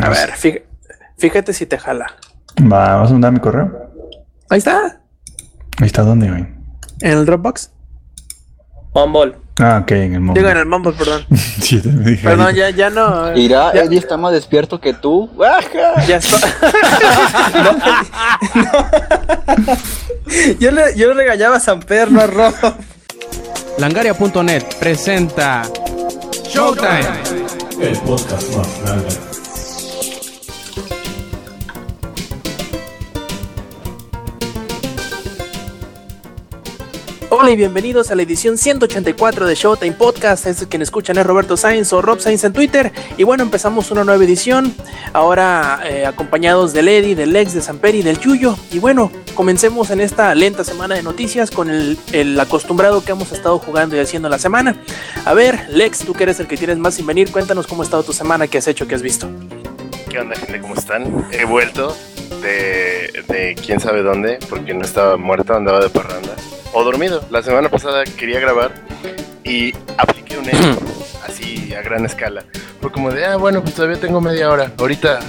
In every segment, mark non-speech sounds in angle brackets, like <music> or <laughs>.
A ver, fíjate, si te jala. Va, ¿vas a mandar mi correo? Ahí está. Ahí está, ¿dónde, güey? En el Dropbox. Mumble. Ah, ok, en el Mumble. Digo, en el Mumble, perdón. <laughs> sí, te me dije Perdón, ya, ya no. Mira, Eddie está más despierto que tú. Ya está. <laughs> yo, le, yo le regañaba a San Pedro, no a Rob. Langaria.net presenta Showtime. El podcast más grande. Hola y bienvenidos a la edición 184 de Showtime Podcast. Es quien escuchan es Roberto Sainz o Rob Sainz en Twitter. Y bueno, empezamos una nueva edición. Ahora eh, acompañados del Eddie, del Lex, de Samperi y del Yuyo. Y bueno, comencemos en esta lenta semana de noticias con el, el, acostumbrado que hemos estado jugando y haciendo la semana. A ver, Lex, tú que eres el que tienes más sin venir, cuéntanos cómo ha estado tu semana, qué has hecho, qué has visto. ¿Qué onda, gente? ¿Cómo están? He vuelto de, de quién sabe dónde, porque no estaba muerto, andaba de parranda o dormido. La semana pasada quería grabar y apliqué un hecho <clears throat> así a gran escala. Fue como de, ah, bueno, pues todavía tengo media hora. Ahorita,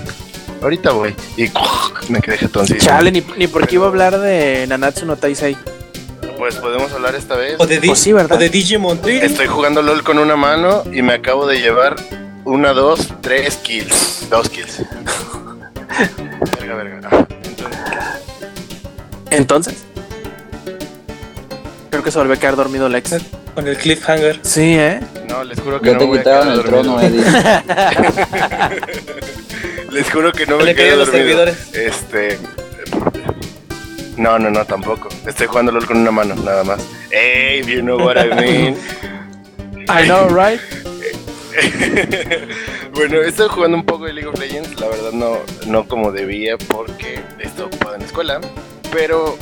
ahorita voy. Y <laughs> me quedé jetoncito. Chale, ni, ni por qué iba a hablar de Nanatsu no Taisei. Pues podemos hablar esta vez. O de, pues sí, ¿verdad? de Digimon. Estoy jugando LOL con una mano y me acabo de llevar una, dos, tres kills. Dos kills. <laughs> verga, verga. Entonces. Creo que se volvió a quedar dormido Lex. Con el cliffhanger. Sí, ¿eh? No, les juro que no te quitaron el trono, Eddie. <laughs> les juro que no me quedé los servidores. Este... No, no, no, tampoco. Estoy jugando LOL con una mano, nada más. Hey, you know what I mean. I know, <laughs> right? <laughs> bueno, estoy jugando un poco de League of Legends. La verdad no, no como debía porque estoy ocupado en la escuela. Pero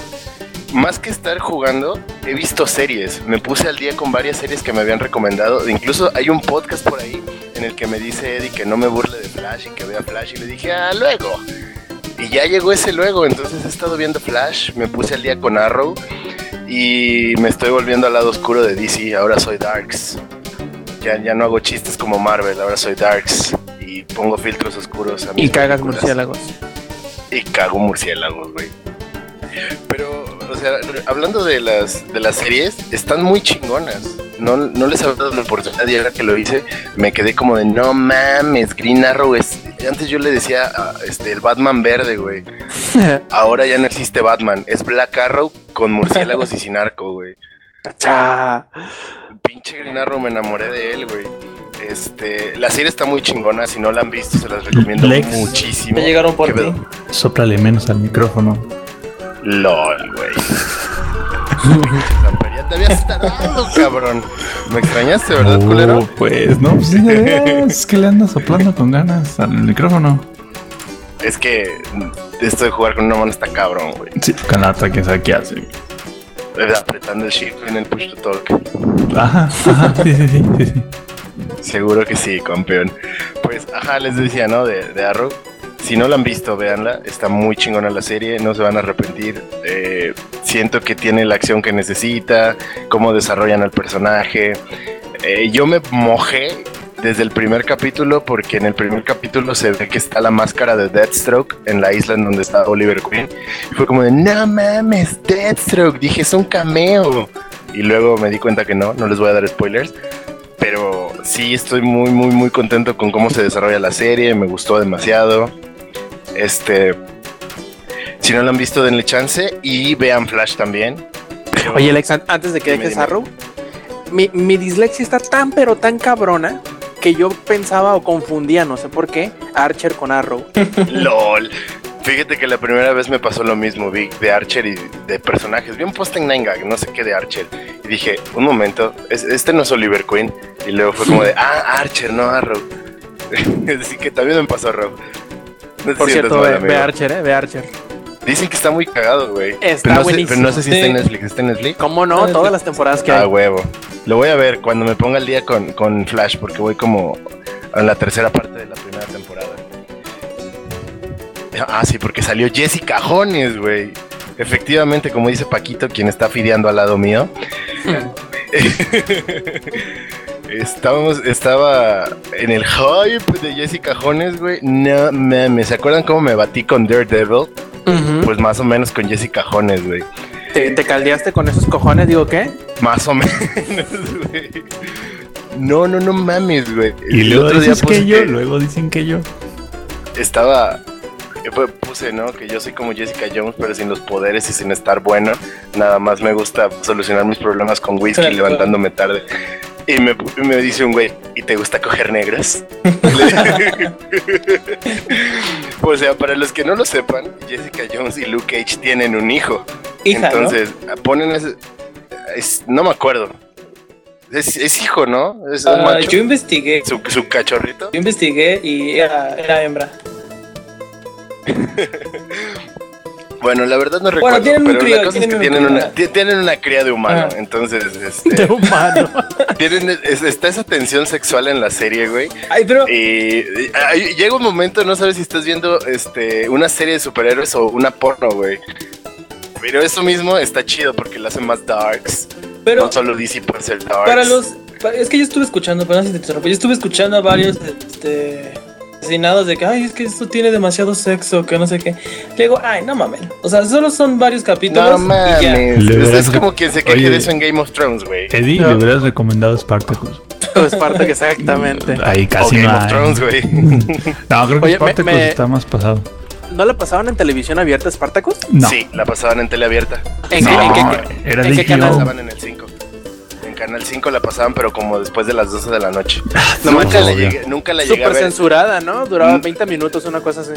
más que estar jugando, he visto series. Me puse al día con varias series que me habían recomendado. Incluso hay un podcast por ahí en el que me dice Eddie que no me burle de Flash y que vea Flash. Y le dije, ah, luego. Y ya llegó ese luego. Entonces he estado viendo Flash. Me puse al día con Arrow. Y me estoy volviendo al lado oscuro de DC. Ahora soy Darks. Ya, ya no hago chistes como Marvel. Ahora soy Darks. Y pongo filtros oscuros a Y cagas murciélagos. Y cago murciélagos, güey. Pero o sea, hablando de las, de las series, están muy chingonas. No, no les había dado la oportunidad y ahora que lo hice, me quedé como de no mames, Green Arrow es. Antes yo le decía este, el Batman verde, güey. <laughs> ahora ya no existe Batman, es Black Arrow con murciélagos y sin arco, güey. Pinche Green Arrow, me enamoré de él, güey. Este, la serie está muy chingona, si no la han visto se las recomiendo muchísimo. Me llegaron por ti. Soplale menos al micrófono. LOL, güey. <laughs> ya te habías tardado, cabrón. Me extrañaste, ¿verdad, uh, culero? Pues no, pues <laughs> es que le andas soplando con ganas al micrófono. Es que esto de jugar con una mano está cabrón, güey. Sí, canata, quién sabe qué hace. Apretando el shift en el push to talk. Ajá, ajá, sí, sí, sí, sí. Seguro que sí, campeón. Pues, ajá, les decía, ¿no? De, de Arrow si no la han visto, véanla. Está muy chingona la serie, no se van a arrepentir. Eh, siento que tiene la acción que necesita, cómo desarrollan al personaje. Eh, yo me mojé desde el primer capítulo porque en el primer capítulo se ve que está la máscara de Deathstroke en la isla en donde está Oliver Queen. Y fue como de, no mames, Deathstroke. Dije, es un cameo. Y luego me di cuenta que no, no les voy a dar spoilers pero sí estoy muy, muy, muy contento con cómo se desarrolla la serie, me gustó demasiado. Este, si no lo han visto, denle chance y vean Flash también. Oye, Alex, antes de que dejes Arrow, mi, mi dislexia está tan, pero tan cabrona que yo pensaba o confundía, no sé por qué, Archer con Arrow. <laughs> LOL. Fíjate que la primera vez me pasó lo mismo, vi de Archer y de personajes. Vi un post en Nine no sé qué de Archer. Y dije, un momento, este no es Oliver Queen. Y luego fue como de, <laughs> ah, Archer, no Arrow. <laughs> Así que también me pasó Arrow. Por cierto, ve, Archer, eh, ve Archer. Dicen que está muy cagado, güey. Está pero no buenísimo. Sé, pero no sé si está en Netflix. ¿Está en Netflix? ¿Cómo no? Todas las temporadas que ah, hay. Ah, huevo. Lo voy a ver cuando me ponga el día con, con Flash, porque voy como en la tercera parte de la primera temporada. Ah, sí, porque salió Jessica Jones, güey. Efectivamente, como dice Paquito, quien está fideando al lado mío. <laughs> Estábamos, estaba en el hype de Jessica Jones, güey. No mames, ¿se acuerdan cómo me batí con Daredevil? Pues más o menos con Jessica Jones, güey. ¿Te, te caldeaste con esos cojones? Digo, ¿qué? Más o menos, <laughs> güey. No, no, no mames, güey. Y El luego otro día dicen puse que yo, que luego dicen que yo. estaba. eh, pu- Puse, ¿no? Que yo soy como Jessica Jones, pero sin los poderes y sin estar bueno. Nada más me gusta solucionar mis problemas con whisky levantándome tarde. Y me, me dice un güey, ¿y te gusta coger negras? <laughs> o sea, para los que no lo sepan, Jessica Jones y Luke Cage tienen un hijo. Hija, Entonces, ponen ese. es- no me acuerdo. Es, es hijo, ¿no? Ah, macho. yo investigué. Su, su cachorrito. Yo investigué y era, era hembra. <laughs> Bueno, la verdad no recuerdo. tienen un pero crío, la cosa es que tienen un una, ti- tienen una cría de humano. Ah. Entonces, <laughs> De este, humano. <laughs> tienen, es- está esa tensión sexual en la serie, güey. Ay, pero. Y, y- ay, llega un momento, no sabes si estás viendo este, una serie de superhéroes o una porno, güey. Pero eso mismo está chido porque lo hacen más darks. pero no solo DC puede ser darks. para los. Es que yo estuve escuchando, perdón si te interrumpo. Yo estuve escuchando a varios este, asesinados de que, ay, es que esto tiene demasiado sexo, que no sé qué. Le digo, ay, no mames. O sea, solo son varios capítulos. No y ya. mames. Le Es, como quien se queje Oye. de eso en Game of Thrones, güey. Eddie, No. le hubieras recomendado Spartacus. <laughs> Espartaco, exactamente. <laughs> Ahí O casi Game no of. Thrones, güey. <laughs> No, creo que Oye, me- Spartacus me- está más pasado. ¿No la pasaban en televisión abierta, Spartacus? No. Sí, la pasaban en tele abierta. ¿En, No, qué, en qué- era en de qué canal? Pasaban en el 5. Canal 5 la pasaban, pero como después de las 12 de la noche. No nunca, manches. la llegué, nunca la llegué a Súper ver. censurada, ¿no? Duraba Mm. 20 minutos, una cosa así.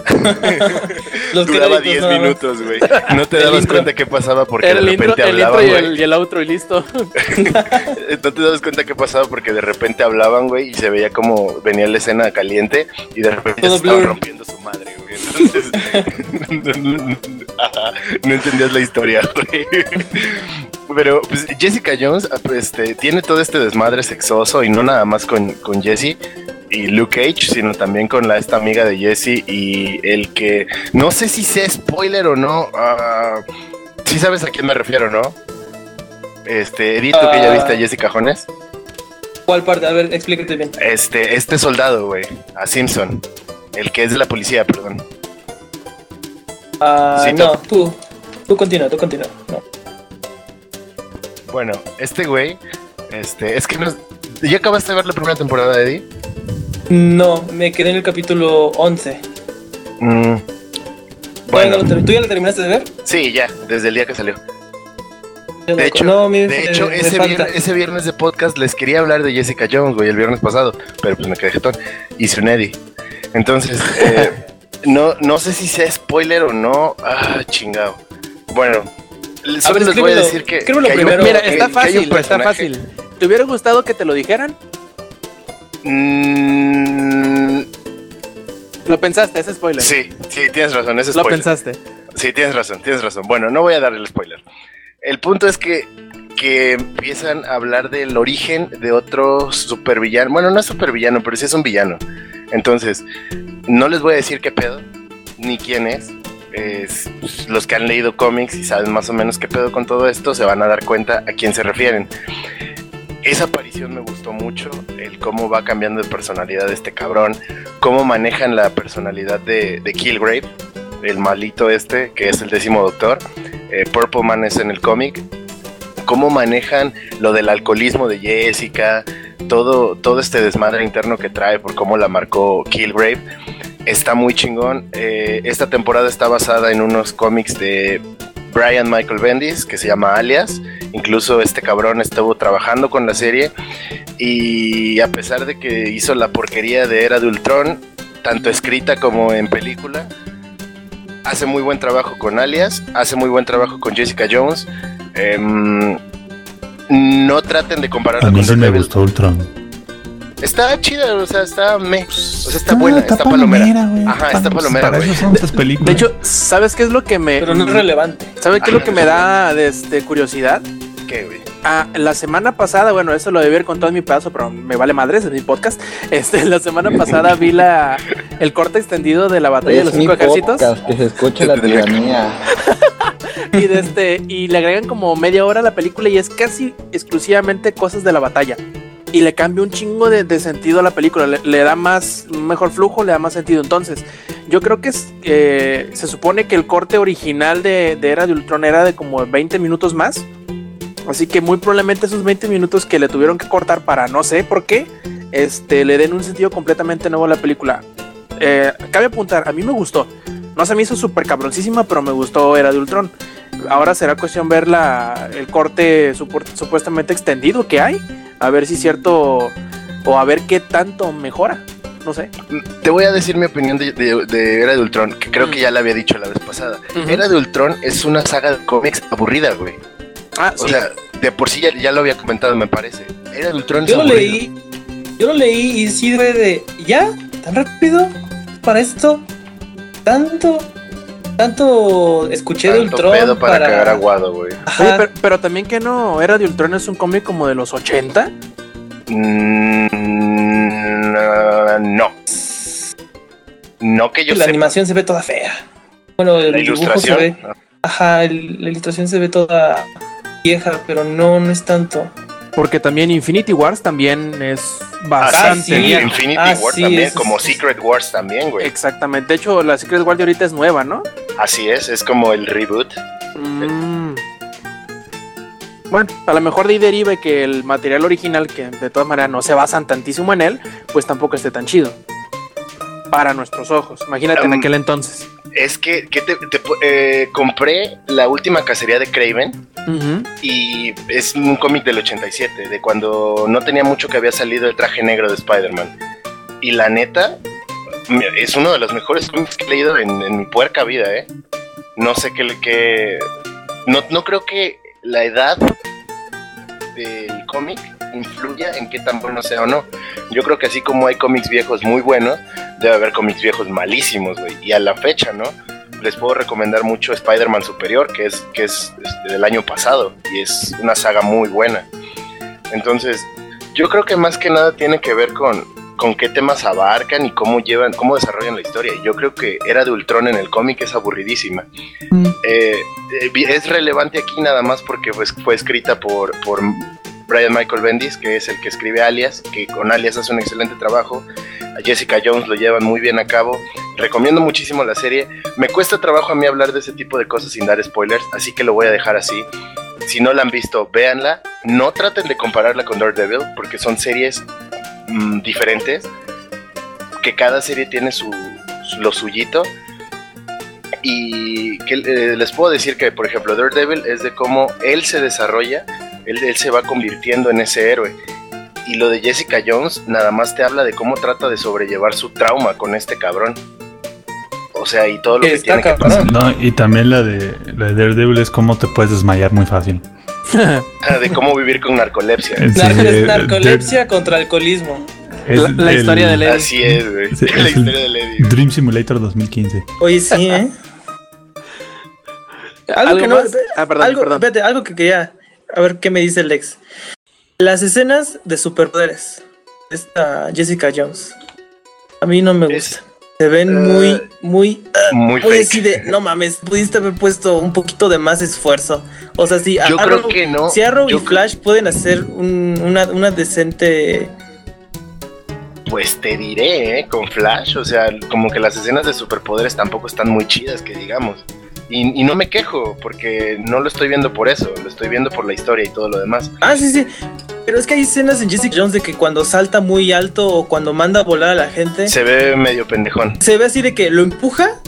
Los Duraba créditos 10 nada más. minutos, güey. No te dabas intro. cuenta qué pasaba porque de intro, repente el intro hablaban, y el, y el outro y listo. No te dabas cuenta qué pasaba porque de repente hablaban, güey, y se veía como venía la escena caliente y de repente Todo se estaban rompiendo su madre, güey. Entonces, no, no- no- no entendías la historia, güey. Pero pues, Jessica Jones este, tiene todo este desmadre sexoso y no nada más con, con Jesse y Luke Cage, sino también con la, esta amiga de Jesse y el que no sé si sea spoiler o no. ah, sí sabes a quién me refiero, ¿no? Este, Edith, tú que ya Ah. viste a Jessica Jones. ¿Cuál parte? A ver, explícate bien. Este, este soldado, güey, a Simpson. El que es de la policía, perdón. Ah, Sí, no, tú. Tú continúa, tú continúa. No. Bueno, este güey, este, es que no. ¿Ya acabaste de ver la primera temporada, Eddie? No, me quedé en el capítulo 11. Mm, Bueno, no ¿Tú ya lo terminaste de ver? sí, ya, desde el día que salió. De hecho, no, de hecho me ese, viernes, ese viernes de podcast les quería hablar de Jessica Jones, güey, el viernes pasado, pero pues me quedé jetón. Hice un Eddie. Entonces, <laughs> eh, no, no sé si sea spoiler o no. Ah, chingado. Bueno, solo ver, les voy a decir que. que primero. Mira, que- está que fácil, está fácil. ¿Te hubiera gustado que te lo dijeran? Mm, Lo pensaste, es spoiler. sí, sí, tienes razón, ese es Lo spoiler. pensaste. Sí, tienes razón, tienes razón. Bueno, no voy a dar el spoiler. El punto es que, que empiezan a hablar del origen de otro supervillano. Bueno, no es supervillano, pero sí es un villano. Entonces, no les voy a decir qué pedo, ni quién es. Es- los que han leído cómics y saben más o menos qué pedo con todo esto, se van a dar cuenta a quién se refieren. Esa aparición me gustó mucho, el cómo va cambiando de personalidad este cabrón, cómo manejan la personalidad de, de Killgrave, el malito este, que es el décimo doctor. Eh, Purple Man es en el cómic. Cómo manejan lo del alcoholismo de Jessica, todo, todo este desmadre interno que trae por cómo la marcó Killgrave. Está muy chingón. Eh, esta temporada está basada en unos cómics de Brian Michael Bendis que se llama Alias. Incluso este cabrón estuvo trabajando con la serie. Y a pesar de que hizo la porquería de Era de Ultron, tanto escrita como en película, hace muy buen trabajo con Alias, hace muy buen trabajo con Jessica Jones. Em, no traten de compararla A mí con sí me gustó Ultron. Está chida, o sea, está me, o sea, está buena, está, palomera, palomera. güey. Ajá, está Para- palomera, Para güey. eso son estas películas. De hecho, ¿sabes qué es lo que me. Pero no es relevante. ¿Sabes qué es lo que me da este, curiosidad? ¿Qué, güey? Ah, la semana pasada, bueno, eso lo debí ver con todo mi pedazo, pero me vale madres, es mi podcast. Este, la semana pasada vi la, el corte extendido de la batalla de los cinco ejércitos. podcast, que se escuche la tiranía. Y, de este, y le agregan como media hora a la película y es casi exclusivamente cosas de la batalla. Y le cambia un chingo de, sentido a la película, le, da más, mejor flujo, le da más sentido. Entonces, yo creo que eh, se supone que el corte original de, de Era de Ultron era de como 20 minutos más. Así que muy probablemente esos 20 minutos que le tuvieron que cortar para no sé por qué, este, le den un sentido completamente nuevo a la película. Eh, cabe apuntar, a mí me gustó. No se me hizo súper cabroncísima, pero me gustó Era de Ultron. Ahora será cuestión ver la, el corte supu- supuestamente extendido que hay. A ver si es cierto o a ver qué tanto mejora. No sé. Te voy a decir mi opinión de, de- de Era de Ultron, que creo que ya la había dicho la vez pasada. Era de Ultron es una saga de cómics aburrida, güey. Ah, O sí. sea, de por sí ya, ya lo había comentado, me parece. Era de Ultron es Yo lo aburrido. leí, yo lo leí y sí fue de, ¿ya? ¿Tan rápido? ¿Para esto? ¿Tanto? ¿Tanto escuché de Tanto Ultron pedo para, cagar aguado, güey. Ajá. Oye, pero, pero también que no, Era de Ultron es un cómic como de los 80. Mm, no, no. No que yo la sepa. animación se ve toda fea. Bueno, el La dibujo se ilustración. ve, ajá, el- la ilustración se ve toda vieja, pero no, no es tanto. Porque también Infinity Wars también es Ah, bastante sí, bien. Infinity Ah, War sí, también, como. Secret Wars también, güey. Exactamente. De hecho, la Secret War de ahorita es nueva, ¿no? Así es, es como el reboot. Mm. Bueno, a lo mejor de ahí deriva que el material original, que de todas maneras no se basan tantísimo en él, pues tampoco esté tan chido. Para nuestros ojos. Imagínate en Um, aquel entonces. Es que, que te, te- eh, compré la última cacería de Craven Y es un cómic del 87, de cuando no tenía mucho que había salido el traje negro de Spider-Man. Y la neta, es uno de los mejores cómics que he leído en, mi puerca vida, ¿eh? No sé qué... qué no, no creo que la edad del cómic influya en qué tan bueno sea o no. Yo creo que así como hay cómics viejos muy buenos, debe haber cómics viejos malísimos, güey. Y a la fecha, ¿no? Les puedo recomendar mucho Spider-Man Superior, que es, que es este, del año pasado, y es una saga muy buena. Entonces, yo creo que más que nada tiene que ver con, con qué temas abarcan y cómo llevan, cómo desarrollan la historia. Yo creo que Era de Ultron en el cómic es aburridísima. Eh, eh, vi- es relevante aquí nada más porque pues, fue escrita por, por Brian Michael Bendis, que es el que escribe Alias, que con Alias hace un excelente trabajo. Jessica Jones lo llevan muy bien a cabo. Recomiendo muchísimo la serie. Me cuesta trabajo a mí hablar de ese tipo de cosas sin dar spoilers, así que lo voy a dejar así. Si no la han visto, véanla. No traten de compararla con Daredevil, porque son series mm, diferentes. Que cada serie tiene su, su- lo suyito. Y que eh, les puedo decir que, por ejemplo, Daredevil es de cómo él se desarrolla, él, él se va convirtiendo en ese héroe. Y lo de Jessica Jones nada más te habla de cómo trata de sobrellevar su trauma con este cabrón. O sea, y todo lo que Está tiene que pasar. No, y también la de, la de Daredevil es cómo te puedes desmayar muy fácil. Ah, De cómo vivir con narcolepsia. Sí, eh, narcolepsia contra alcoholismo. Es La- la historia de Lady. Así es, güey. Sí, <laughs> la es historia de Lady. Dream Simulator 2015. Oye, sí, ¿eh? <laughs> Algo, ¿Algo que no. más? Ah, perdón, algo, perdón. espérate, algo que quería. A ver qué me dice el ex. Las escenas de superpoderes. de Esta Jessica Jones. A mí no me Es- gustan. Se ven eh, muy, muy. Muy Oye, fake. sí, de. No mames, pudiste haber puesto un poquito de más esfuerzo. O sea, si Yo Arrow, creo que no. si Arrow Yo y Flash pueden hacer un- una, una decente. Pues te diré, ¿eh? Con Flash, o sea, como que las escenas de superpoderes tampoco están muy chidas, que digamos. Y, y no me quejo, porque no lo estoy viendo por eso, lo estoy viendo por la historia y todo lo demás. Ah, sí, sí. Pero es que hay escenas en Jessica Jones de que cuando salta muy alto o cuando manda a volar a la gente. Se ve medio pendejón. se ve así de que lo empuja,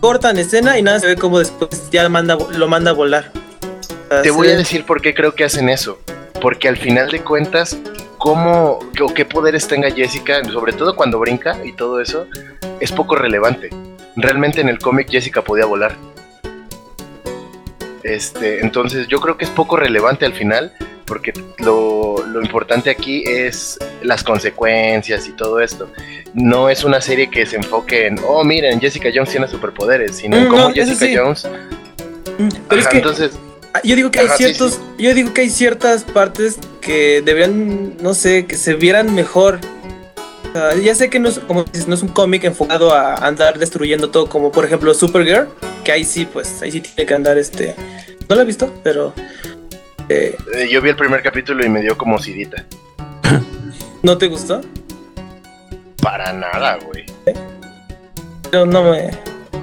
cortan escena y nada se ve como después ya manda, lo manda a volar. O sea, Te voy a decir por qué creo que hacen eso. Porque al final de cuentas, cómo o qué poderes tenga Jessica, sobre todo cuando brinca y todo eso, es poco relevante. Realmente en el cómic Jessica podía volar. Este, entonces yo creo que es poco relevante al final, porque lo, lo importante aquí es las consecuencias y todo esto. No es una serie que se enfoque en, oh miren, Jessica Jones tiene superpoderes, sino en Mm, cómo no, eso Jessica sí. Jones... Mm, Pero es que entonces, ah, yo digo que hay sí, ciertos, yo digo que hay ciertas partes que deberían, no sé, que se vieran mejor. Ya sé que no es, como dices, no es un cómic enfocado a andar destruyendo todo, como por ejemplo Supergirl, que ahí sí, pues, ahí sí tiene que andar este. No lo he visto, pero. eh, eh, yo vi el primer capítulo y me dio como sidita. ¿No te gustó? Para nada, güey. No, no me.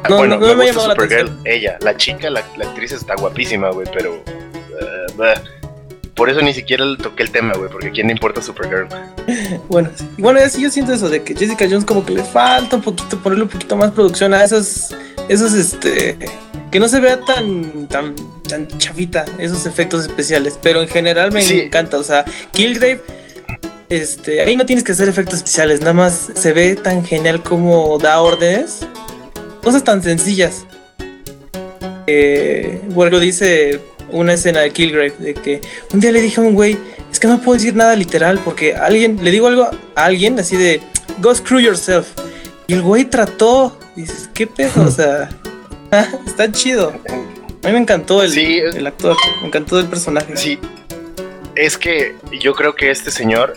Ah, No, bueno, no, no me, me gusta la Supergirl, ella, la chica, la, la actriz está guapísima, güey, pero... eh. Por eso ni siquiera toqué el tema, güey, porque ¿a quién le importa Supergirl? <laughs> Bueno. Y bueno, sí, yo siento eso de que Jessica Jones como que le falta un poquito, ponerle un poquito más producción a esos, esos, este, que no se vea tan, tan, tan chavita esos efectos especiales. Pero en general me Sí. encanta, o sea, Killgrave, este, ahí no tienes que hacer efectos especiales, nada más se ve tan genial como da órdenes, cosas tan sencillas. Eh, bueno, dice una escena de Killgrave de que un día le dije a un güey, es que no puedo decir nada literal porque alguien, le digo algo a alguien así de, go screw yourself. Y el güey trató, dices, ¿qué pedo? O sea, <laughs> está chido. A mí me encantó el, Sí, el actor, me encantó el personaje. Sí, es que yo creo que este señor,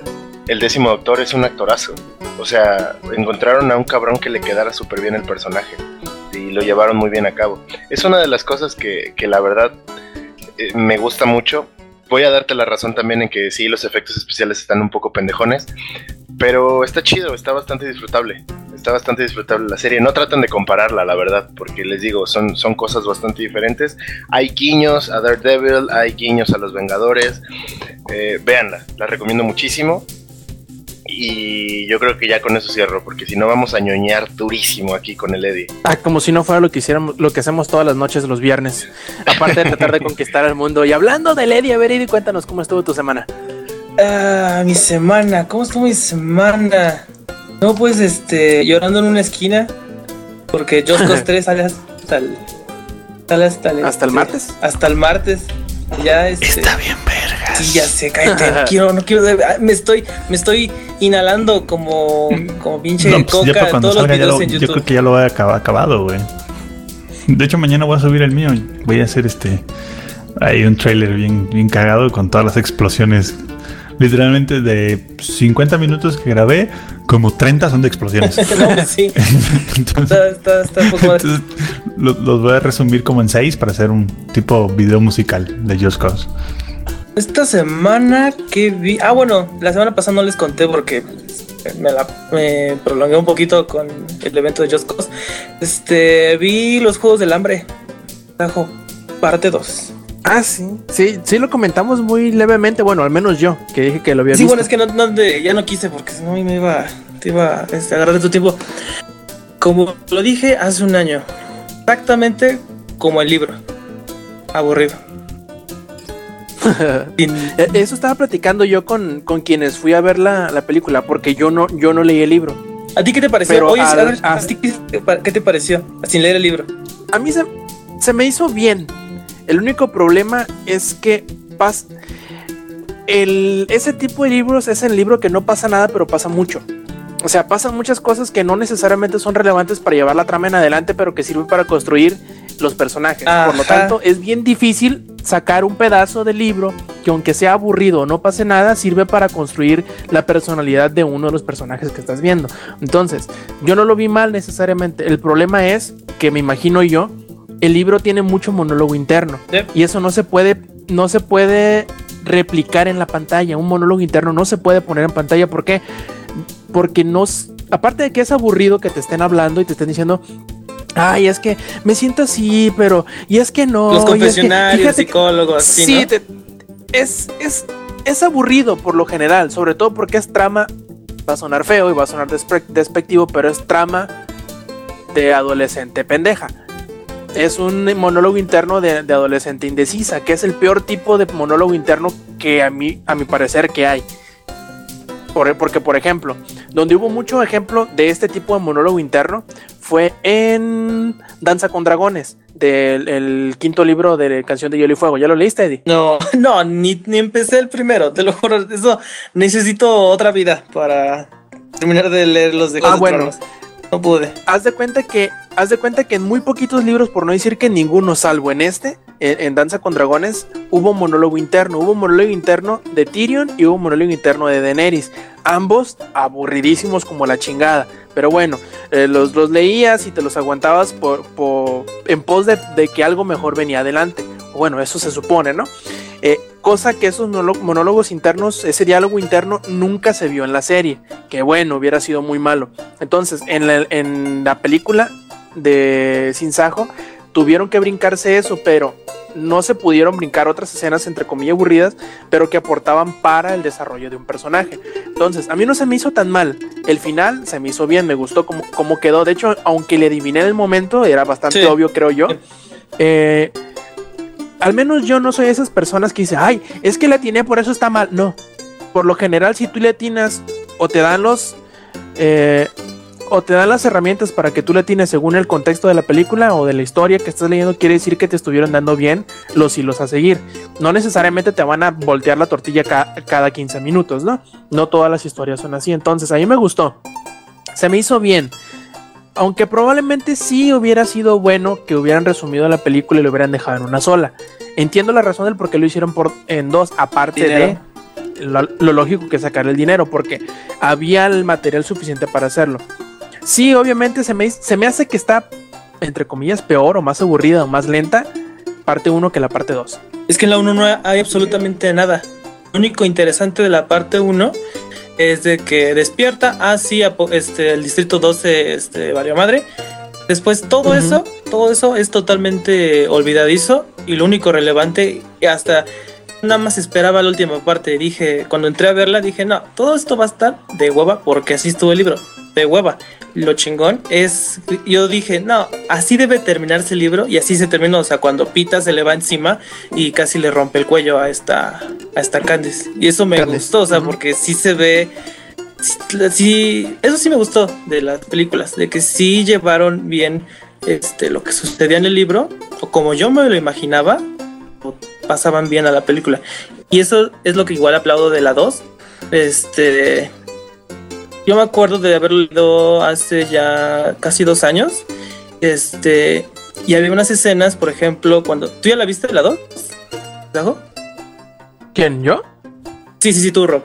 el décimo doctor, es un actorazo. O sea, encontraron a un cabrón que le quedara súper bien el personaje y lo llevaron muy bien a cabo. Es una de las cosas que, que la verdad eh, me gusta mucho. Voy a darte la razón también en que sí, los efectos especiales están un poco pendejones, pero está chido, está bastante disfrutable. Está bastante disfrutable la serie. No tratan de compararla, la verdad, porque les digo, son, son cosas bastante diferentes. Hay guiños a Daredevil, hay guiños a los Vengadores. Eh, véanla, la recomiendo muchísimo. Y yo creo que ya con eso cierro, porque si no vamos a ñoñar durísimo aquí con el Eddie. Ah, como si no fuera lo que hiciéramos, lo que hacemos todas las noches los viernes. Aparte de tratar de conquistar al mundo. Y hablando de Lady, a ver, Eddie, cuéntanos cómo estuvo tu semana. Ah, mi semana, ¿cómo estuvo mi semana? No, pues este, llorando en una esquina, porque Just Cause 3 sale hasta el. Sale hasta el. ¿Hasta el este, martes? Hasta el martes. Ya este. bien, vergas. Sí, ya sé, cállate. no <laughs> quiero, no quiero. ah, Me estoy, me estoy inhalando como, como pinche No, pues ya coca para cuando todos los ya lo, en yo YouTube. creo que ya lo he acab- acabado, güey. De hecho, mañana voy a subir el mío. Voy a hacer este. Hay un trailer bien, bien cagado con todas las explosiones. Literalmente de 50 minutos que grabé, como 30 son de explosiones. <laughs> no, pues sí, <laughs> Entonces, está, está, está un poco más. entonces, lo- los voy a resumir como en 6 para hacer un tipo video musical de Just Cause. Esta semana que vi. Ah, bueno, la semana pasada no les conté porque me la me prolongué un poquito con el evento de Just Cause. Este, vi los Juegos del Hambre. Tajo, parte 2. Ah, sí. Sí, sí lo comentamos muy levemente. Bueno, al menos yo, que dije que lo había Sí, visto. bueno, es que no, ya no quise porque si no me iba, te iba este, a agarrar de tu tiempo. Como lo dije hace un año, exactamente como el libro. Aburrido. <laughs> Eh, Eso estaba platicando yo con, con quienes fui a ver la, la película, porque yo no, yo no leí el libro. ¿A ti qué te pareció? Pero Oye, a al- ver, ¿a ti qué qué te pareció? Sin leer el libro. A mí se, se me hizo bien. El único problema es que pas, el, ese tipo de libros es el libro que no pasa nada, pero pasa mucho. O sea, pasan muchas cosas que no necesariamente son relevantes para llevar la trama en adelante, pero que sirven para construir los personajes. Por lo tanto, es bien difícil sacar un pedazo del libro que aunque sea aburrido o no pase nada, sirve para construir la personalidad de uno de los personajes que estás viendo. Entonces, yo no lo vi mal necesariamente. El problema es que me imagino yo, el libro tiene mucho monólogo interno y eso no se puede, no se puede replicar en la pantalla. Un monólogo interno no se puede poner en pantalla. ¿Por qué? Porque no, aparte de que es aburrido que te estén hablando y te estén diciendo, ay, es que me siento así, pero, y es que no. Los es que- confesionarios, que- psicólogos, así, sí, ¿no? te- es, es, es aburrido por lo general, sobre todo porque es trama, va a sonar feo y va a sonar despe- despectivo, pero es trama de adolescente pendeja. Es un monólogo interno de, de adolescente indecisa, que es el peor tipo de monólogo interno que a mí, a mi parecer, que hay. Por- porque, por ejemplo, donde hubo mucho ejemplo de este tipo de monólogo interno fue en Danza con Dragones, del el quinto libro de Canción de Hielo y Fuego. ¿Ya lo leíste, Eddie? No, <laughs> no, ni, ni empecé el primero, te lo juro. Eso necesito otra vida para terminar de leer los de Ah, de bueno. Tronos. No pude. haz de cuenta que haz de cuenta que en muy poquitos libros, por no decir que ninguno, salvo en este, en, Danza con Dragones, hubo monólogo interno. Hubo monólogo interno de Tyrion y hubo monólogo interno de Daenerys. Ambos aburridísimos como la chingada. Pero bueno, eh, los, los leías y te los aguantabas por, por- en pos de, de que algo mejor venía adelante. Bueno, eso se supone, ¿no? Eh, cosa que esos monólogos internos, ese diálogo interno nunca se vio en la serie, que bueno, hubiera sido muy malo. Entonces, en la, en la película de Sin Sajo, tuvieron que brincarse eso, pero no se pudieron brincar otras escenas entre comillas aburridas, pero que aportaban para el desarrollo de un personaje. Entonces, a mí no se me hizo tan mal. El final se me hizo bien, me gustó como, quedó. De hecho, aunque le adiviné en el momento, era bastante obvio, creo yo. Eh, al menos yo no soy de esas personas que dicen, ay, es que le atiné, por eso está mal. No. Por lo general, si tú le atinas o te dan los. Eh, o te dan las herramientas para que tú le tienes según el contexto de la película o de la historia que estás leyendo, quiere decir que te estuvieron dando bien los hilos a seguir. No necesariamente te van a voltear la tortilla cada 15 minutos, ¿no? No todas las historias son así. Entonces, a mí me gustó. Se me hizo bien. Aunque probablemente sí hubiera sido bueno que hubieran resumido la película y lo hubieran dejado en una sola. Entiendo la razón del por qué lo hicieron por, en dos, aparte de lo, lo, lógico que sacar el dinero, porque había el material suficiente para hacerlo. Sí, obviamente se me, se me hace que está, entre comillas, peor o más aburrida o más lenta parte 1 que la parte 2. Es que en la 1 no hay absolutamente nada. Lo único interesante de la parte 1 es de que despierta, ah, sí, este, el distrito 12 este, valió madre. Después todo eso, todo eso es totalmente olvidadizo y lo único relevante, hasta nada más esperaba la última parte. Dije, cuando entré a verla, dije, no, todo esto va a estar de hueva porque así estuvo el libro, de hueva lo chingón es, yo dije, no, así debe terminarse el libro y así se terminó, o sea, cuando Pita se le va encima y casi le rompe el cuello a esta, a esta Candice. Y eso me gustó, o sea, porque sí se ve, sí, eso sí me gustó de las películas, de que sí llevaron bien este, lo que sucedía en el libro, o como yo me lo imaginaba, pasaban bien a la película. Y eso es lo que igual aplaudo de la 2. Este, yo me acuerdo de haberlo leído hace ya casi dos años. Este, y había unas escenas, por ejemplo, cuando. ¿Tú ya la viste la 2? ¿Quién? ¿Yo? Sí, sí, sí, tú, Rob.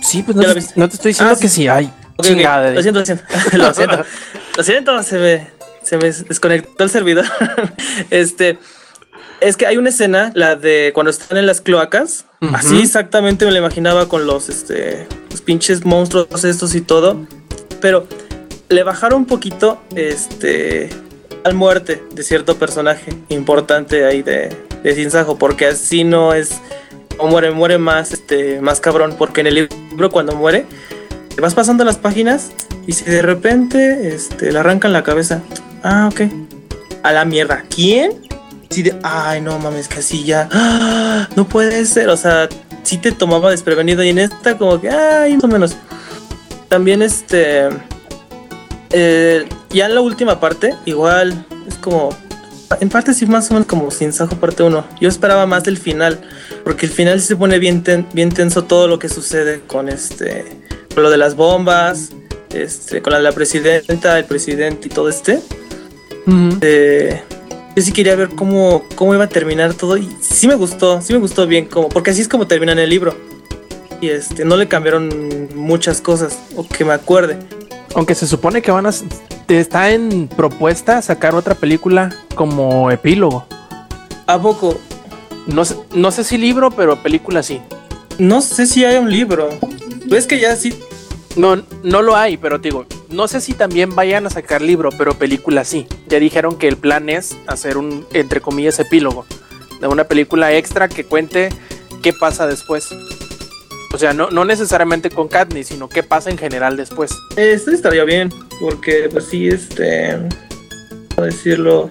Sí, pues no, te, no te estoy diciendo ah, que sí, hay. Lo siento, lo siento. <laughs> lo siento. <laughs> Lo siento, se me, se me desconectó el servidor. <laughs> este. Es que hay una escena, la de cuando están en las cloacas. Así exactamente me la imaginaba con los, este, los pinches monstruos estos y todo. Pero le bajaron un poquito, este, al muerte de cierto personaje importante ahí de, de Sinsajo, porque así no es, o muere, muere más, este, más cabrón, porque en el libro cuando muere, te vas pasando las páginas y si de repente, este, le arrancan la cabeza. Ah, ok. A la mierda. ¿Quién? Sí de, ay, no mames, casi ya, ¡ah! no puede ser, o sea, sí te tomaba desprevenido y en esta como que, ay, más o menos. También este, eh, ya en la última parte, igual, es como, en parte sí más o menos como Sin Sajo parte 1. Yo esperaba más del final, porque el final sí se pone bien, bien tenso todo lo que sucede con este, con lo de las bombas, este, con la, la presidenta, el presidente y todo este yo sí quería ver cómo, cómo iba a terminar todo y sí me gustó, sí me gustó bien, como, porque así es como termina en el libro. Y este, no le cambiaron muchas cosas, o que me acuerde. Aunque se supone que van a. Está en propuesta sacar otra película como epílogo. ¿A poco? No sé, no sé si libro, pero película sí. No sé si hay un libro. Pues que ya sí no, no lo hay, pero digo, no sé si también vayan a sacar libro, pero película sí. Ya dijeron que el plan es hacer un, entre comillas, epílogo de una película extra que cuente qué pasa después. O sea, no, no necesariamente con Katniss, sino qué pasa en general después. Esto estaría bien, porque pues sí, este, ¿cómo decirlo?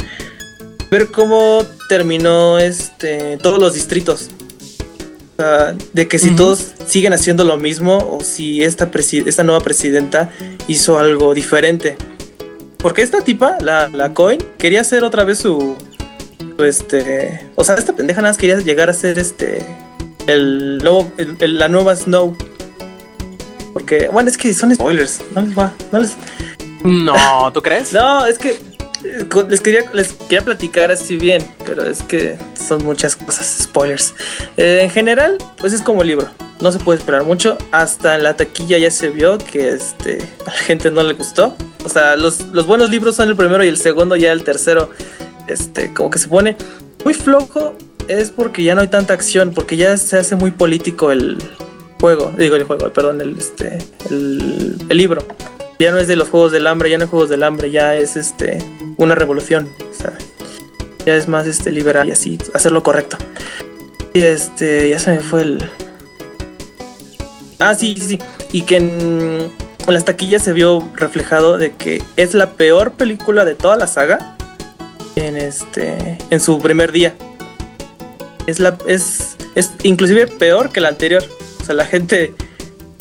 Ver cómo terminó este todos los distritos de que si todos siguen haciendo lo mismo o si esta, esta nueva presidenta hizo algo diferente. Porque esta tipa, la, la Coin, quería hacer otra vez su, este, o sea, esta pendeja nada más quería llegar a ser este, el nuevo, la nueva Snow. Porque, bueno, es que son spoilers, no les va, no les... No, ¿tú crees? <laughs> no, es que les quería, les quería platicar así bien, pero es que son muchas cosas, spoilers. Eh, en general, pues es como libro, no se puede esperar mucho. Hasta en la taquilla ya se vio que este, a la gente no le gustó. O sea, los, los buenos libros son el primero y el segundo, ya el tercero, este, como que se pone muy flojo. es porque ya no hay tanta acción, porque ya se hace muy político el juego, digo el juego, perdón, el, este, el, el libro. Ya no es de los juegos del hambre, ya no hay juegos del hambre, ya es este una revolución. Sea, ya es más este liberal y así, hacer lo correcto. Y este, ya se me fue el. Ah, sí, sí, sí. Y que en las taquillas se vio reflejado de que es la peor película de toda la saga en este en su primer día. Es la es es inclusive peor que la anterior. O sea, la gente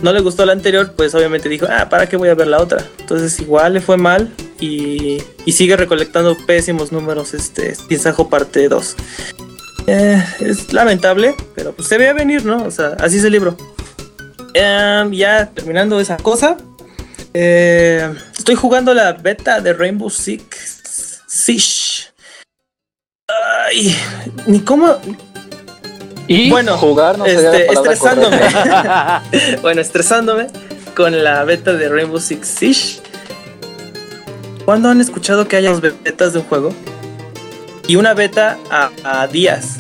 no le gustó la anterior, pues obviamente dijo, "Ah, ¿para qué voy a ver la otra?" Entonces, igual le fue mal y, y sigue recolectando pésimos números este Pinzajo parte 2. Eh, es lamentable, pero pues se ve a venir, ¿no? O sea, así es el libro. Em, ya terminando esa cosa, eh, estoy jugando la beta de Rainbow Six Siege. Ay, ni cómo. Y Bueno, jugar no este, estresándome. <laughs> bueno, estresándome con la beta de Rainbow Six Siege. ¿Cuándo han escuchado que haya dos betas de un juego? Y una beta a, a días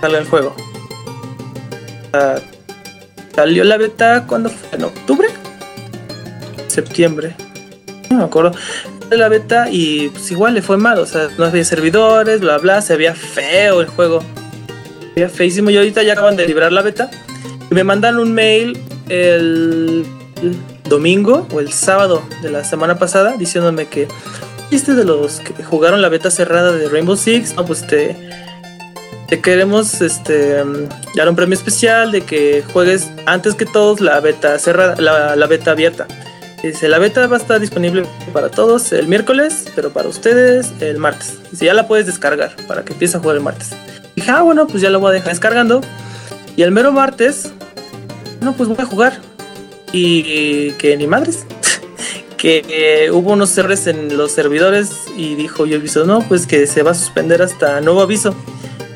sale el juego. Ah, salió la beta cuando fue en octubre, septiembre, no me acuerdo. La beta y pues igual le fue mal, o sea, no había servidores, bla bla, se veía feo el juego. Se veía feísimo y ahorita ya acaban de librar la beta. Y me mandan un mail el domingo o el sábado de la semana pasada diciéndome que viste de los que jugaron la beta cerrada de Rainbow Six, no, pues te, te queremos este dar un premio especial de que juegues antes que todos la beta cerrada, la, la beta abierta. Dice, la beta va a estar disponible para todos el miércoles, pero para ustedes el martes. Dice, ya la puedes descargar para que empieces a jugar el martes. Dije, ah, bueno, pues ya la voy a dejar descargando. Y el mero martes, no, pues voy a jugar. Y que ni madres. <laughs> que eh, hubo unos errores en los servidores y dijo yo aviso, no, pues que se va a suspender hasta nuevo aviso.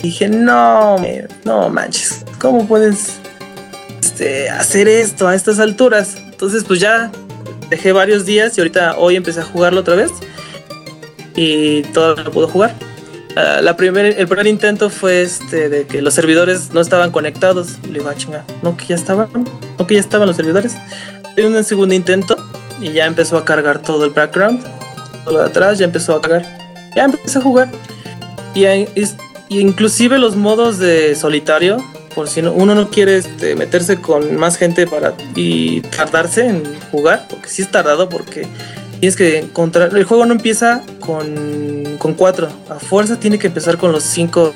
Dije, no, no manches, ¿cómo puedes este, hacer esto a estas alturas? Entonces, pues ya dejé varios días y ahorita hoy empecé a jugarlo otra vez y todavía no puedo jugar. Ah, la primer, el primer intento fue este de que los servidores no estaban conectados. Le digo, ah, chinga, no que ya estaban, no que ya estaban los servidores. Hay un segundo intento y ya empezó a cargar todo el background, todo lo de atrás ya empezó a cargar. Ya empecé a jugar. Y, es- y inclusive los modos de solitario, por si no- uno no quiere este, meterse con más gente para y tardarse en jugar, porque sí es tardado porque tienes que encontrar, el juego no empieza con, con cuatro, a fuerza tiene que empezar con los cinco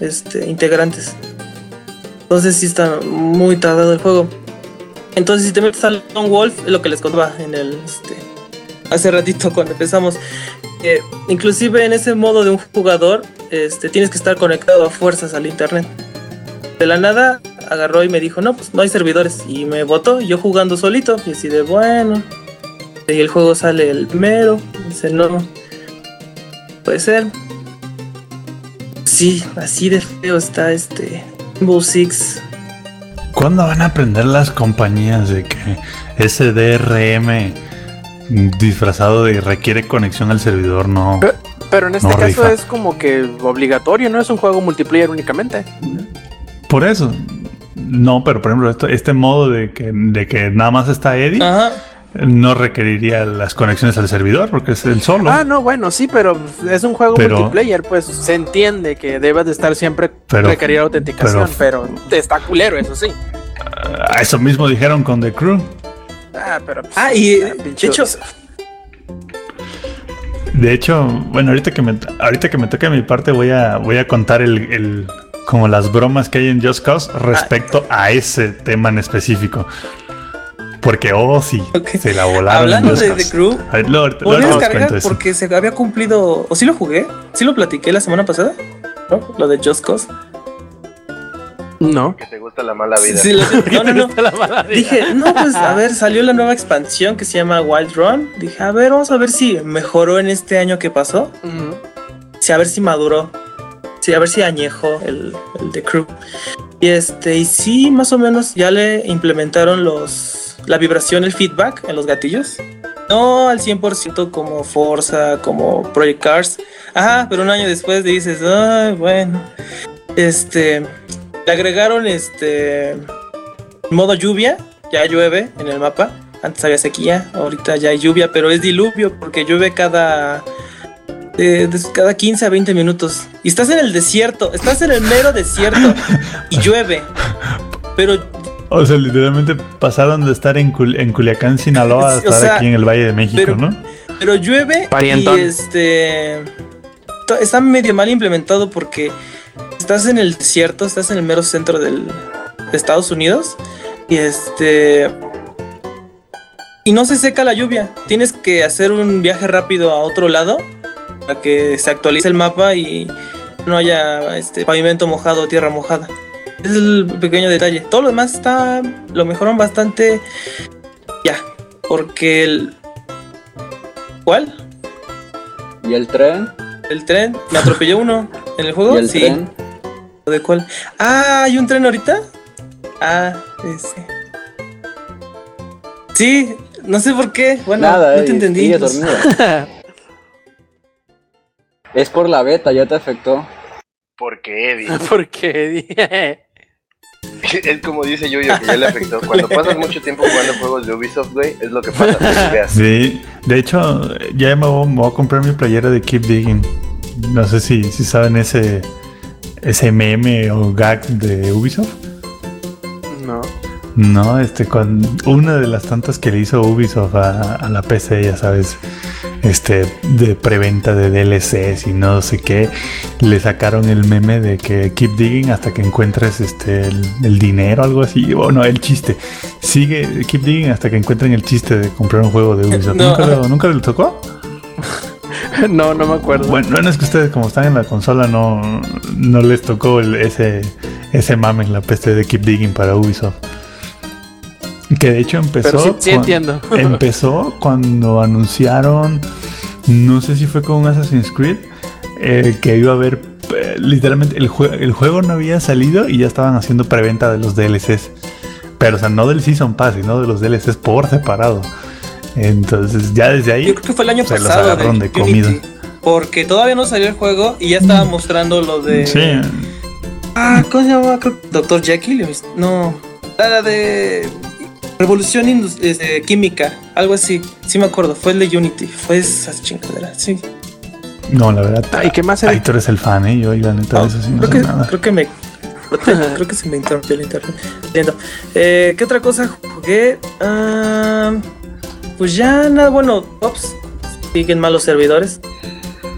este, integrantes. Entonces sí está muy tardado el juego. Entonces si te metes al Lone Wolf, es lo que les contaba en el este, hace ratito <laughs> cuando empezamos. Eh, inclusive en ese modo de un jugador, este, tienes que estar conectado a fuerzas al internet. De la nada agarró y me dijo, no, pues no hay servidores. Y me votó, yo jugando solito. Y así de bueno. Y el juego sale el primero. Dice, no. Puede ser. Sí, así de feo está este Rainbow Six. ¿Cuándo van a aprender las compañías de que ese DRM disfrazado de requiere conexión al servidor no? Pero en este No, caso rifa. es como que obligatorio, no es un juego multiplayer únicamente. Por eso. No, pero por ejemplo, esto- este modo de que, de que nada más está Eddie Ajá. No requeriría las conexiones al servidor porque es el solo. Ah, no, bueno, sí, pero es un juego Pero- multiplayer, pues se entiende que debes de estar siempre Pero- requerir autenticación, pero, está culero, eso sí. Ah, Eso mismo dijeron con The Crew. Ah, pero pues, Ah, y ah, de hecho, De hecho, bueno, ahorita que me, ahorita que me toque mi parte voy a, voy a contar el, el- como las bromas que hay en Just Cause respecto a ese tema en específico. Porque, oh, sí, se la volaron. hablando de. The Crew, a les descargar porque se había cumplido. ¿O sí lo jugué? ¿Sí lo platiqué la semana pasada? ¿No? Lo de Just Cause. No. Que te gusta la mala vida. Sí, no, no, no. <laughs> Dije, no, pues a ver, salió la nueva expansión que se llama Wild Run. Dije, a ver, vamos a ver si mejoró en este año que pasó. Ujú. Sí, a ver si maduró. Sí, a ver si añejó el, el The Crew. Y este, y sí, más o menos ya le implementaron los la vibración, el feedback en los gatillos. No al 100% como Forza, como Project Cars. Ajá, pero un año después dices, ay, bueno. Este, le agregaron este modo lluvia, ya llueve en el mapa. Antes había sequía, ahorita ya hay lluvia, pero es diluvio porque llueve cada eh, cada 15 a 20 minutos. Y estás en el desierto, estás en el mero desierto y llueve. Pero O sea, literalmente pasaron de estar en, Cul- en Culiacán, Sinaloa, a <laughs> o estar sea, aquí en el Valle de México, pero- ¿no? Pero llueve Parientón. y este to- está medio mal implementado porque estás en el desierto, estás en el mero centro del, de Estados Unidos y este y no se seca la lluvia. Tienes que hacer un viaje rápido a otro lado para que se actualice el mapa y no haya este pavimento mojado o tierra mojada. Ese es el pequeño detalle. Todo lo demás está lo mejoran bastante ya, porque el ¿Cuál? ¿Y el tren? El tren. Me atropelló uno en el <laughs> ¿Y juego. el sí. tren? ¿De cuál? Ah, hay un tren ahorita. Ah, ese. Sí, no sé por qué. Bueno, Nada, no te Eddie, entendí. pues. dormido. <laughs> Es por la beta, ya te afectó. Porque Eddie. <laughs> Porque Es como dice Yuyo que ya le afectó. Cuando pasas mucho tiempo jugando juegos de Ubisoft, güey, es lo que pasa. Sí, de hecho, ya me voy, me voy a comprar mi playera de Keep Digging. No sé si, si saben ese, ese meme o gag de Ubisoft. No. Este, con una de las tantas que le hizo Ubisoft a, a la PC, ya sabes, este, de preventa de DLCs y no sé qué, le sacaron el meme de que keep digging hasta que encuentres este, el, el dinero, algo así, o no, el chiste. Sigue, keep digging hasta que encuentren el chiste de comprar un juego de Ubisoft. No. ¿Nunca, lo, <laughs> ¿Nunca le tocó? No, no me acuerdo. Bueno, bueno, es que ustedes como están en la consola no, no les tocó el- ese, ese mame en la PC de Keep Digging para Ubisoft. Que de hecho empezó, Pero sí, entiendo. <laughs> empezó cuando anunciaron, no sé si fue con Assassin's Creed, eh, que iba a haber, eh, literalmente el, jue- el juego no había salido y ya estaban haciendo preventa de los DLCs. Pero o sea, no del Season Pass, sino de los DLCs por separado. Entonces ya desde ahí Yo creo que fue el año se los pasado. agarraron de Unity, comida. Porque todavía no salió el juego y ya estaba mostrando lo de. Sí, Ah, ¿cómo se llama? Creo que Dr. Jekyll. No. La de. Revolución este, Química. Algo así. Sí me acuerdo. Fue el de Unity. Fue esa chingadera. Sí. No, la verdad. Ah, ¿y qué más Ahí tú eres el fan, ¿eh? Yo, la neta, de eso sí no creo, sé que, nada. creo que me. <laughs> Creo que se me interrumpió el internet. Entiendo. Eh, ¿Qué otra cosa jugué? Ah, pues ya nada. Bueno, ops. Siguen malos servidores.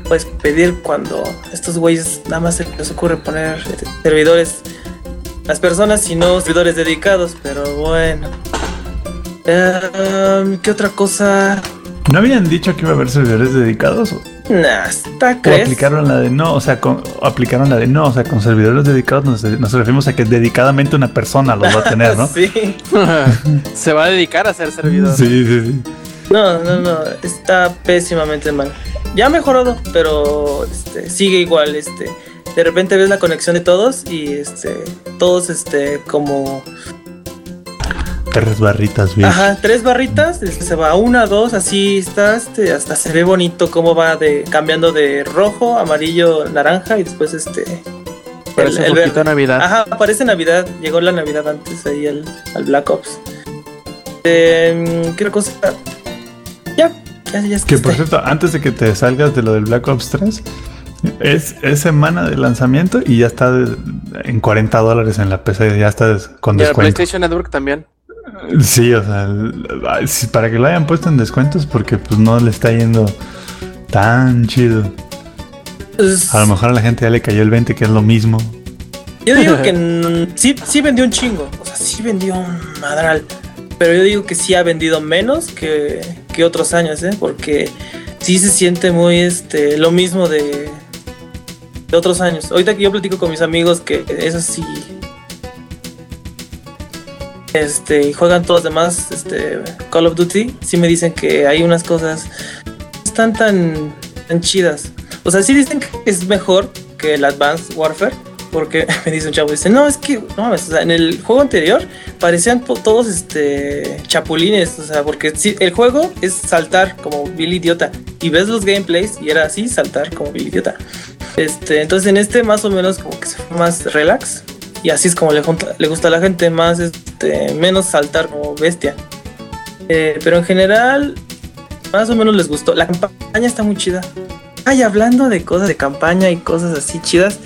Puedes pedir cuando estos güeyes nada más se les ocurre poner eh, servidores. Las personas y no servidores dedicados. Pero bueno. Eh, ¿Qué otra cosa? ¿No habían dicho que iba a haber servidores dedicados? ¿O Nah, ¿está o crees? aplicaron la de no? O sea, con, o aplicaron la de no. O sea, con servidores dedicados nos, nos referimos a que dedicadamente una persona los va a tener, ¿no? <laughs> sí. <laughs> Se va a dedicar a ser servidor. Sí, sí, sí. No, no, no, está pésimamente mal. Ya ha mejorado, pero este, sigue igual, este. De repente ves la conexión de todos y este todos este como Tres barritas, bien. ajá, tres barritas, este, se va a una, dos, así está, este, hasta se ve bonito cómo va de cambiando de rojo, amarillo, naranja y después este Parece el poquito verde. Navidad. Ajá, parece Navidad. Llegó la Navidad antes ahí al, al Black Ops. Eh, ¿Qué cosa? Ya, ya, ya Que por está. cierto, antes de que te salgas de lo del Black Ops 3, es, es semana de lanzamiento y ya está de- en 40 dólares en la PC, ya está con Y el descuento. PlayStation Network también. Sí, o sea, para que lo hayan puesto en descuentos porque pues no le está yendo tan chido. A lo mejor a la gente ya le cayó el 20, que es lo mismo. Yo digo que <laughs> sí, sí vendió un chingo. O sea, sí vendió un madral. Pero yo digo que sí ha vendido menos que, que otros años, ¿eh? Porque sí se siente muy este lo mismo de, de otros años. Ahorita que yo platico con mis amigos que eso sí. Este, y juegan todos los demás este, Call of Duty, sí me dicen que hay unas cosas están tan, tan chidas. O sea, sí dicen que es mejor que el Advanced Warfare, porque <laughs> me dice un chavo, dice, no, es que, no o sea, en el juego anterior parecían to- todos este chapulines, o sea, porque el juego es saltar como Billy Idiota, y ves los gameplays y era así, saltar como Billy Idiota. Este, entonces en este más o menos como que se fue más relax. Y así es como le, junta- le gusta a la gente, más este, menos saltar como bestia. Eh, pero en general, más o menos les gustó. La campaña está muy chida. Ay, hablando de cosas de campaña y cosas así chidas,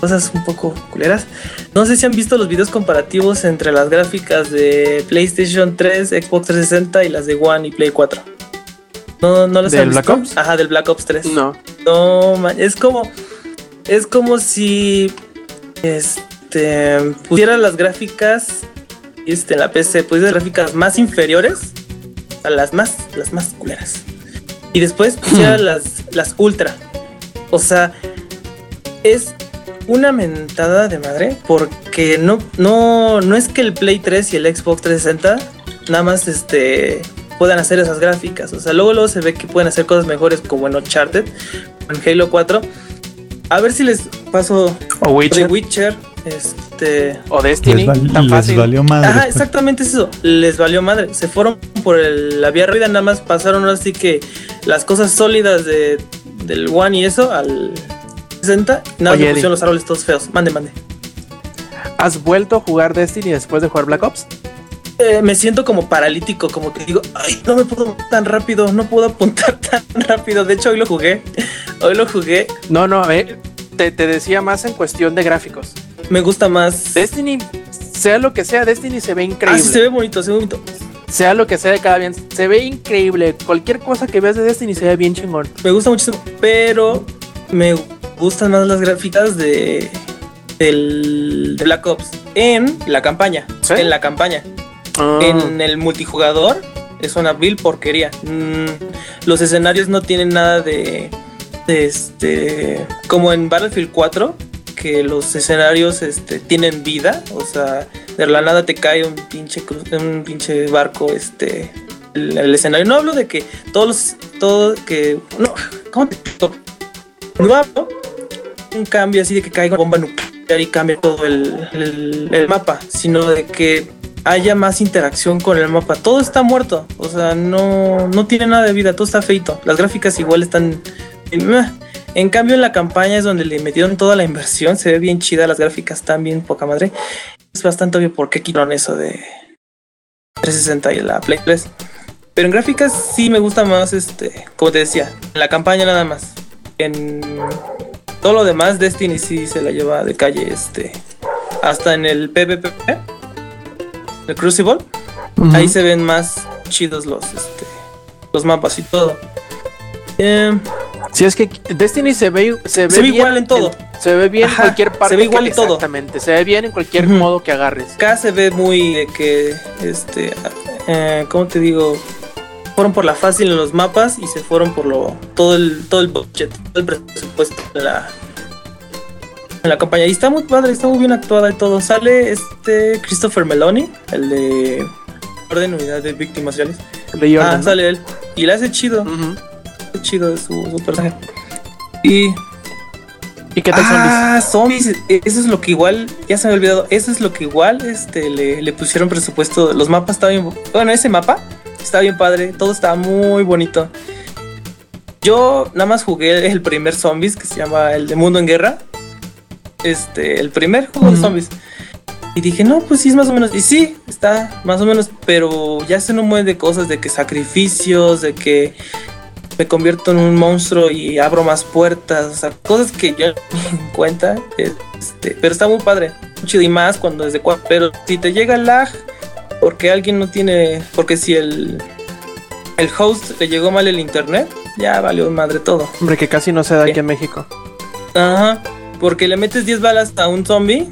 cosas un poco culeras. No sé si han visto los videos comparativos entre las gráficas de PlayStation 3, Xbox 360 y las de One y Play 4. No, no las ¿Del han Black visto? Ops? Ajá, del Black Ops 3. No. No, man, es como. Es como si. Este. Pusiera las gráficas. Este, en la PC, pusiera gráficas más inferiores a las más. Las más culeras. Y después pusiera las, las ultra. O sea. Es una mentada de madre. Porque no, no, no es que el Play 3 y el Xbox 360 nada más este puedan hacer esas gráficas. O sea, luego luego se ve que pueden hacer cosas mejores como en Uncharted, o en Halo 4. A ver si les paso O de Witcher. Witcher. Este. O Destiny. Les, val- tan les valió madre. Ajá, pues. exactamente es eso. Les valió madre. Se fueron por el- la vía rápida, nada más pasaron así que las cosas sólidas de, del One y eso al 60. Nada, Eddie. pusieron los árboles todos feos. Mande, mande. ¿Has vuelto a jugar Destiny después de jugar Black Ops? Eh, me siento como paralítico, como que digo, ay, no me puedo tan rápido, no puedo apuntar <laughs> tan rápido. De hecho, hoy lo jugué. Hoy lo jugué. No, no, eh, te, te decía más en cuestión de gráficos. Me gusta más. Destiny, sea lo que sea, Destiny se ve Ah, increíble. sí, se ve bonito, se ve bonito. Sea lo que sea de cada bien, se ve increíble. Cualquier cosa que veas de Destiny se ve bien chingón. Me gusta muchísimo, pero me gustan más las gráficas de del de Black Ops en la campaña, ¿Sí? en la campaña. Ah, En el multijugador es una vil porquería. Mm, los escenarios no tienen nada de este como en Battlefield 4 que los escenarios este, tienen vida, o sea, de la nada te cae un pinche un pinche barco este el, escenario. No hablo de que todos los todo que no, ¿cómo te? No hablo un cambio así de que caiga una bomba nuclear y cambie todo el, el- el mapa, sino de que haya más interacción con el mapa. Todo está muerto, o sea, no, no tiene nada de vida, todo está feito. Las gráficas igual están... <laughs> En cambio, en la campaña es donde le metieron toda la inversión, se ve bien chida, las gráficas están bien poca madre. Es bastante obvio por qué quitaron eso de 360 y la Play 3. Pero en gráficas sí me gusta más, este, como te decía, en la campaña nada más. En todo lo demás, Destiny sí se la lleva de calle, este, hasta en el PvP, el Crucible, ahí se ven más chidos los, este, los mapas y todo. Eh, Si es que Destiny se ve, se ve, Se ve bien igual en todo. se ve bien en cualquier parte. se ve igual que- en todo. Exactamente. Se ve bien en cualquier modo que agarres. acá se ve muy de que, este, eh, ¿cómo te digo? Fueron por la fácil en los mapas y se fueron por lo todo el todo el budget, todo el presupuesto en la en la campaña. Y está muy padre, está muy bien actuada y todo. Sale este Christopher Meloni, el de Orden Unidad de Víctimas Reales. De Jordan, Ah, ¿no? sale él. Y le hace chido, hace chido su, su personaje. Y ¿Y qué tal zombies? ah, zombies. Eso es lo que igual, ya se me había olvidado. Eso es lo que igual este, le, le pusieron presupuesto. Los mapas estaban bien. Bueno, ese mapa está bien padre. Todo estaba muy bonito. Yo nada más jugué el primer zombies que se llama el de Mundo en Guerra. Este, el primer juego de zombies. Y dije, no, pues sí, es más o menos. Y sí, está más o menos. Pero ya se no mueve de cosas de que sacrificios, de que me convierto en un monstruo y abro más puertas, o sea, cosas que yo ni en cuenta, este, pero está muy padre, chido y más cuando es de cuatro, pero si te llega el lag, porque alguien no tiene, porque si el, el host le llegó mal el internet, ya valió madre todo. Hombre, que casi no se da ¿Qué? aquí en México. Ajá, porque le metes 10 balas a un zombie,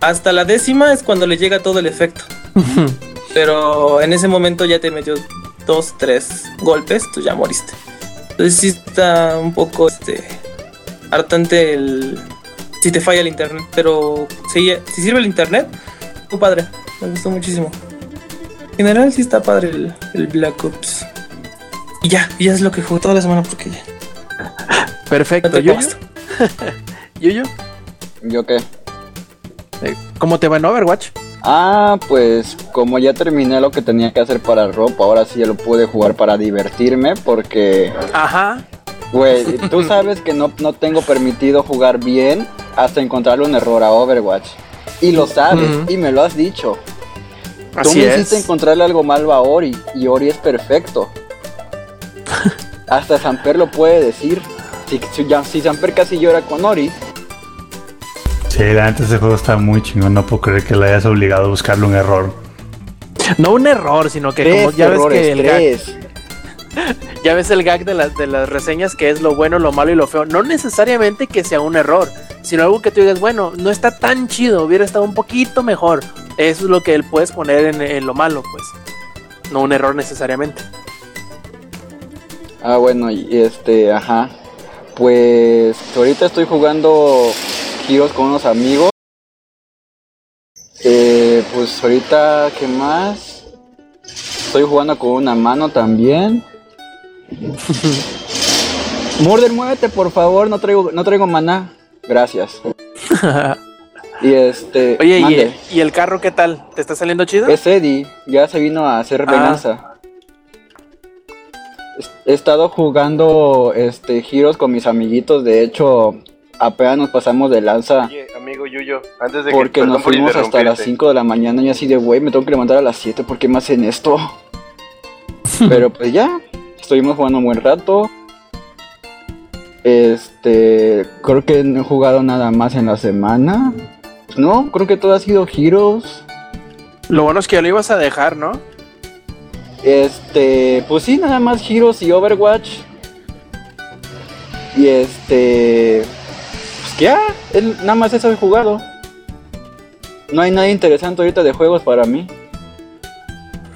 hasta la décima es cuando le llega todo el efecto. <laughs> Pero en ese momento ya te metió dos, tres golpes, tú ya moriste. Entonces sí está un poco este hartante el si te falla el internet, pero si, si sirve el internet, muy padre, me gustó muchísimo. En general sí está padre el, el Black Ops. Y ya, y ya es lo que jugué toda la semana porque ya. Perfecto. no Yuyo, basta. <laughs> Yuyo, ¿Yo qué? eh, ¿cómo te va en Overwatch? Ah, pues como ya terminé lo que tenía que hacer para ropa, ahora sí ya lo pude jugar para divertirme porque Ajá. Güey, tú sabes que no, no tengo permitido jugar bien hasta encontrarle un error a Overwatch. Y lo sabes, y me lo has dicho. Tú me hiciste encontrarle algo malo a Ori, y Ori es perfecto. <laughs> hasta Samper lo puede decir. Si, si Samper casi llora con Ori, Sí, la neta ese juego está muy chingón. No puedo creer que le hayas obligado a buscarle un error. No un error, sino que tres como ya ves que el gag, <laughs> ya ves el gag de las de las reseñas que es lo bueno, lo malo y lo feo. No necesariamente que sea un error, sino algo que tú digas, bueno, no está tan chido, hubiera estado un poquito mejor. Eso es lo que él puedes poner en, en lo malo, pues. No un error necesariamente. Ah, bueno, y este, ajá. Pues ahorita estoy jugando Heroes con unos amigos. Eh, pues ahorita, ¿qué más? Estoy jugando con una mano también. <laughs> Murder, muévete, por favor, no traigo, no traigo maná. Gracias. <laughs> Y este. Oye. ¿y, ¿y el carro qué tal? ¿Te está saliendo chido? Es Eddie, ya se vino a hacer Ah. venganza. He estado jugando este Heroes con mis amiguitos, de hecho, apenas nos pasamos de lanza Oye, amigo Yuyo, antes de que porque perdón nos fuimos hasta las interrumpirte. 5 de la mañana y así de güey, me tengo que levantar a las 7, ¿por qué me hacen esto? <laughs> Pero pues ya, estuvimos jugando un buen rato. Este, creo que no he jugado nada más en la semana. No, creo que todo ha sido Heroes. Lo bueno es que lo ibas a dejar, ¿no? Este, pues sí, nada más Heroes y Overwatch. Y este, ya, él, nada más eso he jugado. No hay nada interesante ahorita de juegos para mí.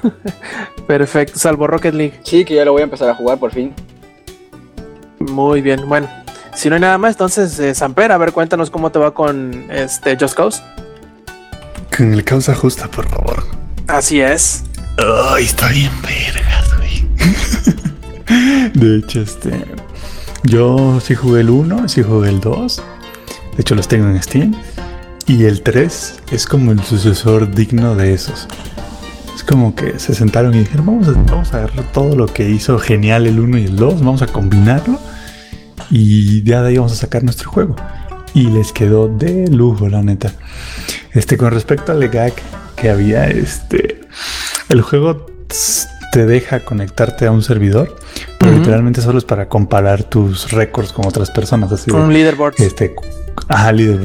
<laughs> Perfecto, salvo Rocket League. Sí, que ya lo voy a empezar a jugar por fin. Muy bien, bueno. Si no hay nada más, entonces, eh, Samper, a ver, cuéntanos cómo te va con este Just Cause. Con el causa justa, por favor. Así es. Ay, está bien vergas, güey. <laughs> De hecho, este. Yo sí jugué el 1, sí jugué el 2. De hecho, los tengo en Steam. Y el 3 es como el sucesor digno de esos. Es como que se sentaron y dijeron: Vamos a, vamos a agarrar todo lo que hizo genial el 1 y el 2, vamos a combinarlo. Y ya de ahí vamos a sacar nuestro juego. Y les quedó de lujo, la neta. Este, con respecto al gag que había, este. El juego te deja conectarte a un servidor, pero literalmente solo es para comparar tus récords con otras personas. Así Un leaderboard. este, ajá, líder,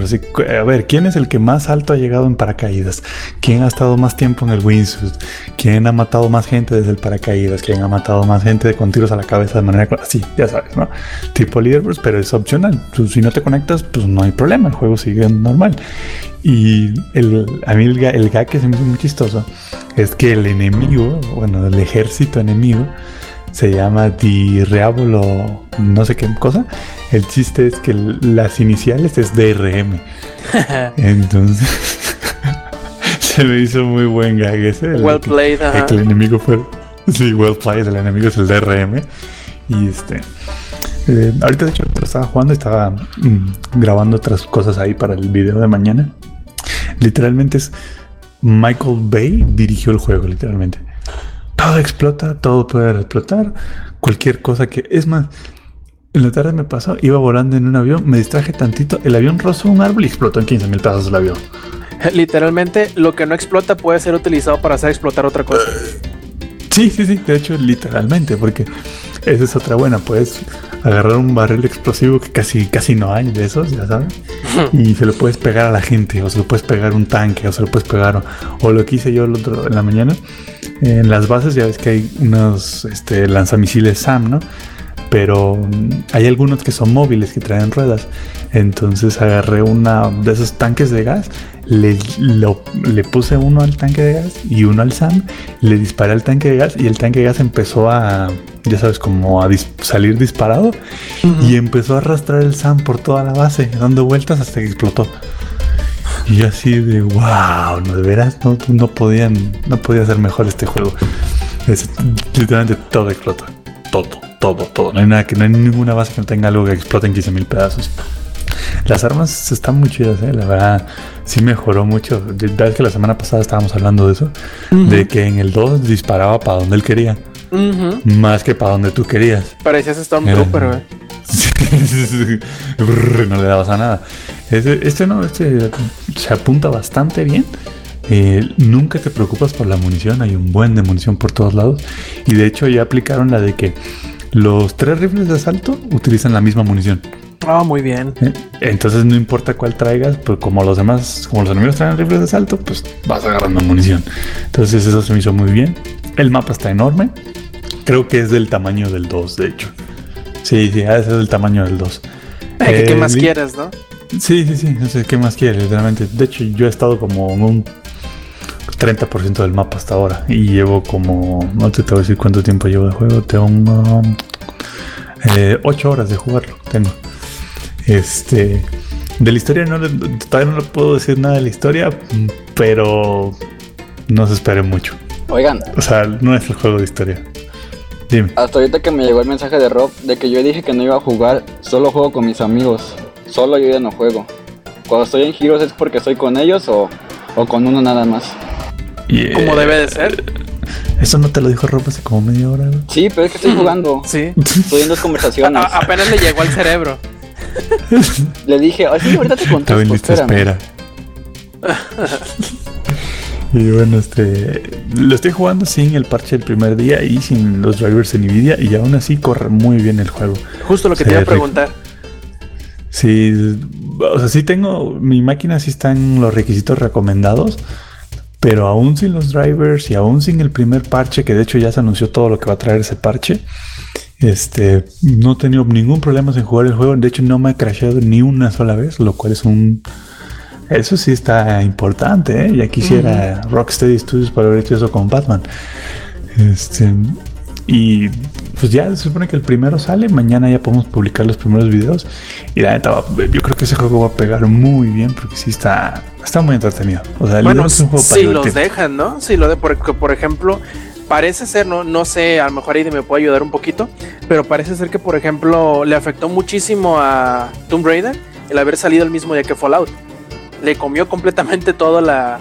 a ver, ¿quién es el que más alto ha llegado en paracaídas? ¿Quién ha estado más tiempo en el wingsuit? ¿Quién ha matado más gente desde el paracaídas? ¿Quién ha matado más gente con tiros a la cabeza de manera así? Ya sabes, ¿no? Tipo leaderboards, pero es opcional. Si no te conectas, pues no hay problema, el juego sigue normal. Y el, a mí el, el gag que se me hizo muy chistoso es que el enemigo, bueno, el ejército enemigo, se llama Diablo, no sé qué cosa. El chiste es que las iniciales es DRM. <laughs> Entonces, <laughs> se me hizo muy buen gag ese. el well played, el el enemigo fue. Sí, well played, el enemigo es el DRM. Y este. eh, ahorita, de hecho, lo estaba jugando estaba mm, grabando otras cosas ahí para el video de mañana. Literalmente es. Michael Bay dirigió el juego, literalmente. Todo explota, todo puede explotar. Cualquier cosa que. Es más, en la tarde me pasó, iba volando en un avión, me distraje tantito, el avión rozó un árbol y explotó en 15 mil pedazos el avión. <laughs> Literalmente, lo que no explota puede ser utilizado para hacer explotar otra cosa. Sí, sí, sí, de hecho, literalmente, porque esa es otra buena. Puedes agarrar un barril explosivo que casi, casi no hay de esos, ya sabes, y se lo puedes pegar a la gente, o se lo puedes pegar a un tanque, o se lo puedes pegar, o, o lo que hice yo el otro en la mañana. En las bases ya ves que hay unos este, lanzamisiles SAM, ¿no? Pero mm, hay algunos que son móviles que traen ruedas. Entonces agarré una de esos tanques de gas, le, lo- le puse uno al tanque de gas y uno al SAM, le disparé al tanque de gas y el tanque de gas empezó a, ya sabes, como a dis- salir disparado y empezó a arrastrar el SAM por toda la base, dando vueltas hasta que explotó. Y yo así de wow, no de veras no, no podían, no podía ser mejor este juego. Es, literalmente todo explota. Todo, todo, todo. No hay nada que, no hay ninguna base que no tenga algo que explote en 15 mil pedazos. Las armas están muy chidas, eh. La verdad, sí mejoró mucho. Ves que la semana pasada estábamos hablando de eso. De que en el 2 disparaba para donde él quería. Más que para donde tú querías. Parecías Stormtrooper, güey. <laughs> No le dabas a nada. Este, este no, este se apunta bastante bien. Eh, nunca te preocupas por la munición, hay un buen de munición por todos lados. Y de hecho ya aplicaron la de que los tres rifles de asalto utilizan la misma munición. Ah, muy bien. ¿eh? Entonces no importa cuál traigas, pues como los demás, como los enemigos traen rifles de asalto, pues vas agarrando munición. Entonces eso se me hizo muy bien. El mapa está enorme. Creo que es del tamaño del 2, de hecho. Sí, sí, ese es del tamaño del 2. Ay, que ¿Qué Eh, más quieres, no? Sí, sí, sí, no sé qué más quieres, realmente. De hecho, yo he estado como en un 30% del mapa hasta ahora y llevo como, no te, te voy a decir cuánto tiempo llevo de juego, tengo um, 8 horas de jugarlo, tengo. Este, de la historia no le- todavía no le puedo decir nada de la historia, pero no se espere mucho. Oigan, O sea, no es el juego de historia. Dime. hasta ahorita que me llegó el mensaje de Rob de que yo dije que no iba a jugar, solo juego con mis amigos. Solo yo ya no juego. Cuando estoy en Heroes es porque estoy con ellos o, o con uno nada más. Como debe de ser. Eso no te lo dijo Rob hace como media hora. Sí, pero es que estoy jugando. Sí. Estoy en dos conversaciones. A- apenas le llegó al cerebro. <laughs> Le dije, ay, sí, ahorita te contesto, lista de espérame. espera. <laughs> y bueno, este lo estoy jugando sin el parche del primer día y sin los drivers de Nvidia y aún así corre muy bien el juego. Justo lo que te iba a preguntar. Sí, o sea, sí tengo mi máquina sí está en los requisitos recomendados, pero aún sin los drivers y aún sin el primer parche, que de hecho ya se anunció todo lo que va a traer ese parche. Este, no he tenido ningún problema en jugar el juego. De hecho, no me ha crasheado ni una sola vez, lo cual es un. Eso sí está importante, ¿eh? Ya quisiera Rocksteady Studios para haber hecho eso con Batman. Este. Y pues ya se supone que el primero sale. Mañana ya podemos publicar los primeros videos. Y la neta, yo creo que ese juego va a pegar muy bien porque sí está, está muy entretenido. O sea, Bueno, es un juego para si los dejan, ¿no? Si lo de, porque, por ejemplo, parece ser, no, no sé, a lo mejor ahí me puede ayudar un poquito, pero parece ser que, por ejemplo, le afectó muchísimo a Tomb Raider el haber salido el mismo día que Fallout. Le comió completamente toda la.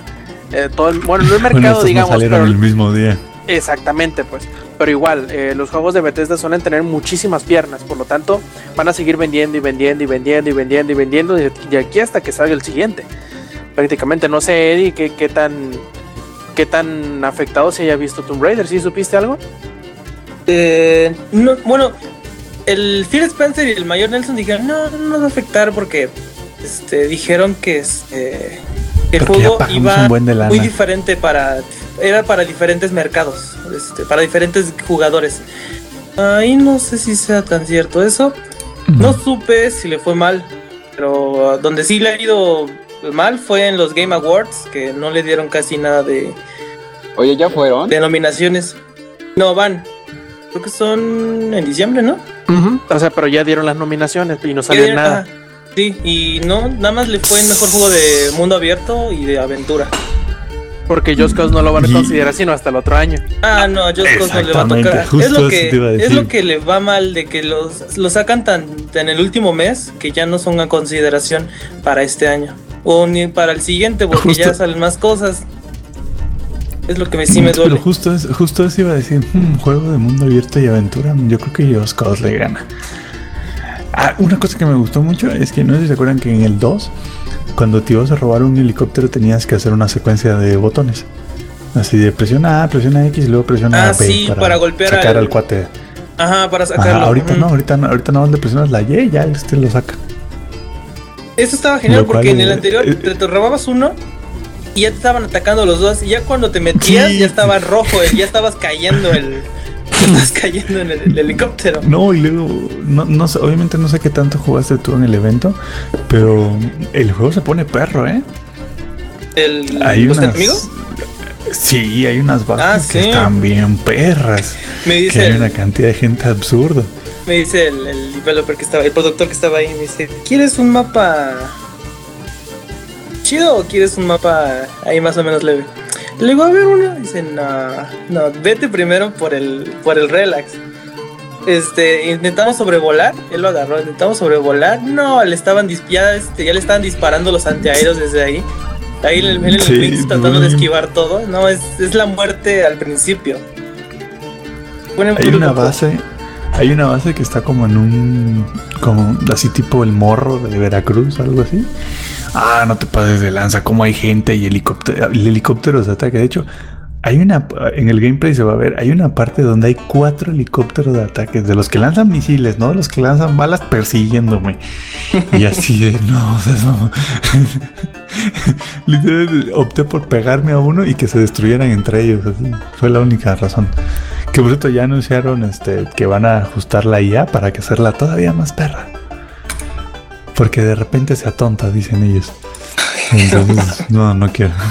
eh, todo el- bueno, no el Bueno, mercado, estos no digamos, salieron pero el mismo día. Exactamente, pues. Pero igual, eh, los juegos de Bethesda suelen tener muchísimas piernas, por lo tanto, van a seguir vendiendo y vendiendo y vendiendo y vendiendo y vendiendo de, de aquí hasta que salga el siguiente. Prácticamente, no sé, Eddie, qué, qué tan qué tan afectado se haya visto Tomb Raider. ¿Sí supiste algo? Eh, no, bueno, el Phil Spencer y el mayor Nelson dijeron, no, no nos va a afectar porque este, dijeron que este, el Porque juego iba muy diferente para... Era para diferentes mercados, este, para diferentes jugadores. Ahí no sé si sea tan cierto eso. No supe si le fue mal, pero donde sí le ha ido mal fue en los Game Awards, que no le dieron casi nada de, Oye, ¿ya fueron? de nominaciones. No van. Creo que son en diciembre, ¿no? O sea, pero ya dieron las nominaciones y no salió nada. ajá. Sí, y no, nada más le fue el mejor juego de mundo abierto y de aventura. Porque Just Cause no lo van a Y- considerar sino hasta el otro año. Ah, no, Cause no le va a tocar. justo Es lo, que, a es lo que le va mal de que los, los sacan tan, tan en el último mes que ya no son a consideración para este año. O ni para el siguiente, porque Justo. ya salen más cosas. Es lo que me, sí me Pero duele. justo, es, justo eso iba a decir, "Hmm, juego de mundo abierto y aventura, yo creo que Just Cause le gana. Ah, una cosa que me gustó mucho es que no sé si se acuerdan que en el 2, cuando te ibas a robar un helicóptero tenías que hacer una secuencia de botones. Así de presiona A, presiona X y luego presiona Ah, B sí, para golpear sacar al- al cuate. Ajá, para Ajá, sacarlo. ahorita Ujú. no, ahorita no, ahorita no le presionas la Y y ya este lo saca. Eso estaba genial cual, porque en el anterior eh, te, te robabas uno y ya te estaban atacando los dos. Y ya cuando te metías, Sí. ya estaba rojo, ya estabas cayendo el. <laughs> Estabas cayendo en el, el helicóptero. No, y luego, no, no sé, obviamente no sé qué tanto jugaste tú en el evento, pero el juego se pone perro, ¿eh? El, Hay ¿Los unas. enemigos? Sí, hay unas bajas Ah, que sí. están bien perras. Me Que dice, hay el, una cantidad de gente absurda. me dice el, el developer que estaba, el productor que estaba ahí, me dice, ¿quieres un mapa chido o quieres un mapa ahí más o menos leve? Le digo, a ver uno. Dice, no, no, vete primero por el, por el relax. Este, intentamos sobrevolar, él lo agarró, intentamos sobrevolar, no, le estaban ya, este, ya le estaban disparando los antiaéreos desde ahí. Ahí en el, en el Sí, Wings tratando de esquivar todo, no, es, es la muerte al principio. Hay una loco. base, Hay una base que está como en un. como así tipo el morro de Veracruz, algo así. Ah, no te pases de lanza, como hay gente y helicóptero, helicópteros de ataque. De hecho, hay una. En el gameplay se va a ver, hay una parte donde hay cuatro helicópteros de ataque, de los que lanzan misiles, ¿no? De los que lanzan balas persiguiéndome. Y así de, no, o sea, no. <laughs> Literalmente opté por pegarme a uno y que se destruyeran entre ellos. así. Fue la única razón. Que por cierto ya anunciaron este, que van a ajustar la IA para que hacerla todavía más perra. Porque de repente se atonta, dicen ellos. Entonces, no, no quiero. <laughs>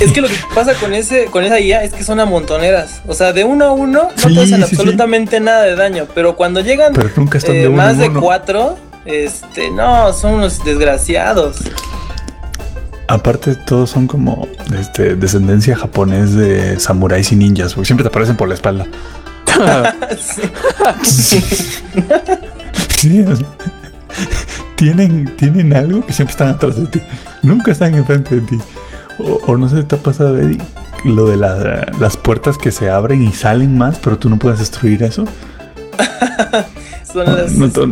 Es que lo que pasa con ese, con esa IA es que son amontoneras. O sea, de uno a uno no Sí, te hacen sí, sí. absolutamente nada de daño. Pero cuando llegan Pero nunca están eh, de uno más de cuatro, este, no, son unos desgraciados. Aparte, todos son como este, descendencia japonés de samuráis y ninjas. porque siempre te aparecen por la espalda. <laughs> Sí. <laughs> Sí, <laughs> tienen, tienen algo que siempre están atrás de ti. Nunca están enfrente de ti. O, o no sé si te ha pasado, Eddie, lo de la- las puertas que se abren y salen más, pero tú no puedes destruir eso. <laughs> Son las- No, te-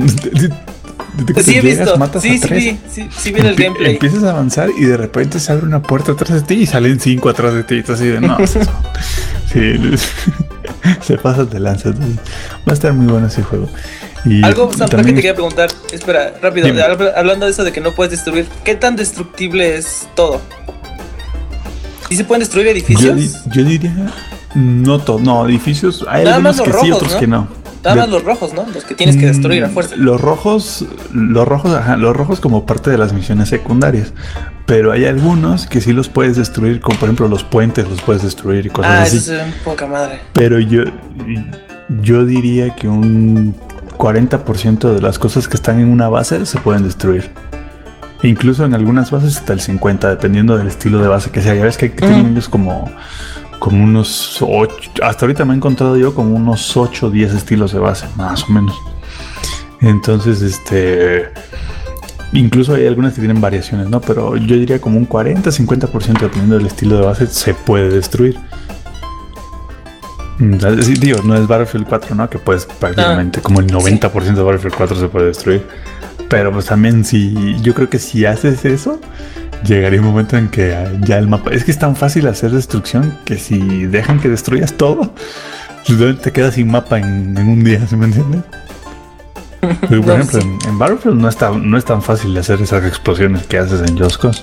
te sí he llegas, visto. Sí, sí. Sí, sí vi en el gameplay. Empiezas a avanzar y de repente se abre una puerta atrás de ti y salen cinco atrás de ti. Y así de no. sí, <laughs> se pasa de lanza. Va a estar muy bueno ese juego. Y Algo, Sam, que te quería preguntar. Espera, rápido. Dime. Hablando de eso de que no puedes destruir, ¿qué tan destructible es todo? ¿Sí se pueden destruir edificios? di- yo diría no todo, no edificios. Hay Nada algunos más que sí, otros ¿no? que no. Nada De- más los rojos, ¿no? Los que tienes que destruir a Mm, fuerza. Los rojos, los rojos, ajá, los rojos como parte de las misiones secundarias. Pero hay algunos que sí los puedes destruir, como por ejemplo los puentes los puedes destruir y cosas Ah, así. eso es poca madre. Pero yo, yo diría que un 40% de las cosas que están en una base se pueden destruir. Incluso en algunas bases hasta el 50%, dependiendo del estilo de base que sea. Ya ves que, que tienen Mm. ellos como, como unos 8, hasta ahorita me he encontrado yo como unos 8 o 10 estilos de base, más o menos. Entonces, este... Incluso hay algunas que tienen variaciones, ¿no? Pero yo diría como un 40-50% dependiendo del estilo de base se puede destruir. Mm, sí, digo, no es Battlefield 4, ¿no? Que pues prácticamente como el 90% de Battlefield 4 se puede destruir. Pero pues también si yo creo que si haces eso, llegaría un momento en que ya el mapa... Es que es tan fácil hacer destrucción que si dejan que destruyas todo, pues, te quedas sin mapa en, en un día, ¿se me entiende? <laughs> Porque, por No, ejemplo, sí. en, en Battlefield no, está, no es tan fácil hacer esas explosiones que haces en Just Cause.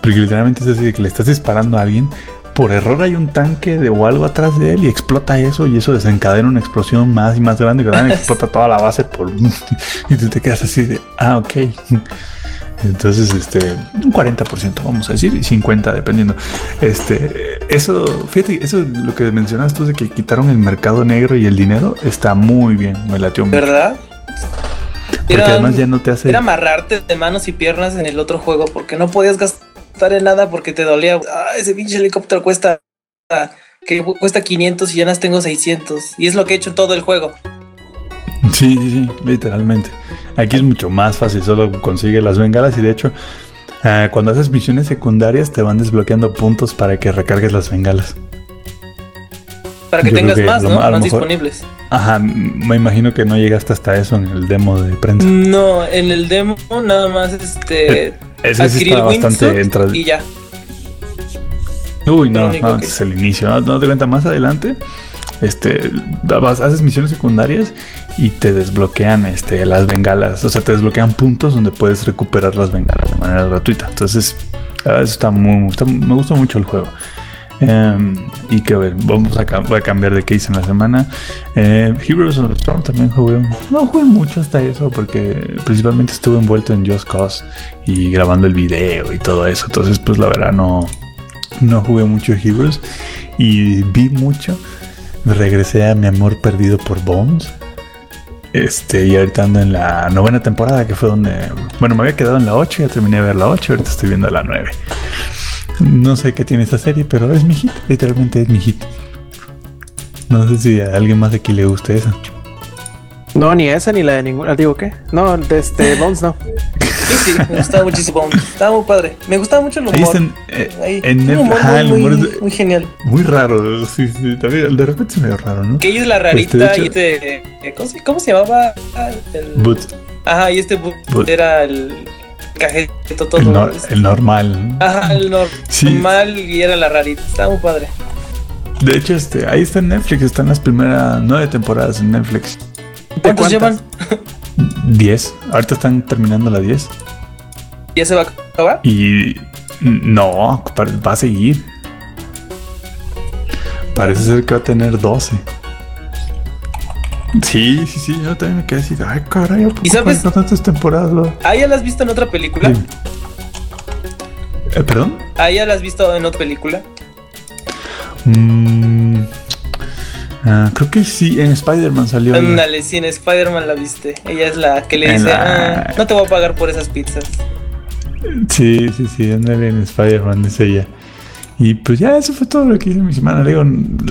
Porque literalmente es así que le estás disparando a alguien, por error hay un tanque de, o algo atrás de él y explota eso y eso desencadena una explosión más y más grande que <laughs> explota toda la base por <laughs> y tú te quedas así de ah ok <laughs> entonces este un 40% vamos a decir y 50 dependiendo. Este eso fíjate eso lo que mencionas tú de que quitaron el mercado negro y el dinero está muy bien me latió mucho. ¿Verdad? porque Era, además ya no te hace era amarrarte de manos y piernas en el otro juego porque no podías gastar en nada porque te dolía. Ah, ese pinche helicóptero cuesta que cuesta 500 y ya las tengo 600 y es lo que he hecho en todo el juego. Sí, sí, sí, literalmente. Aquí es mucho más fácil, solo consigue las bengalas y de hecho, ah, cuando haces misiones secundarias te van desbloqueando puntos para que recargues las bengalas. Para que Yo tengas que más, ¿no? Más mejor- disponibles. Ajá, me imagino que no llegaste hasta eso en el demo de prensa. No, en el demo nada más este Ese sí está bastante entrado. y ya. Uy, no, no, que- es el inicio. No, no te cuenta más adelante. Este, vas- haces misiones secundarias y te desbloquean este, las bengalas. O sea, te desbloquean puntos donde puedes recuperar las bengalas de manera gratuita. Entonces, eso está muy, está- me gusta mucho el juego. Em, y que a ver, vamos a, voy a cambiar de case en la semana. Eh, Heroes of the Storm también jugué. No jugué mucho hasta eso porque principalmente estuve envuelto en Just Cause y grabando el video y todo eso. Entonces, pues la verdad no, no jugué mucho Heroes y vi mucho. Regresé a mi amor perdido por Bones. Este, y ahorita ando en la novena temporada, que fue donde. Bueno, me había quedado en la 8, ya terminé de ver la 8, ahorita estoy viendo la 9. No sé qué tiene esta serie, pero es mi hit, literalmente es mi hit. No sé si a alguien más de aquí le guste esa. No, ni esa ni la de ninguna. Digo, ¿qué? No, de este Bones no. Sí, sí, me gustaba muchísimo. Estaba muy padre. Me gustaba mucho el humor. Ahí está en, eh, Ahí, en humor Ajá, el muy, humor muy, es muy genial. muy raro. Sí, sí, también de repente es medio raro, ¿no? Que ella es la Este, rarita de hecho- y este. eh, ¿cómo, se, cómo se llamaba? Ah, El, But Ajá, y este Boot Boot. era el cajeto todo. el, nor- el normal. ¿no? Ajá, el Sí. normal y era la rarita. Estaba muy padre. De hecho, este, ahí está en Netflix. Están las primeras nueve temporadas en Netflix. ¿Cuántos cuántas? llevan? Diez. Ahorita están terminando la diez. ¿Ya se va a acabar? Y no, pa- va a seguir. Parece ser que va a tener 12. Sí, sí, sí, yo también me quedé así. Ay, caray, ¿a poco ¿Y sabes? tantas temporadas? ¿Ah, ya la has visto en otra película? Eh, ¿Perdón? ¿Ah, ya la has visto en otra película? Mm, ah, creo que sí, en Spider-Man salió. Ándale, sí, en Spider-Man la viste. Ella es la que le En dice, la- "Ah, no te voy a pagar por esas pizzas. Sí, sí, sí, ándale en Spider-Man, es ella. Y pues ya, eso fue todo lo que hice mi semana. Le Digo,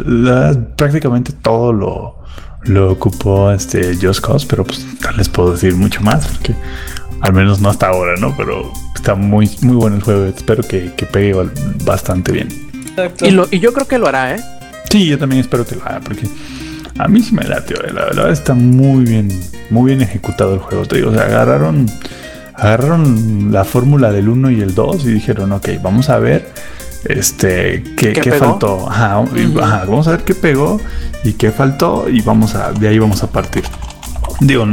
la- prácticamente todo lo, lo ocupó este Just Cause, pero pues no les puedo decir mucho más, porque al menos no hasta ahora, ¿no? Pero está muy, muy bueno el juego. Espero que, que pegue bastante bien. Exacto. Y, lo, y yo creo que lo hará, ¿eh? Sí, yo también espero que lo haga, porque a mí sí me late, la, la verdad está muy bien, muy bien ejecutado el juego. Te digo, o sea, agarraron, agarraron la fórmula del 1 y el 2 y dijeron, ok, vamos a ver este qué, ¿Qué faltó. Ajá, ajá, vamos a ver qué pegó y qué faltó, y vamos a, de ahí vamos a partir. Digo,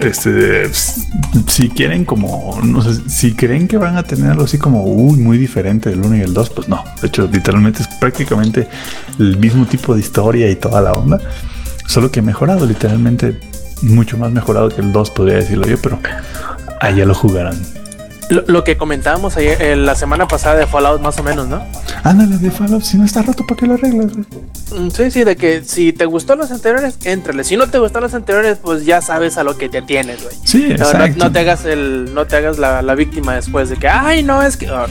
este s- si quieren como no sé si creen que van a tener algo así como uy, muy diferente del 1 y el 2 pues no de hecho literalmente es prácticamente el mismo tipo de historia y toda la onda solo que mejorado literalmente mucho más mejorado que el 2 podría decirlo yo pero allá lo jugarán Lo, lo que comentábamos ayer, eh, la semana pasada de Fallout, más o menos, ¿no? ándale de Fallout si no está roto para qué lo arreglas güey? Mm, Sí, sí, de que si te gustó los anteriores, éntrale. Si no te gustó los anteriores, pues ya sabes a lo que te tienes, güey. sí No, exacto no te hagas el, no te hagas la, la víctima después de que, ay, no, es que ah,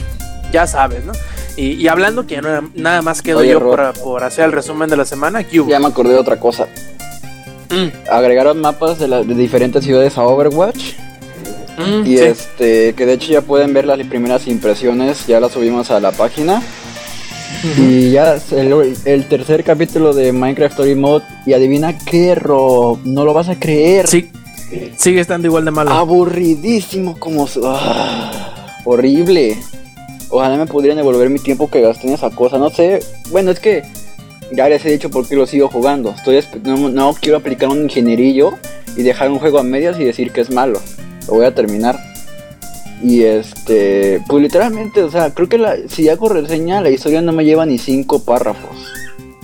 ya sabes, ¿no? Y, y hablando que ya no, nada más quedo Oye, yo por, por hacer el resumen de la semana, ¿qué hubo? Ya me acordé de otra cosa. Mm, Agregaron mapas de, la- de diferentes ciudades a Overwatch. Mm, Y sí. este, que de hecho ya pueden ver las primeras impresiones, ya las subimos a la página. Y ya el, el tercer capítulo de Minecraft Story Mode. Y adivina qué, Rob, no lo vas a creer. Sí, sigue estando igual de malo. Aburridísimo como... ah, horrible. Ojalá me pudieran devolver mi tiempo que gasté en esa cosa. No sé, bueno, es que ya les he dicho por qué lo sigo jugando. Estoy no quiero aplicar un ingenierillo y dejar un juego a medias y decir que es malo. Lo voy a terminar. Y este, pues literalmente, o sea, creo que la, si hago reseña, la historia no me lleva ni cinco párrafos,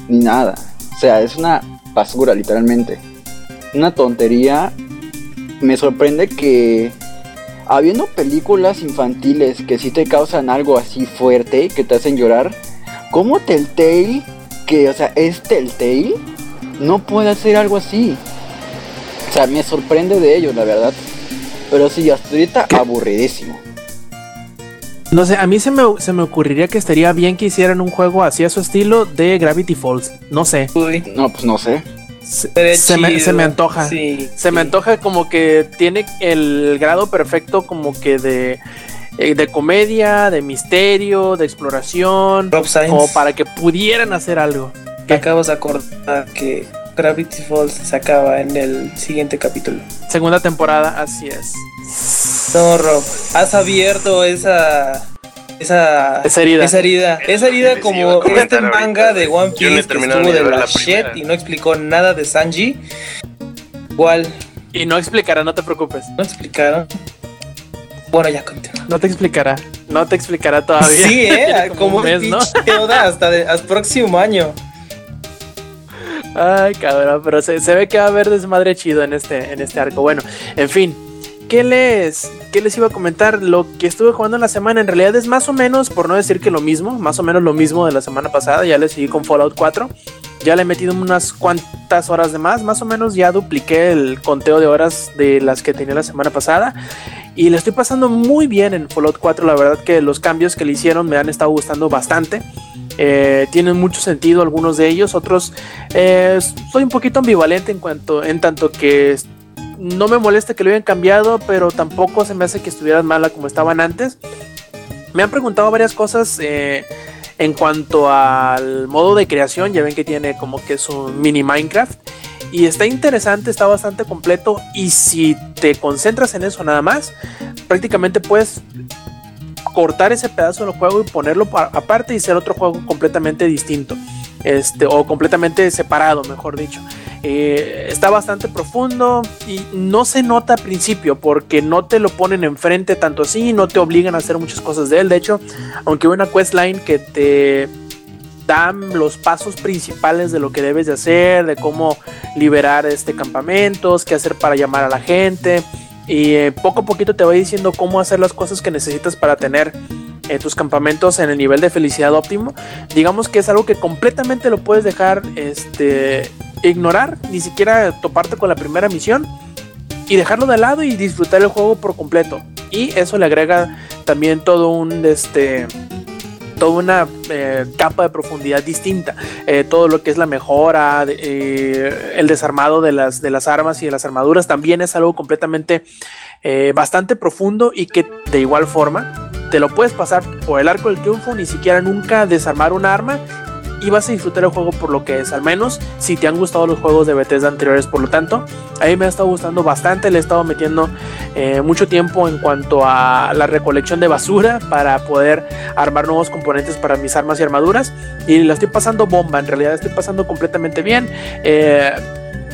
ni nada. O sea, es una basura, literalmente. Una tontería. Me sorprende que, habiendo películas infantiles que sí te causan algo así fuerte, que te hacen llorar, ¿cómo Telltale, que, o sea, es Telltale, no puede hacer algo así? O sea, me sorprende de ellos, la verdad. Pero sí, hasta ahorita aburridísimo. No sé, a mí se me, se me ocurriría que estaría bien que hicieran un juego así a su estilo de Gravity Falls. No sé. Uy, No, pues no sé. Se, me, se me antoja. Sí, Se me antoja como que tiene el grado perfecto como que de, eh, de comedia, de misterio, de exploración, Rob como para que pudieran hacer algo. te acabas de acordar que Gravity Falls se acaba en el siguiente capítulo. Segunda temporada, así es. No, Rob, has abierto esa. Esa, Esa herida. Esa herida, esa herida como este ahorita, manga de. One no Piece que estuvo de de ver la la shit y no explicó nada de Sanji. Igual, Y no explicará, no te preocupes. no explicaron. Bueno, ya continúa. No te explicará. No te explicará todavía. Sí, <laughs> eh, como como un mes, ¿no? hasta, de- hasta próximo año. Ay, cabrón, pero se, se ve que va a haber desmadre chido en este, en este arco. Bueno, en fin. ¿Qué les, ¿Qué les iba a comentar? Lo que estuve jugando en la semana en realidad es más o menos, por no decir que lo mismo, más o menos lo mismo de la semana pasada. Ya le seguí con Fallout 4. Ya le he metido unas cuantas horas de más. Más o menos ya dupliqué el conteo de horas de las que tenía la semana pasada. Y le estoy pasando muy bien en Fallout 4. La verdad que los cambios que le hicieron me han estado gustando bastante. Eh, tienen mucho sentido algunos de ellos, otros eh, soy un poquito ambivalente en cuanto en tanto que no me molesta que lo hayan cambiado, pero tampoco se me hace que estuvieran mala como estaban antes. Me han preguntado varias cosas eh, en cuanto al modo de creación. Ya ven que tiene como que es un mini Minecraft. Y está interesante, está bastante completo. Y si te concentras en eso nada más, prácticamente puedes cortar ese pedazo del juego y ponerlo aparte y ser otro juego completamente distinto. Este, o completamente separado, mejor dicho. Eh, está bastante profundo y no se nota al principio porque no te lo ponen enfrente tanto así, no te obligan a hacer muchas cosas de él. De hecho, aunque hay una questline que te dan los pasos principales de lo que debes de hacer, de cómo liberar este campamentos, qué hacer para llamar a la gente y eh, poco a poquito te va diciendo cómo hacer las cosas que necesitas para tener eh, tus campamentos en el nivel de felicidad óptimo. Digamos que es algo que completamente lo puedes dejar este ignorar, ni siquiera toparte con la primera misión y dejarlo de lado y disfrutar el juego por completo. Y eso le agrega también todo un este toda una eh, capa de profundidad distinta. Eh, todo lo que es la mejora, eh, el desarmado de las, de las armas y de las armaduras también es algo completamente bastante profundo y que de igual forma te lo puedes pasar por el arco del triunfo, ni siquiera nunca desarmar un arma y vas a disfrutar el juego por lo que es, al menos si te han gustado los juegos de Bethesda anteriores. Por lo tanto, a mí me ha estado gustando bastante, le he estado metiendo eh, mucho tiempo en cuanto a la recolección de basura para poder armar nuevos componentes para mis armas y armaduras. Y la estoy pasando bomba, en realidad estoy pasando completamente bien. Eh,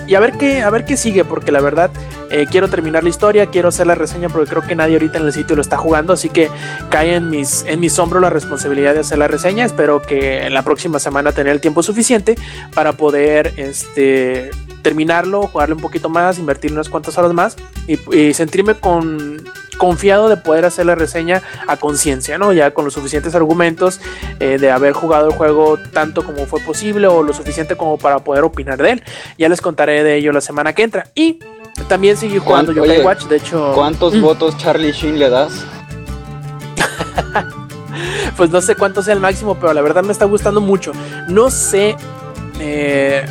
y a ver qué, a ver qué sigue, porque la verdad eh, quiero terminar la historia, quiero hacer la reseña, porque creo que nadie ahorita en el sitio lo está jugando, así que cae en mis, en mis hombros la responsabilidad de hacer la reseña. Espero que en la próxima semana tener el tiempo suficiente para poder este, terminarlo, jugarle un poquito más, invertir unas cuantas horas más y sentirme con confiado de poder hacer la reseña a conciencia, ¿no? Ya con los suficientes argumentos eh, de haber jugado el juego tanto como fue posible o lo suficiente como para poder opinar de él. Ya les contaré de ello la semana que entra. Y también seguí jugando yo Watch, de hecho. ¿Cuántos mm. votos Charlie Sheen le das? <laughs> pues no sé cuánto sea el máximo, pero la verdad me está gustando mucho. No sé. Eh,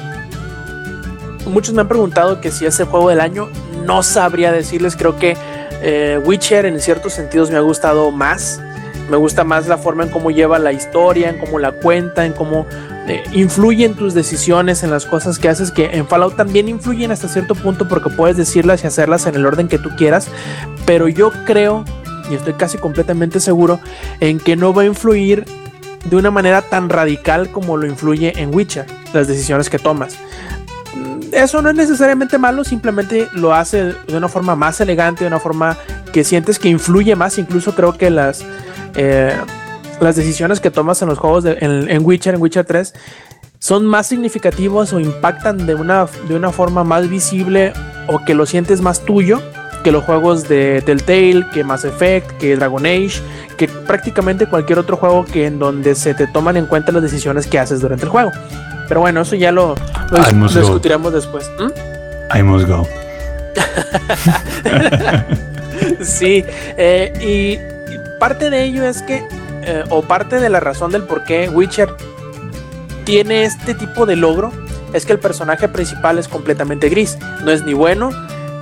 muchos me han preguntado que si es el juego del año. No sabría decirles, creo que eh, Witcher en ciertos sentidos me ha gustado más. Me gusta más la forma en cómo lleva la historia, en cómo la cuenta, en cómo eh, influye en tus decisiones, en las cosas que haces, que en Fallout también influyen hasta cierto punto porque puedes decirlas y hacerlas en el orden que tú quieras. Pero yo creo, y estoy casi completamente seguro, en que no va a influir de una manera tan radical como lo influye en Witcher, las decisiones que tomas eso no es necesariamente malo, simplemente lo hace de una forma más elegante, de una forma que sientes que influye más. Incluso creo que las, eh, las decisiones que tomas en los juegos de, en, Witcher, en Witcher 3, son más significativos o impactan de una, de una forma más visible o que lo sientes más tuyo que los juegos de Telltale, que Mass Effect, que Dragon Age, que prácticamente cualquier otro juego que en donde se te toman en cuenta las decisiones que haces durante el juego. Pero bueno, eso ya lo, discutiremos después. ¿Mm? I must go. <laughs> sí, eh, y parte de ello es que, eh, o parte de la razón del por qué Witcher tiene este tipo de logro, es que el personaje principal es completamente gris. No es ni bueno,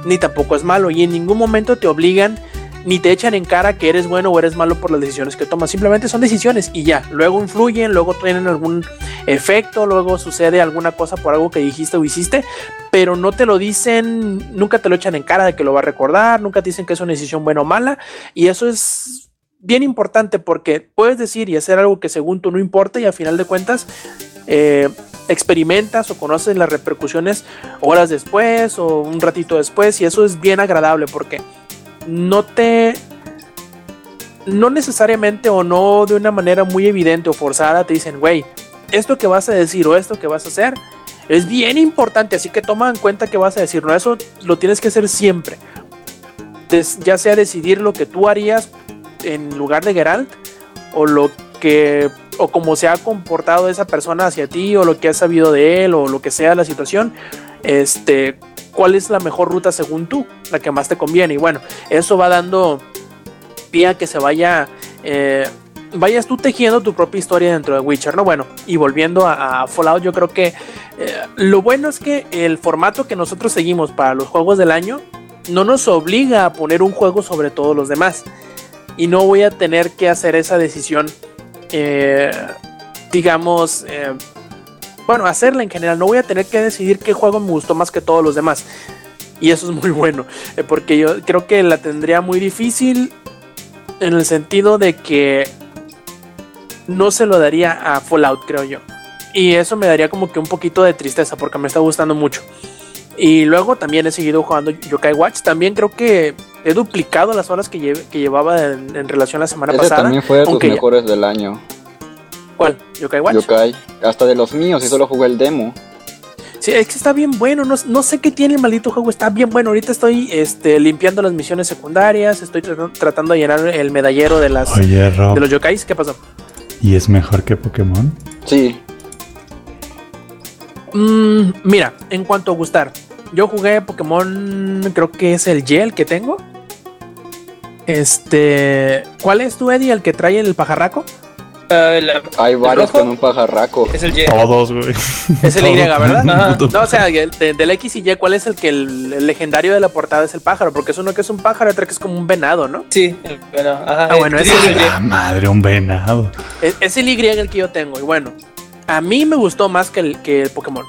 ni tampoco es malo, y en ningún momento te obligan ni te echan en cara que eres bueno o eres malo por las decisiones que tomas. Simplemente son decisiones y ya. Luego influyen, luego tienen algún efecto, luego sucede alguna cosa por algo que dijiste o hiciste, pero no te lo dicen, nunca te lo echan en cara de que lo va a recordar, nunca te dicen que es una decisión buena o mala. Y eso es bien importante porque puedes decir y hacer algo que según tú no importa y a final de cuentas eh, experimentas o conoces las repercusiones horas después o un ratito después y eso es bien agradable porque no te no necesariamente o no de una manera muy evidente o forzada te dicen, güey, esto que vas a decir o esto que vas a hacer es bien importante, así que toma en cuenta que vas a decir, no, eso lo tienes que hacer siempre. ya sea decidir lo que tú harías en lugar de Geralt o lo que o cómo se ha comportado esa persona hacia ti o lo que has sabido de él o lo que sea la situación, este cuál es la mejor ruta según tú, la que más te conviene. Y bueno, eso va dando pie a que se vaya, eh, vayas tú tejiendo tu propia historia dentro de Witcher, ¿no? Bueno, y volviendo a, Fallout, yo creo que eh, lo bueno es que el formato que nosotros seguimos para los juegos del año no nos obliga a poner un juego sobre todos los demás. Y no voy a tener que hacer esa decisión, eh, digamos, eh, bueno, hacerla en general. No voy a tener que decidir qué juego me gustó más que todos los demás. Y eso es muy bueno, eh, porque yo creo que la tendría muy difícil en el sentido de que no se lo daría a Fallout, creo yo. Y eso me daría como que un poquito de tristeza porque me está gustando mucho. Y luego también he seguido jugando Yokai Watch. También creo que he duplicado las horas que, lle- que llevaba en, en relación a la semana Ese pasada. también fue de tus ya- mejores del año. ¿Cuál? Yokai Watch. Yokai. Hasta de los míos, y solo jugué el demo. Sí, es que está bien bueno. No, no sé qué tiene el maldito juego. Está bien bueno. Ahorita estoy este, limpiando las misiones secundarias. Estoy tratando, tratando de llenar el medallero de, las, Oye, de los yokais. ¿Qué pasó? ¿y es mejor que Pokémon? Sí, Mm, mira, en cuanto a gustar, yo jugué Pokémon, creo que es el Y el que tengo. Este, ¿cuál es tu Eddie, el que trae el pajarraco? Ah, la- hay varios rojo? con un pajarraco. es el Y. Todos, güey. Es el Y, ¿verdad? Ajá. No, o sea, el de- del X y Y, ¿cuál es el que el, el legendario de la portada es el pájaro? Porque es uno que es un pájaro otro que es como un venado, ¿no? Sí, el- bueno, ajá. Ah, bueno, es el Y. Madre, un venado. Es, es el Y el que yo tengo. Y bueno, a mí me gustó más que el, que el Pokémon.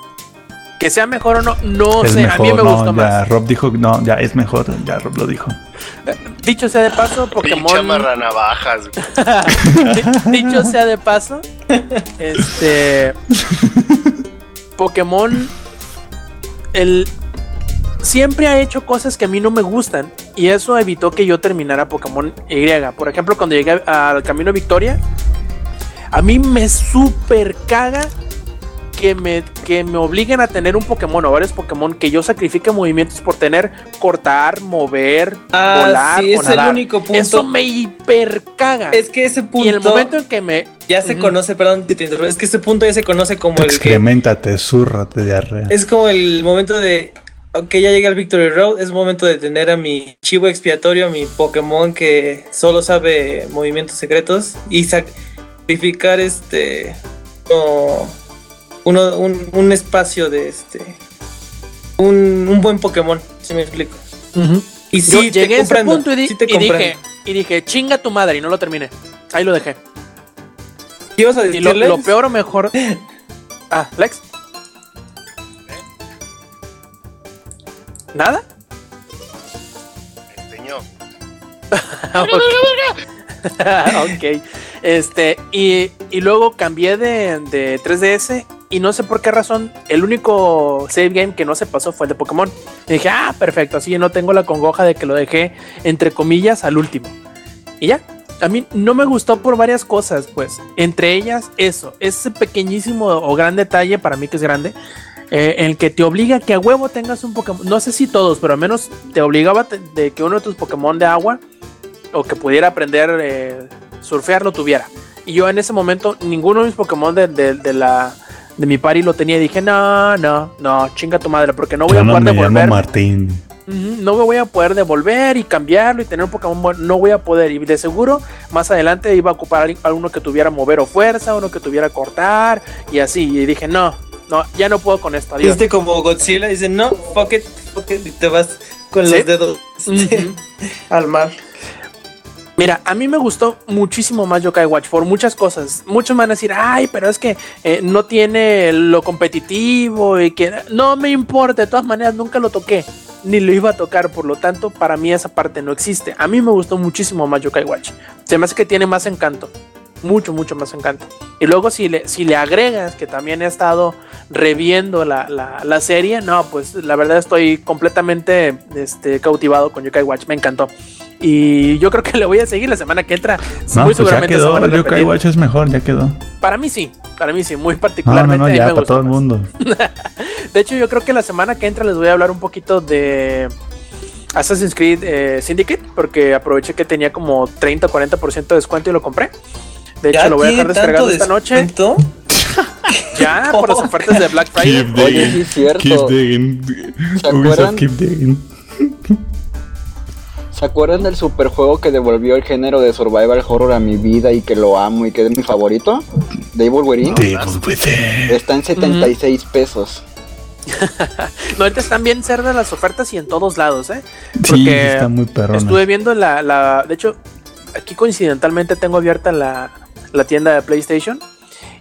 Que sea mejor o no, no es sé, mejor, a mí me no, gustó ya, más. Rob dijo, no, ya es mejor, ya Rob lo dijo. Dicho sea de paso, Pokémon. <laughs> Di- Dicho sea de paso, este Pokémon el siempre ha hecho cosas que a mí no me gustan y eso evitó que yo terminara Pokémon Y. Por ejemplo, cuando llegué al Camino Victoria, a mí me super caga que me, que me obliguen a tener un Pokémon o varios Pokémon que yo sacrifique movimientos por tener cortar, mover, Ah, volar sí, o es el único punto. Eso me hiper caga. Es que ese punto y en el momento en que me ya se conoce, perdón, te interrumpo, es que ese punto ya se conoce como el que Excrementate, zúrrate diarrea. es como el momento de ok, ya llegué al Victory Road, es momento de tener a mi chivo expiatorio, a mi Pokémon que solo sabe movimientos secretos y sacrificar este no, uno, un, un espacio de este un, un buen Pokémon, si me explico. Y Yo sí, te llegué a ese comprendo, punto y, di- sí te y dije, comprendo. y dije, chinga tu madre, y no lo terminé. Ahí lo dejé. ¿Qué ibas a Y lo, decirle? lo peor o mejor. <laughs> Ah, Lex. ¿Nada? Señor. <laughs> <laughs> ok. Este, y, y luego cambié de, de 3DS y no sé por qué razón, el único save game que no se pasó fue el de Pokémon. Dije, ah, perfecto, así no tengo la congoja de que lo dejé entre comillas al último. Y ya, a mí no me gustó por varias cosas, pues. Entre ellas, eso, ese pequeñísimo o gran detalle, para mí que es grande, eh, el que te obliga a que a huevo tengas un Pokémon. No sé si todos, pero al menos te obligaba de que uno de tus Pokémon de agua o que pudiera aprender eh, surfear lo tuviera. Y yo en ese momento, ninguno de mis Pokémon de- de la de mi party lo tenía y dije, no, no, no, chinga tu madre, porque no voy Yo a no poder me llamo devolver. Martín. Ujú, No me voy a poder devolver y cambiarlo y tener un Pokémon bueno. No voy a poder. Y de seguro, más adelante iba a ocupar alguien- alguno que tuviera mover o fuerza, uno que tuviera cortar y así. Y dije, no, no, ya no puedo con esto. Adiós. Viste como Godzilla dice, no, fuck it, fuck it", y te vas con Sí. los dedos <laughs> al mar. Mira, a mí me gustó muchísimo más Yokai Watch por muchas cosas. Muchos van a decir, ay, pero es que eh, no tiene lo competitivo y que no me importa. De todas maneras, nunca lo toqué, ni lo iba a tocar. Por lo tanto, para mí esa parte no existe. A mí me gustó muchísimo más Yokai Watch. Se me hace que tiene más encanto. Mucho, mucho más encanto. Y luego si le, si le agregas que también he estado reviendo la, la, la serie, no, pues la verdad estoy completamente este, cautivado con Yokai Watch. Me encantó. Y yo creo que <laughs> le voy a seguir la semana que entra. No, muy pues seguramente se quedó. van a El Yokai repetir. Watch es mejor, ya quedó. Para mí sí, para mí sí, muy No, no, particularmente. no, mí ya para todo el mundo. <laughs> De hecho, yo creo que la semana que entra les voy a hablar un poquito de Assassin's Creed eh, Syndicate, porque aproveché que tenía como 30 o 40% de descuento y lo compré. De hecho, ¿Ya lo voy a dejar descargado esta noche. <laughs> Ya, por las <laughs> ofertas de Black Friday. Keep Oye, digging, sí es cierto. Keep digging. ¿Se acuerdan? keep digging. <laughs> ¿Se acuerdan del superjuego que devolvió el género de survival horror a mi vida y que lo amo y que es mi favorito? De Evil Within. Devil Within. Está en 76 pesos. no, ahorita están bien cerdas las ofertas y en todos lados, ¿eh? Sí, está muy perrón. Estuve viendo la, la. De hecho, aquí coincidentalmente tengo abierta la, la tienda de PlayStation.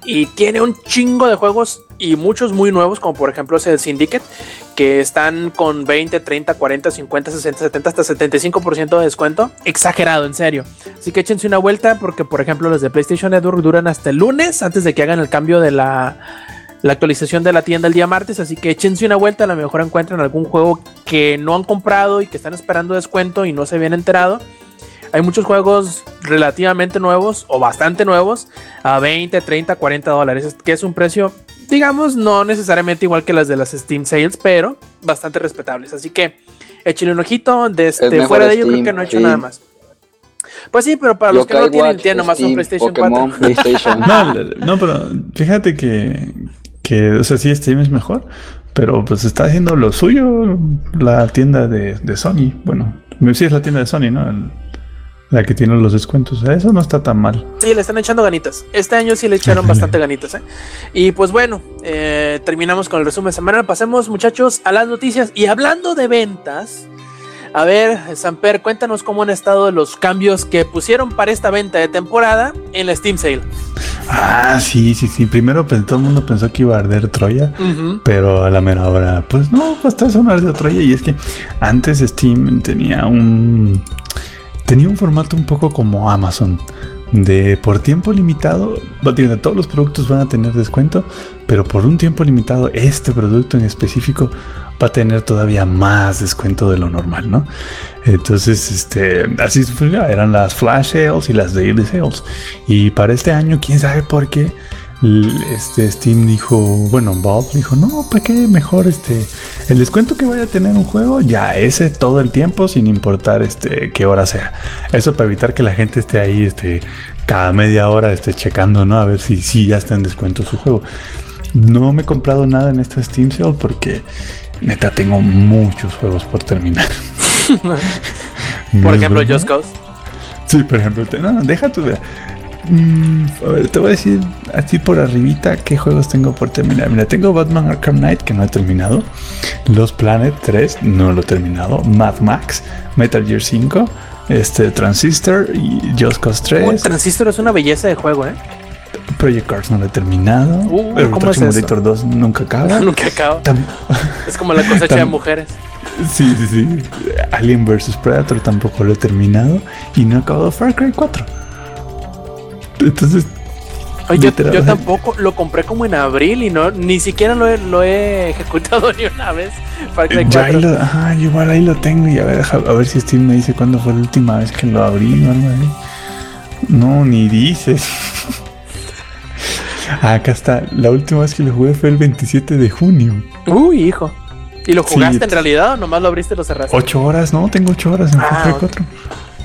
Y tiene un chingo de juegos y muchos muy nuevos, como por ejemplo ese Syndicate, que están con 20, 30, 40, 50, 60, 70, hasta 75% de descuento. Exagerado, en serio. Así que échense una vuelta porque, por ejemplo, los de PlayStation Network duran hasta el lunes antes de que hagan el cambio de la, la actualización de la tienda el día martes. Así que échense una vuelta, a lo mejor encuentran algún juego que no han comprado y que están esperando descuento y no se habían enterado. Hay muchos juegos relativamente nuevos o bastante nuevos a 20, 30, 40 dólares, que es un precio, digamos, no necesariamente igual que las de las Steam Sales, pero bastante respetables. Así que échenle un ojito. Desde fuera de ello, creo que no he hecho nada más. Pues sí, pero para los que no tienen, tienen nomás un PlayStation 4. <laughs> no, no, pero fíjate que, que, o sea, sí, Steam es mejor, pero pues está haciendo lo suyo la tienda de, de Sony. Bueno, sí es la tienda de Sony, ¿no? La que tiene los descuentos. Eso no está tan mal. Sí, le están echando ganitas. Este año sí le echaron bastante ganitas. ¿eh? Y pues bueno, eh, terminamos con el resumen semanal. Pasemos, muchachos, a las noticias. Y hablando de ventas, a ver, Samper, cuéntanos cómo han estado los cambios que pusieron para esta venta de temporada en la Steam Sale. Ah, sí, sí, sí. Primero pues, todo el mundo pensó que iba a arder Troya, pero a la mera hora, pues no, pues está eso no ardió Troya. Y es que antes Steam tenía un tenía un formato un poco como Amazon. De por tiempo limitado, todos los productos van a tener descuento, pero por un tiempo limitado, este producto en específico va a tener todavía más descuento de lo normal, ¿no? Entonces, este, así eran las flash sales y las daily sales. Y para este año, quién sabe por qué, este Steam dijo, bueno, Bob dijo, no, ¿para qué mejor este el descuento que vaya a tener un juego? Ya ese todo el tiempo sin importar este qué hora sea. Eso para evitar que la gente esté ahí este cada media hora esté checando, ¿no? A ver si, si ya está en descuento su juego. No me he comprado nada en esta Steam Sale porque neta tengo muchos juegos por terminar. <laughs> por ejemplo, Just Cause. Sí, por ejemplo, no, deja tu Mm, a ver, te voy a decir así por arribita qué juegos tengo por terminar. Mira, tengo Batman Arkham Knight que no he terminado. Los Planet 3 no lo he terminado. Mad Max, Metal Gear 5, este Transistor y Just Cause 3. Transistor es una belleza de juego, ¿eh? Project Cars no lo he terminado. Uh, ¿cómo es Simulator 2 nunca acaba. <laughs> nunca acaba. es como la cosecha de mujeres. Sí, sí, sí. Alien vs Predator tampoco lo he terminado. Y no he acabado Far Cry 4. Entonces. yo, tampoco lo compré como en abril y no ni siquiera lo he, lo he ejecutado <laughs> ni una vez. Ya ajá, igual ahí lo tengo y a ver, a ver si Steam me dice cuándo fue la última vez que lo abrí o algo No, ni dices. <laughs> Acá está. La última vez que lo jugué fue el 27 de junio. Uy, hijo. ¿Y lo jugaste en realidad o nomás lo abriste y lo cerraste? Ocho horas, no, tengo ocho horas en ah, 4.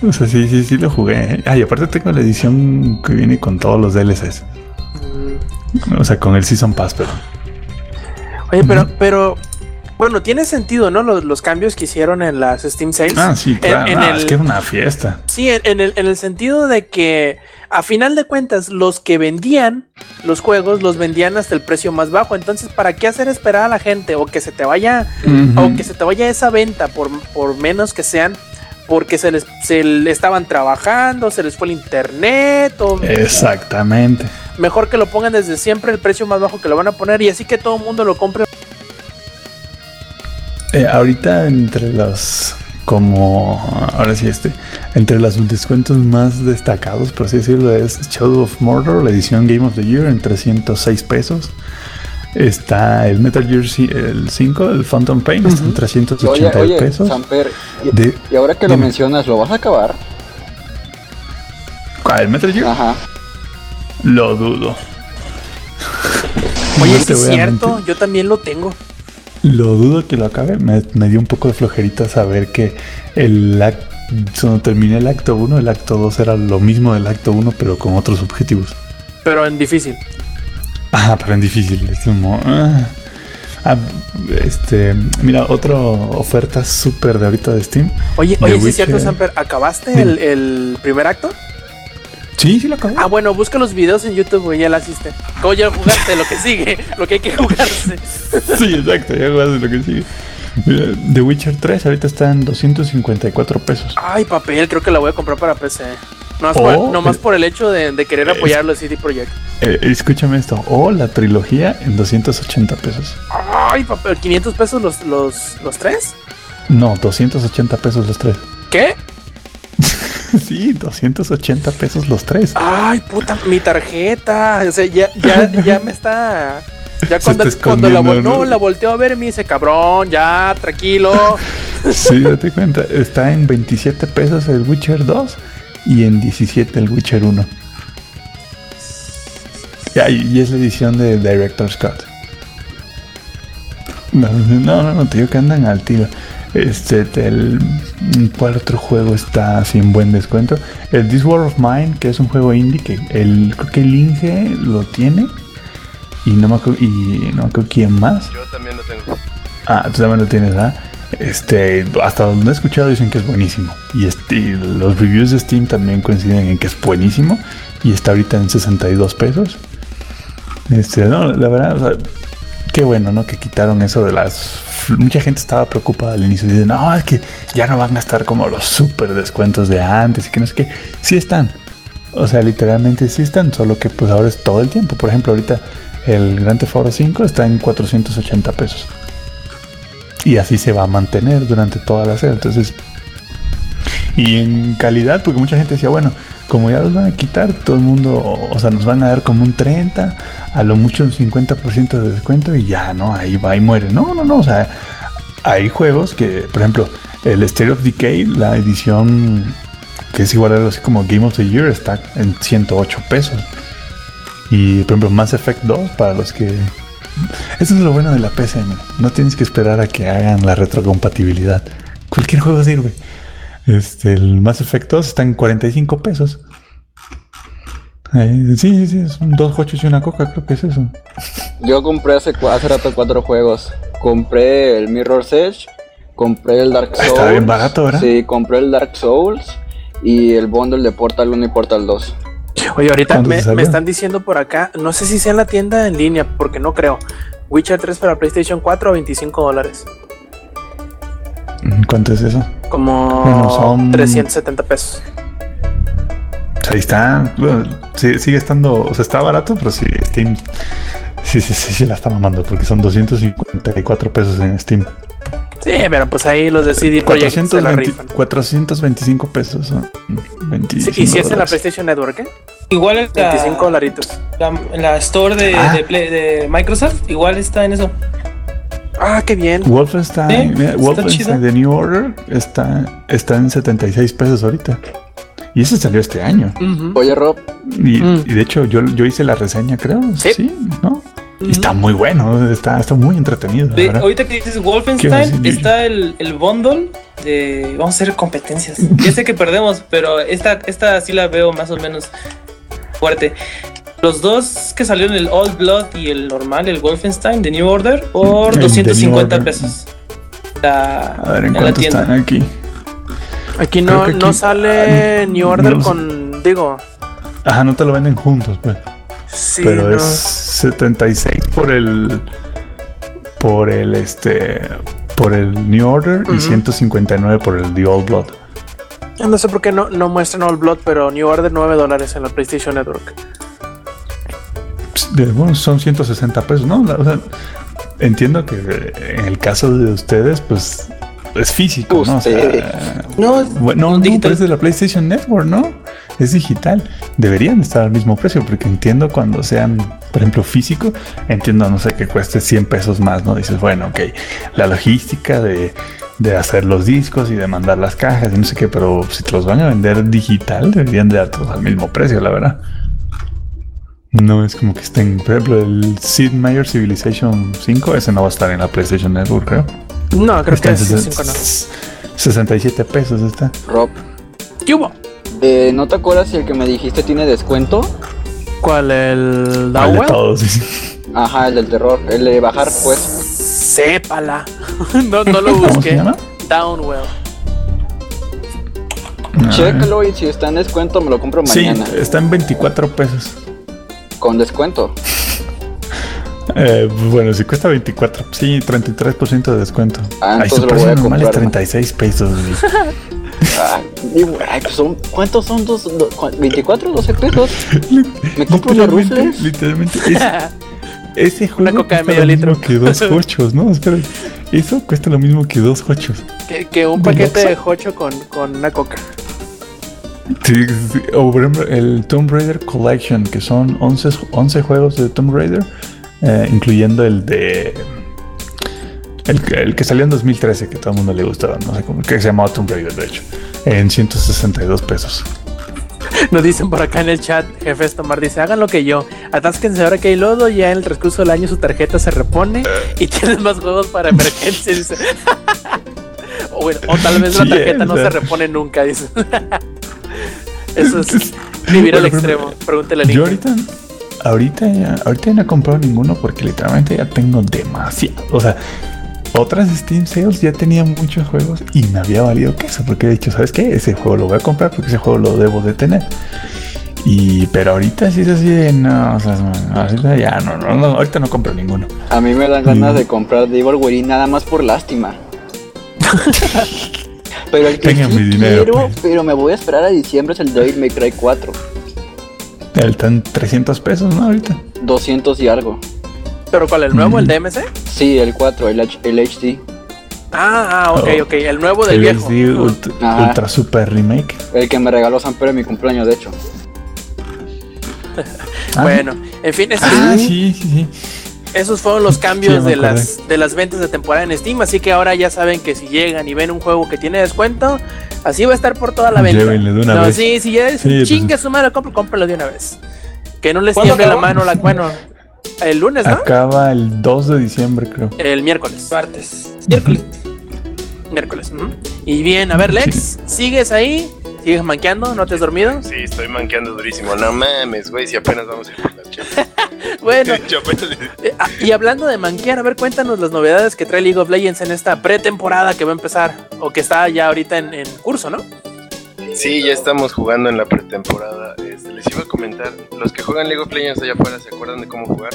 O sea, sí, sí, sí lo jugué. Ah, y aparte tengo la edición que viene con todos los DLCs. Mm. O sea, con el Season Pass, pero. Oye, pero, pero. Bueno, tiene sentido, ¿no? Los, cambios que hicieron en las Steam Sales. Ah, sí, claro. En, es que era una fiesta. Sí, en, el, en el sentido de que, a final de cuentas, los que vendían los juegos los vendían hasta el precio más bajo. Entonces, ¿para qué hacer esperar a la gente? O que se te vaya, o que se te vaya esa venta por, por menos que sean porque se les se estaban trabajando, se les fue el internet. O, Exactamente. Mejor que lo pongan desde siempre el precio más bajo que lo van a poner y así que todo el mundo lo compre. Eh, ahorita entre los como ahora sí este entre los descuentos más destacados por así decirlo es Shadow of Mordor la edición Game of the Year en 306 pesos Está el Metal Gear el 5, el Phantom Pain, está en 380 oye, pesos. Samper, y, ahora que lo mencionas, ¿lo vas a acabar? ¿Cuál? ¿El Metal Gear? Ajá. Lo dudo. Oye, es cierto, yo también lo tengo. Lo dudo que lo acabe. Me, dio un poco de flojerita saber que el cuando terminé el acto 1, el acto 2 era lo mismo del acto 1, pero con otros objetivos. Pero en difícil. Ah, pero en difícil. Es como. Ah. Ah, este, mira, otra oferta súper de ahorita de Steam. Oye, oye, sí es cierto, Samper, ¿acabaste el, primer acto? Sí, sí lo acabé. Ah, bueno, busca los videos en YouTube, güey, ya la hiciste. Como ya jugaste lo que sigue, <laughs> lo que hay que jugarse. <laughs> Sí, exacto, ya jugaste lo que sigue. Mira, The Witcher 3 ahorita está en 254 pesos. Ay, papel, creo que la voy a comprar para PC. Nomás, Oh, por, nomás eh, por el hecho de, de querer apoyar a los CD Projekt. Eh, escúchame esto. O la trilogía en 280 pesos. Ay, papel, 500 pesos los, los, los tres. No, 280 pesos los tres. <laughs> ¿Qué? Sí, 280 pesos los tres. Ay, puta, mi tarjeta. O sea, ya, ya, ya me está. Ya <laughs> cuando, cuando la, vol- no, la volteo a ver me dice, cabrón, ya, tranquilo. <laughs> Sí, date cuenta. Está en 27 pesos el Witcher 2 y en 17 el Witcher 1. Ya, y es la edición de Director Scott. No, no, no, te digo que andan al tiro. Este, el, ¿cuál otro juego está sin buen descuento? El This War of Mine, que es un juego indie que el, creo que el Inge lo tiene. Y no me acuerdo, y no me acuerdo quién más. Yo también lo tengo. Ah, tú también lo tienes, ¿verdad? Este, hasta donde he escuchado dicen que es buenísimo. Y, este, los reviews de Steam también coinciden en que es buenísimo. Y está ahorita en 62 pesos. Este, no, la verdad, qué bueno, ¿no? Que quitaron eso de las. Mucha gente estaba preocupada al inicio. Dicen, no, es que ya no van a estar como los super descuentos de antes y que no sé qué. Sí están. O sea, literalmente sí están, solo que pues ahora es todo el tiempo. Por ejemplo, ahorita el Grand Theft Auto 5 está en 480 pesos. Y así se va a mantener durante toda la serie. Entonces, y en calidad, porque mucha gente decía, bueno, como ya los van a quitar, todo el mundo, o sea, nos van a dar como un 30, a lo mucho un 50% de descuento y ya, ¿no? Ahí va y muere. No, no, no, o sea, hay juegos que, por ejemplo, el State of Decay, la edición que es igual a así como Game of the Year, está en 108 pesos. Y, por ejemplo, Mass Effect 2, para los que eso es lo bueno de la PC, no tienes que esperar a que hagan la retrocompatibilidad. Cualquier juego sirve. Este, el Mass Effect 2 está en 45 pesos. Eh, sí, sí, un dos coches y una coca, creo que es eso. Yo compré hace, hace rato cuatro juegos. Compré el Mirror's Edge, compré el Dark Souls. Está bien barato, ¿verdad? Sí, compré el Dark Souls y el bundle de Portal 1 y Portal 2. Oye, ahorita ¿Cuánto me, están diciendo por acá, no sé si sea en la tienda en línea, porque no creo. Witcher 3 para PlayStation 4 a 25 dólares. Mm, ¿Cuánto es eso? Como Bueno, son- 370 pesos. Ahí está. bueno, sí- sigue estando. O sea, está barato, pero sí, Steam. Sí, sí, sí, sí la está mamando porque son 254 pesos en Steam. Sí, pero pues ahí los de CD Projekt se la 420 rifan. 425 pesos. son 25 Sí, y si es en la. PlayStation Network, ¿eh? Igual en la, 25 dolaritos. la- en la store de, Ah. de Play- de Microsoft, igual está en eso. Ah, qué bien. Wolfenstein, está Wolfenstein. The New Order está, está en 76 pesos ahorita. Y ese salió este año. Ujú. Oye, Rob, Y, Mm. y de hecho, yo, yo hice la reseña, creo. Sí. Sí, ¿no? Está muy bueno, está, está muy entretenido. De- ahorita que dices ¿Qué vas a Wolfenstein, está el, el bundle de. Vamos a hacer competencias. <laughs> Ya sé que perdemos, pero esta, esta sí la veo más o menos fuerte. Los dos que salieron, el Old Blood y el normal, el Wolfenstein, de New Order, por El The New 250 Order. pesos. La- A ver, ¿en en la cuánto tienda. están aquí? Aquí no, no sale ah, New Order no con. Digo. Ajá, no te lo venden juntos, pues. Sí, pero no. es 76 por el. Por el este. Por el New Order y 159 por el The Old Blood. No sé por qué no, no muestran All Blood, pero New Order 9 dólares en la PlayStation Network. Bueno, son 160 pesos, ¿no? La- o sea, entiendo que en el caso de ustedes, pues es físico, ¿no? O sea. No, no, no, pero es de la PlayStation Network, ¿no? Es digital. Deberían estar al mismo precio, porque entiendo cuando sean, por ejemplo, físico, entiendo, no sé, que cueste 100 pesos más, ¿no? Dices, bueno, ok, la logística de, de hacer los discos y de mandar las cajas y no sé qué, pero si te los van a vender digital, deberían de dar todos al mismo precio, la verdad. No es como que estén, por ejemplo, el Sid Meier Civilization 5, ese no va a estar en la PlayStation Network, creo. No, creo Está que es sesen- 5 no. 67 pesos está. Rob, ¿Qué hubo? eh, ¿no te acuerdas si el que me dijiste tiene descuento? ¿Cuál? ¿El ¿Cuál de Dowell? todos? Sí. Ajá, el del terror, el de bajar, pues. Sépala. <laughs> no, no lo ¿Cómo se busqué. llama? Downwell. Ah. Chécalo y si está en descuento me lo compro Sí, mañana. está en 24 pesos. Con descuento. Eh, bueno, si cuesta 24, sí, 33% de descuento. Ah, Ay, su precio normal es comprar, 36 pesos. Ah, ay, pues son, ¿Cuántos son? Dos, do- cu- ¿24? ¿12 pesos? <laughs> ¿Me compro literalmente, rufles? literalmente. ese- <laughs> Ese juego coca de medio lo litro. mismo que dos <laughs> hochos, ¿no? Espera, eso cuesta lo mismo que dos hochos. Que, que un ¿De paquete de hocho con, con una coca. Sí, sí, O por ejemplo, el Tomb Raider Collection, que son 11, 11 juegos de Tomb Raider, eh, incluyendo el de. El, que- el que salió en 2013, que todo el mundo le gustaba, no sé cómo, que se llamaba Tomb Raider, de hecho, en 162 pesos. Nos dicen por acá en el chat, jefe Tomar dice, hagan lo que yo, atásquense ahora que hay lodo, ya en el transcurso del año su tarjeta se repone y tienen más juegos para emergencia, dice. <laughs> o, bueno, o tal vez la tarjeta no se repone nunca, dice. <laughs> Eso es vivir al extremo, pregúntele a Yo ahorita, ahorita, ya- ahorita no he comprado ninguno porque literalmente ya tengo demasiado. O sea, otras Steam Sales ya tenía muchos juegos y me había valido queso porque he dicho, ¿sabes qué? Ese juego lo voy a comprar porque ese juego lo debo de tener. Y, pero ahorita sí es así de, no, o sea, ahorita ya no, no, no, ahorita no compro ninguno. A mí me dan ganas Mm. de comprar Devil Within nada más por lástima. <laughs> pero el que Tengan sí mi dinero, quiero, pues. pero me voy a esperar a diciembre es el Devil May Cry 4. El Están 300 pesos, ¿no? Ahorita. 200 y algo. ¿Pero cuál, el nuevo, el Mm. DMC? Sí, el 4, el, H- el HD. Ah, ah, ok, Oh. ok, el nuevo del El viejo. SD Ujú. Ultra, Ajá. Ultra Super Remake. El que me regaló San Pedro en mi cumpleaños, de hecho. <laughs> Ah, Bueno, en fin, esos, Ah, sí, sí, sí. Esos fueron los cambios Sí, de, las, de las ventas de temporada en Steam, así que ahora ya saben que si llegan y ven un juego que tiene descuento, así va a estar por toda la venta. Llévenle de una no, vez. sí, si ya es Sí, pues- chingue su madre, cómpralo de una vez. Que no les ¿Cuándo tiemble la mano, la, bueno, el lunes, ¿no? Acaba el 2 de diciembre, creo. El miércoles. Martes. Miércoles. Miércoles. Y bien, a ver, Lex, ¿sigues ahí? ¿Sigues manqueando? ¿No te has dormido? <laughs> Sí, estoy manqueando durísimo. No mames, güey, si apenas vamos a ir por la chela. <laughs> Bueno, <laughs> eh, ah, y hablando de manquear, a ver, cuéntanos las novedades que trae League of Legends en esta pretemporada que va a empezar, o que está ya ahorita en, en curso, ¿no? Sí, ya estamos jugando en la pretemporada. Este, les iba a comentar, los que juegan League of Legends allá afuera, ¿se acuerdan de cómo jugar?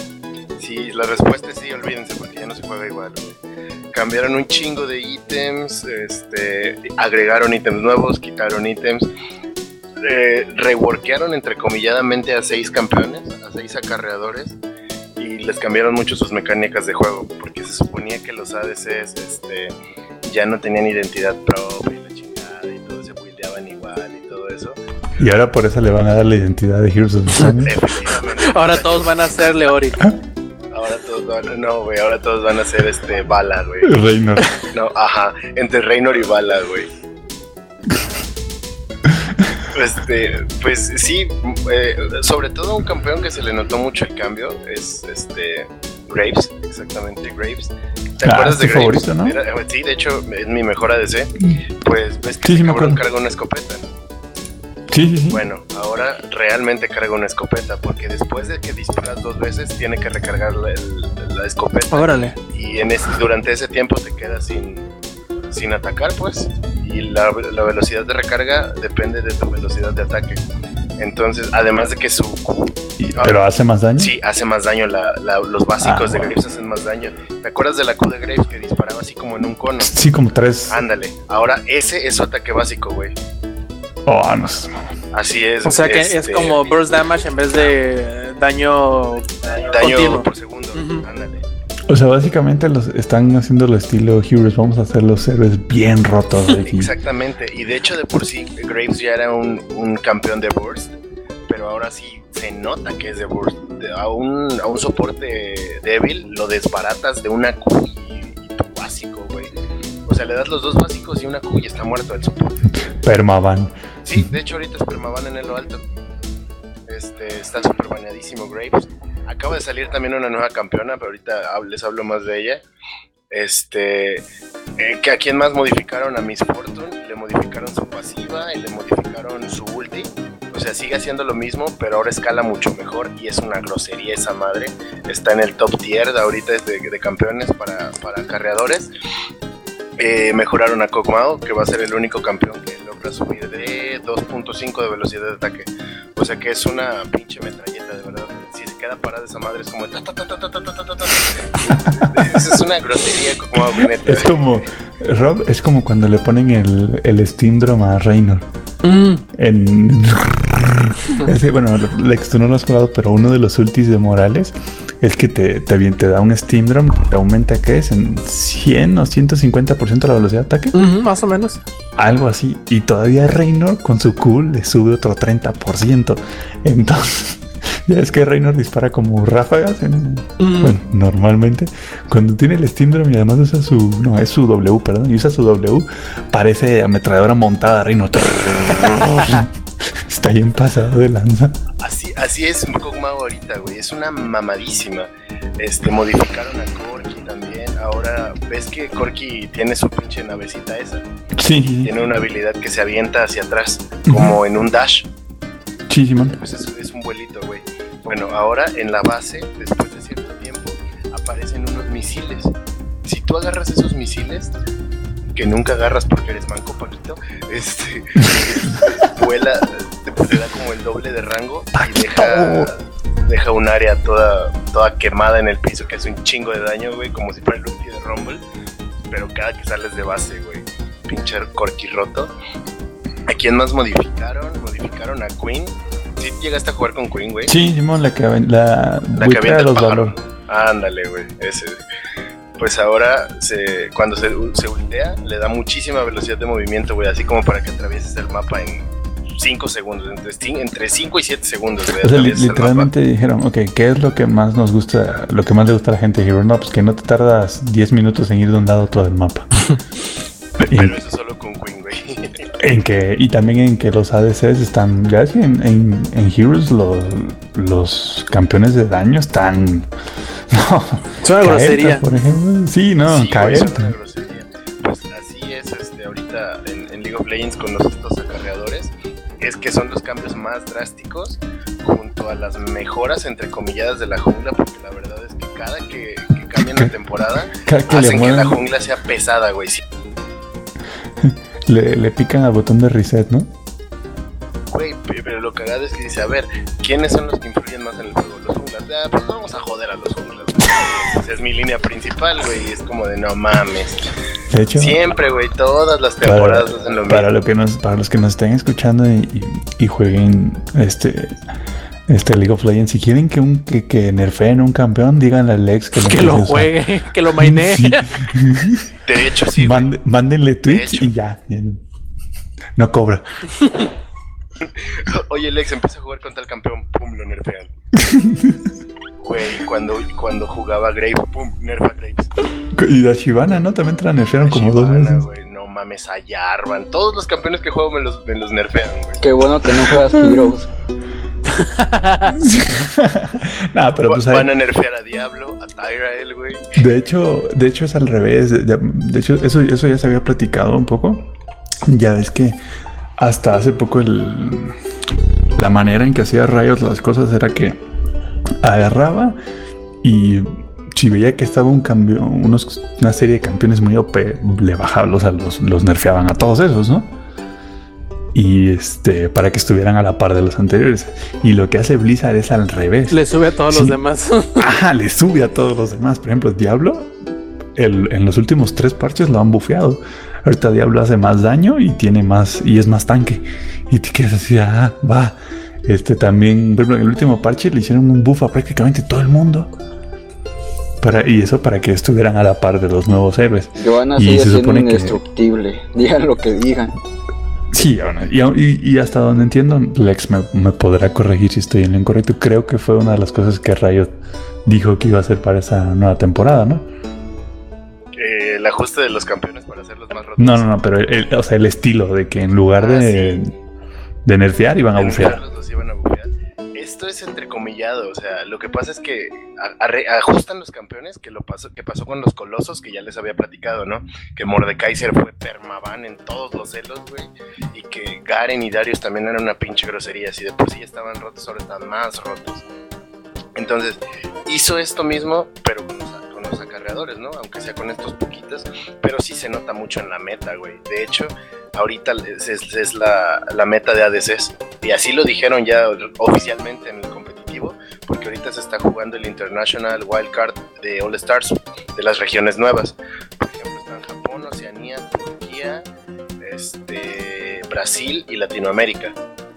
Sí, la respuesta es sí, olvídense, porque ya no se juega igual. güey. Cambiaron un chingo de ítems, este, agregaron ítems nuevos, quitaron ítems, eh, reworkearon entrecomilladamente a seis campeones, a seis acarreadores, y les cambiaron mucho sus mecánicas de juego, porque se suponía que los ADCs este, ya no tenían identidad propia y la chingada, y todos se buildeaban igual y todo eso. Y ahora por eso le van a dar la identidad de Heroes of the. Efectivamente. Ahora todos van a ser Leori. Ahora todos van, no, güey, ahora todos van a ser este bala, güey. Reynor. No, ajá, entre Reynor y bala, güey. Este, pues sí, eh, sobre todo un campeón que se le notó mucho el cambio es este Graves, exactamente Graves. ¿Te Ah, acuerdas de Graves? favorito, ¿no? Era- sí, de hecho es mi mejor ADC. Pues ves que Sí, ese sí me cabrón carga una escopeta. Sí, sí, sí. Bueno, ahora realmente carga una escopeta porque después de que disparas dos veces tiene que recargar la, el- la escopeta Órale. y en ese- durante ese tiempo te quedas sin, sin atacar, pues. Y la, la velocidad de recarga depende de tu velocidad de ataque. Entonces, además de que su Q Y- pero hace más daño. sí hace más daño, la- la- los básicos Ah, de bueno. Graves hacen más daño. ¿Te acuerdas de la Q de Graves que disparaba así como en un cono? Sí, como tres. Ándale, ahora ese es su ataque básico, güey. Oh, no sé. Así es. O sea que es este, como burst damage en vez de daño. daño continuo. por segundo. Ándale. O sea, básicamente los están haciendo lo estilo Heroes. Vamos a hacer los héroes bien rotos de aquí. <laughs> Exactamente, y de hecho de por sí Graves ya era un, un campeón de Burst, pero ahora sí se nota que es de Burst. De- A un, a un soporte débil lo desbaratas de una Q y, y tu básico, güey. O sea, le das los dos básicos y una Q y está muerto el soporte. Permaban. Sí, de hecho ahorita es permaban en el lo alto. Este, está súper baneadísimo Graves. Acaba de salir también una nueva campeona, pero ahorita les hablo más de ella. Este, eh, que a quien más modificaron a Miss Fortune, le modificaron su pasiva y le modificaron su ulti. O sea, sigue haciendo lo mismo, pero ahora escala mucho mejor y es una grosería esa madre. Está en el top tier de ahorita de campeones para, para carreadores. Eh, mejoraron a Kog'Maw, que va a ser el único campeón logra subir de 2.5 de velocidad de ataque. O sea que es una pinche metralleta, de verdad. Si se queda parada esa madre es como... es una grosería como... Es como... Rob, es como cuando le ponen el, el Steam Drum a Reynor. Mm, En. <laughs> Ese, bueno, Lex, tú no lo has jugado, pero uno de los ultis de Morales es que te, te, te da un Steam Drum que te aumenta, ¿qué es? En 100 o 150% la velocidad de ataque. más o menos. Algo así. Y todavía Reynor con su cool le sube otro 30%. Entonces, ya es que Reynor dispara como ráfagas. en- Mm. bueno, normalmente, cuando tiene el Steam Drum y además usa su. No, es su W, perdón. Y usa su W, parece ametralladora montada, Reynor. Está bien pasado de lanza. Así, así es Kog'Maw ahorita, güey. Es una mamadísima. Este, modificaron a Corky también. Ahora, ¿ves que Corky tiene su pinche navecita esa? Sí, sí, Tiene una habilidad que se avienta hacia atrás, como en un dash. sí, Simón. Pues es, es un vuelito, güey. Bueno, ahora en la base, después de cierto tiempo, aparecen unos misiles. Si tú agarras esos misiles, que nunca agarras porque eres manco, Paquito, <laughs> este, vuela, te, te da como el doble de rango y deja, deja un área toda, toda quemada en el piso que hace un chingo de daño, güey, como si fuera el ulti de Rumble. Pero cada que sales de base, güey, pinche corky roto. ¿A quién más modificaron? Modificaron a Queen. ¿Sí llegaste a jugar con Queen, güey? Sí, Simón, la que, la, La que avienta los valor. Ándale, güey, ese. Pues ahora, se, cuando se, se ultea, le da muchísima velocidad de movimiento, güey, así como para que atravieses el mapa en 5 segundos, entre, entre 5 y 7 segundos, güey. O sea, li- literalmente dijeron, ok, ¿qué es lo que más nos gusta, lo que más le gusta a la gente de Hero? No, pues que no te tardas 10 minutos en ir de un lado a otro del mapa. <laughs> y, Pero eso solo con Queen. En que, y también en que los ADCs están, ya es que en, en, en Heroes los, los campeones de daño están... <laughs> No, Es una grosería. por ejemplo. Sí, no, Sí, es una Kael'thas. grosería. Pues así es este, ahorita en, en League of Legends con los, estos acarreadores. Es que son los cambios más drásticos junto a las mejoras entrecomilladas de la jungla, porque la verdad es que cada que, que cambian la temporada Cada que le hacen que la jungla sea pesada, güey. Le, le pican al botón de reset, ¿no? güey, pe- pero lo cagado es que dice, a ver, ¿quiénes son los que influyen más en el juego? Los junglas. Ah, pues vamos a joder a los junglas. Esa es mi línea principal, güey. Es como de no mames. De hecho, Siempre, güey, todas las para, temporadas hacen lo mismo. para lo que nos, para los que nos estén escuchando y, y- y jueguen este este League of Legends, si quieren que un que, que nerfeen un campeón, díganle al Lex que <laughs> lo, Que lo a usar. juegue, que lo mainee. Sí. De hecho, sí, mándenle hecho. y ya. No cobra. <laughs> Oye, Lex, empieza a jugar contra el campeón, pum, lo nerfean. <laughs> Güey, cuando, cuando jugaba Graves, pum, nerfa Graves. Y la Shivana, ¿no? También te la nerfearon como dos veces. güey, no mames, a Jarvan. Todos los campeones que juego me los, me los nerfean, güey. Qué bueno que no juegas Heroes. <laughs> nah, pero Va- Van a nerfear a Diablo, a Tyrael, güey. de hecho, de hecho es al revés. De, de hecho, eso, eso ya se había platicado un poco. Ya ves que hasta hace poco el, la manera en que hacía Rayos las cosas era que agarraba y si veía que estaba un cambio, unos, una serie de campeones muy OP, le bajaban, o sea, los, los nerfeaban a todos esos, ¿no? Y este, para que estuvieran a la par de los anteriores. Y lo que hace Blizzard es al revés. Le sube a todos Sí. los demás. <laughs> Ajá, le sube a todos los demás. Por ejemplo, Diablo, el- en los últimos tres parches lo han bufeado. Ahorita Diablo hace más daño y tiene más, y es más tanque. Y te quedas así, ah, va. Este también, por ejemplo, en el último parche le hicieron un buff a prácticamente todo el mundo. Para, y eso para que estuvieran a la par de los nuevos héroes. Giovanna Y sigue se siendo supone que- indestructible. <laughs> Digan lo que digan. Sí, y, y- y hasta donde entiendo, Lex me, me podrá corregir si estoy en lo incorrecto. Creo que fue una de las cosas que Riot dijo que iba a hacer para esa nueva temporada, ¿no? Eh, el ajuste de los campeones para hacerlos más rotos. No, no, no, pero el, o sea, el estilo de que en lugar Ah, de, de nerfear iban a bufear. Esto es entrecomillado, o sea, lo que pasa es que ajustan los campeones, que lo pasó, que pasó con los colosos, que ya les había platicado, ¿no? Que Mordekaiser fue permaban en todos los celos, güey, y que Garen y Darius también eran una pinche grosería, si de por sí estaban rotos, ahora están más rotos. Entonces, hizo esto mismo, pero los, acarreadores, ¿no? Aunque sea con estos poquitos, pero sí se nota mucho en la meta, güey. De hecho, ahorita es, es- es la, la meta de ADCs. Y así lo dijeron ya oficialmente en el competitivo, porque ahorita se está jugando el International Wildcard de All Stars de las regiones nuevas. Por ejemplo, están Japón, Oceanía, Turquía, este, Brasil y Latinoamérica.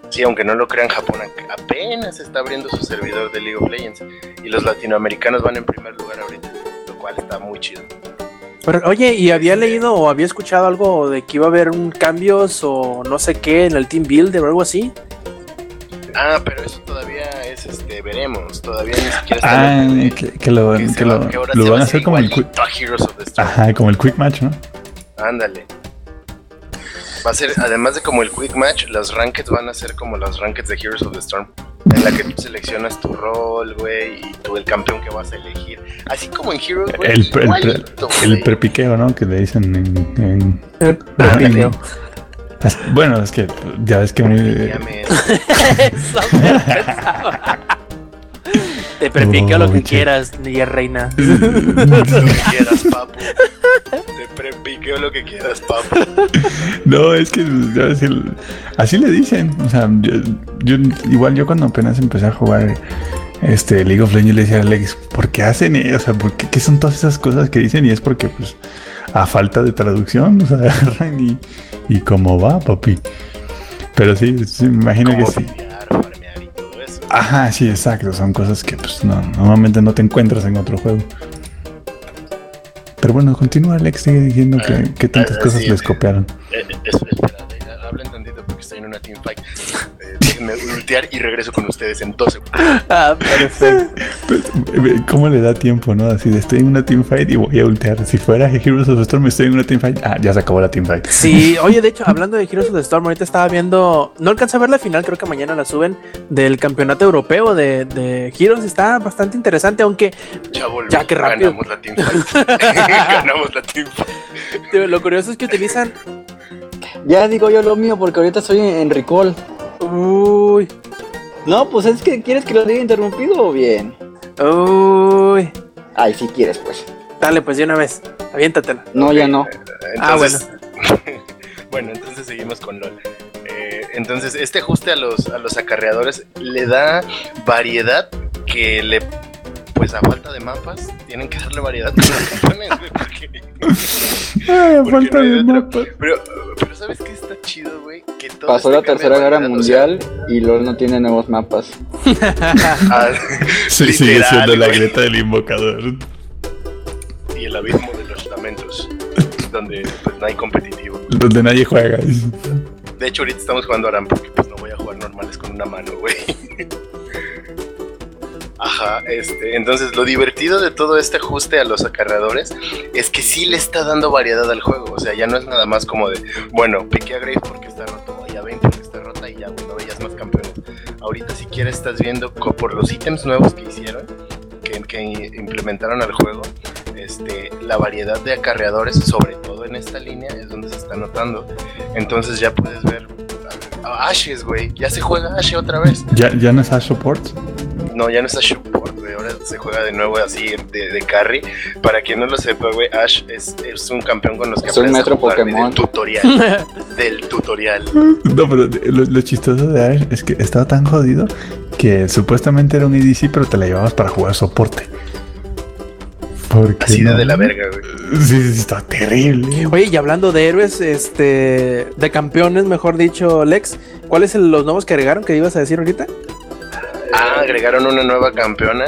Sí, aunque no lo crean, Japón apenas está abriendo su servidor de League of Legends y los latinoamericanos van en primer lugar ahorita, cual está muy chido. Pero, oye, ¿y había leído o había escuchado algo de que iba a haber un cambios o no sé qué en el Team Builder o algo así? Ah, pero eso todavía es, este, veremos, todavía ni siquiera Ah, está en el- que, que lo, que se que va- lo, que ahora lo va van a hacer como el quick. igualito a Heroes of the Storm. Ajá, como el quick match, ¿no? Ándale. Va a ser, además de como el Quick Match, las rankeds van a ser como las rankeds de Heroes of the Storm. En la que tú seleccionas tu rol, güey, y tú el campeón que vas a elegir. Así como en Heroes, güey. El, pre- el, igualito, el prepiqueo, ¿no? Que le dicen en. en- Prepiqueo. bueno, es que ya ves que. muy- <laughs> <laughs> Te prepiqueo lo que che. quieras, ni reina. <laughs> lo que quieras, papu. Te prepiqueo lo que quieras, papu. No, es que así le dicen. O sea, yo, yo- igual yo cuando apenas empecé a jugar este League of Legends le decía a Alex, ¿por qué hacen eso? O sea, ¿por qué, qué son todas esas cosas que dicen? Y es porque, pues, a falta de traducción, <laughs> o sea, agarran y, y cómo va, papi. Pero sí, sí, me imagino que sí. Ajá, sí, exacto. Son cosas que pues no, normalmente no te encuentras en otro juego. Pero bueno, continúa Alex, sigue diciendo que, Ah, que tantas ah, cosas sí. les copiaron. Eh, eh, es- espera, hablen tantito porque estoy en una teamfight. <laughs> Déjenme ultear y regreso con ustedes en 12 <laughs> Ah, perfecto. Pues, ¿Cómo le da tiempo, no? Así de estoy en una teamfight y voy a ultear. Si fuera Heroes of the Storm, estoy en una teamfight. Ah, ya se acabó la teamfight. Sí, <laughs> oye, de hecho, hablando de Heroes of the Storm, ahorita estaba viendo, no alcancé a ver la final, creo que mañana la suben, del campeonato europeo de, de Heroes. Está bastante interesante, aunque Ya volvimos. Ya, qué rápido. Ganamos la teamfight. <laughs> Ganamos la teamfight. lo curioso es que utilizan... Ya digo yo lo mío porque ahorita estoy en recall. Uy, No, pues es que quieres que lo diga interrumpido o bien. uy. Ay, si quieres, pues. Dale, pues de una vez, aviéntatela. No, ya no. Ah, Entonces, <laughs> bueno. entonces seguimos con LOL. Eh, entonces, este ajuste a los, a los acarreadores le da variedad que le. Pues a falta de mapas, tienen que darle variedad a los <laughs> campeones, güey, porque- Ay, a porque falta no de otra. mapa. Pero, pero ¿sabes qué está chido, güey? Que todo Pasó este la tercera guerra variedad, o sea, mundial y LOL no tiene nuevos mapas. <laughs> ah, <laughs> Sí, sigue siendo la grieta del invocador. y el abismo de los lamentos, donde pues, no hay competitivo. Donde nadie juega. De hecho, ahorita estamos jugando Aram porque pues no voy a jugar normales con una mano, güey. Ajá, este, entonces lo divertido de todo este ajuste a los acarreadores es que sí le está dando variedad al juego. O sea, ya no es nada más como de, bueno, piqué a porque está roto, y a Vayne porque está rota y ya, güey, no veías más campeones. Ahorita siquiera estás viendo por los ítems nuevos que hicieron, que, que implementaron al juego, este, la variedad de acarreadores, sobre todo en esta línea, es donde se está notando. Entonces ya puedes ver Ashes, güey. Ya se juega Ashe otra vez. ¿Ya, ya no es Ash Support? No, ya no es Ash Support, güey. Ahora se juega de nuevo así de, de carry. Para quien no lo sepa, güey, Ash es, es un campeón con los que Es un metro Pokémon. Del tutorial. <laughs> del tutorial. No, pero lo, lo chistoso de Ash es que estaba tan jodido que supuestamente era un EDC, pero te la llevabas para jugar soporte. Porque Así de, no? de la verga, güey. Sí, sí, está terrible. Oye, y hablando de héroes, este, de campeones, mejor dicho, Lex, ¿cuáles son los nuevos que agregaron que ibas a decir ahorita? Ah, agregaron una nueva campeona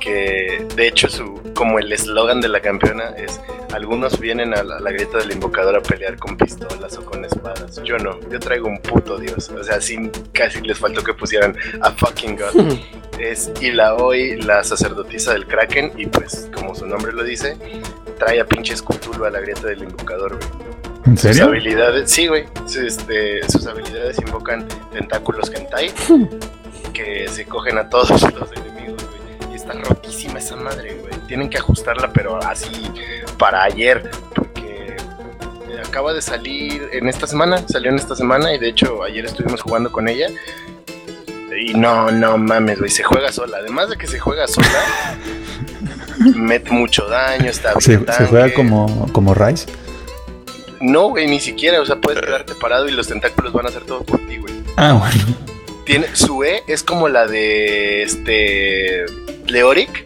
que de hecho su como el eslogan de la campeona es algunos vienen a la, a la grieta del invocador a pelear con pistolas o con espadas. Yo no, yo traigo un puto dios. O sea, sin casi les faltó que pusieran a fucking god. <laughs> es Ilaoi, la sacerdotisa del Kraken, y pues, como su nombre lo dice, trae a pinches Cthulhu a la grieta del invocador, güey. ¿En Sus serio? habilidades, sí, güey. Sus, este, sus habilidades invocan tentáculos hentai <laughs> que se cogen a todos los enemigos, está rotísima esa madre, güey. Tienen que ajustarla, pero así para ayer, porque eh, acaba de salir en esta semana, salió en esta semana y de hecho ayer estuvimos jugando con ella. Y no, no mames, güey, se juega sola. Además de que se juega sola, <laughs> mete mucho daño, está ¿Se, bien se juega como, como Rice? No, güey, ni siquiera, o sea, puedes quedarte parado y los tentáculos van a hacer todo por ti, güey. Ah, bueno. Tiene, su E es como la de este Leoric,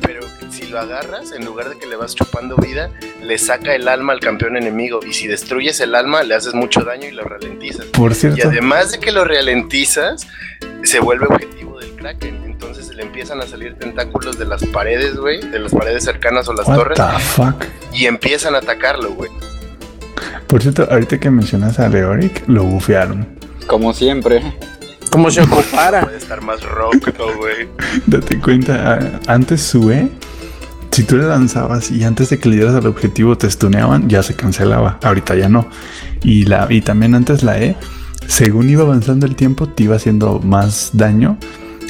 pero si lo agarras, en lugar de que le vas chupando vida, le saca el alma al campeón enemigo. Y si destruyes el alma, le haces mucho daño y lo ralentizas. Por Y cierto, además de que lo ralentizas, se vuelve objetivo del Kraken. Entonces le empiezan a salir tentáculos de las paredes, güey, de las paredes cercanas o las what torres, the fuck. y empiezan a atacarlo, güey. Por cierto, ahorita que mencionas a Leoric, lo bufearon. Como siempre. Como se ocupara. Puede estar más rock, ¿no, güey. <laughs> Date cuenta, ah, antes su E, si tú le lanzabas y antes de que le dieras al objetivo te stuneaban, ya se cancelaba. Ahorita ya no. Y, la, y también antes la E, según iba avanzando el tiempo, te iba haciendo más daño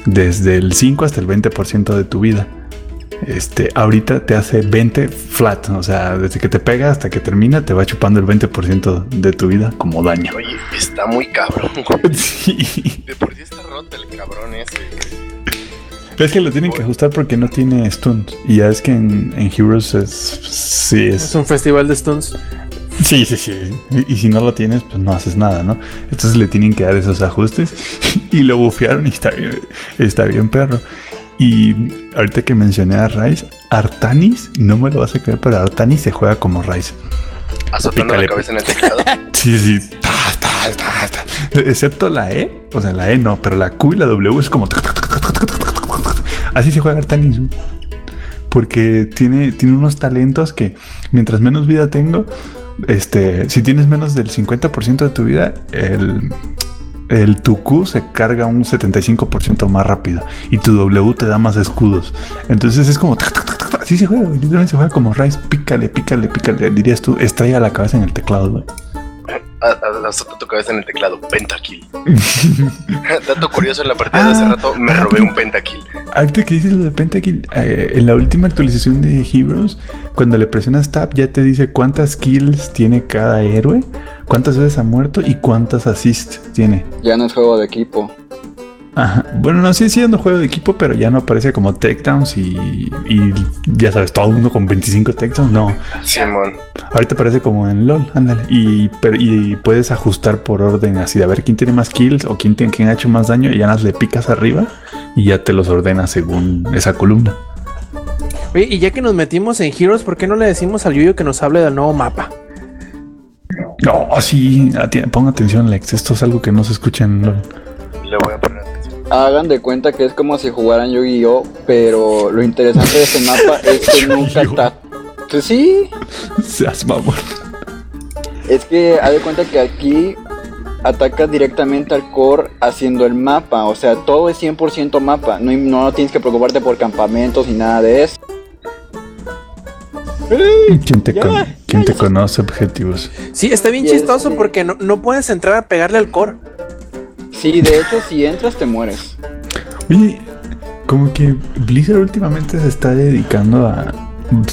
desde el 5 hasta el 20% de tu vida. Este, ahorita te hace 20 flat, o sea, desde que te pega hasta que termina, te va chupando el 20% de tu vida como daño. Oye, está muy cabrón, <laughs> güey. Sí. De por sí está roto el cabrón ese. Es que lo tienen que ajustar porque no tiene stuns. Y ya es que en, en Heroes es. Sí, Es es. un festival de stunts. Sí, sí, sí. Y, y si no lo tienes, pues no haces nada, ¿no? Entonces le tienen que dar esos ajustes. <laughs> Y lo bufearon y está bien, está bien, perro. Y ahorita que mencioné a Rice, Artanis, no me lo vas a creer, pero Artanis se juega como Rice. Azotando Pícale. la cabeza en el teclado. <laughs> Sí, sí. Ta, ta, ta. Excepto la E, o sea, la E no, pero la Q y la W es como. Así se juega Artanis. Porque tiene, tiene unos talentos que mientras menos vida tengo, este, si tienes menos del 50% de tu vida, el, el tu Q se carga un 75% más rápido y tu W te da más escudos. Entonces es como. Así se juega, literalmente se juega como Rice. Pícale, pícale, pícale. Dirías tú, estrella la cabeza en el teclado, güey. Azota tu cabeza en el teclado. Pentakill. <laughs> Dato curioso en la partida de hace Ah, rato, me ah, robé un pentakill. Ahorita que dices lo de Pentakill, eh, en la última actualización de Heroes, cuando le presionas Tab ya te dice cuántas kills tiene cada héroe, cuántas veces ha muerto y cuántas assists tiene. Ya no es juego de equipo. Ajá. Bueno, no, sí siendo juego de equipo, pero ya no aparece como takedowns y, y ya sabes, todo el mundo con 25 takedowns. No, Simón. ahorita parece como en LOL, ándale. Y, pero- y puedes ajustar por orden así de a ver quién tiene más kills o quién, tiene, quién ha hecho más daño y ya las le picas arriba y ya te los ordena según esa columna. Oye, y ya que nos metimos en Heroes, ¿por qué no le decimos al Yuyo que nos hable del nuevo mapa? No, sí, ati- ponga atención, Lex. Esto es algo que no se escucha en LOL. Le voy a poner atención. Hagan de cuenta que es como si jugaran Yu-Gi-Oh! Pero lo interesante de este mapa es que <laughs> nunca está. Pues sí, Seas mamón. es que haz de cuenta que aquí atacas directamente al core haciendo el mapa. O sea, todo es 100% mapa. No, no tienes que preocuparte por campamentos ni nada de eso. ¿Quién te, Ya, con- ya, quién te ya. conoce objetivos? Sí, está bien chistoso este- porque no, no puedes entrar a pegarle al core. Sí, de hecho, si entras te mueres. Oye, como que Blizzard últimamente se está dedicando a.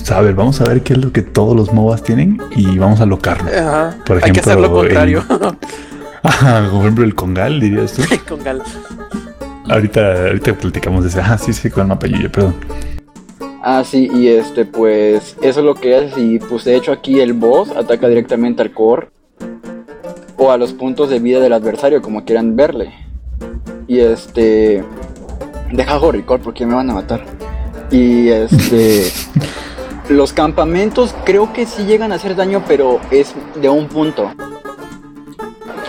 A ver, vamos a ver qué es lo que todos los MOBAs tienen y vamos a locarlo. Ajá. Por Hay que ejemplo, hacer lo contrario. <laughs> Ajá, como por ejemplo el Congal, dirías tú. <laughs> Con gal. Ahorita, ahorita platicamos de ese. Ah, sí, sí, con el mapa Yuya, perdón. Ah, sí, y este, pues, eso es lo que haces. Y pues, de hecho, aquí el boss ataca directamente al core o a los puntos de vida del adversario, como quieran verle. Y este, deja Horror porque me van a matar. Y este, <laughs> los campamentos creo que sí llegan a hacer daño, pero es de un punto.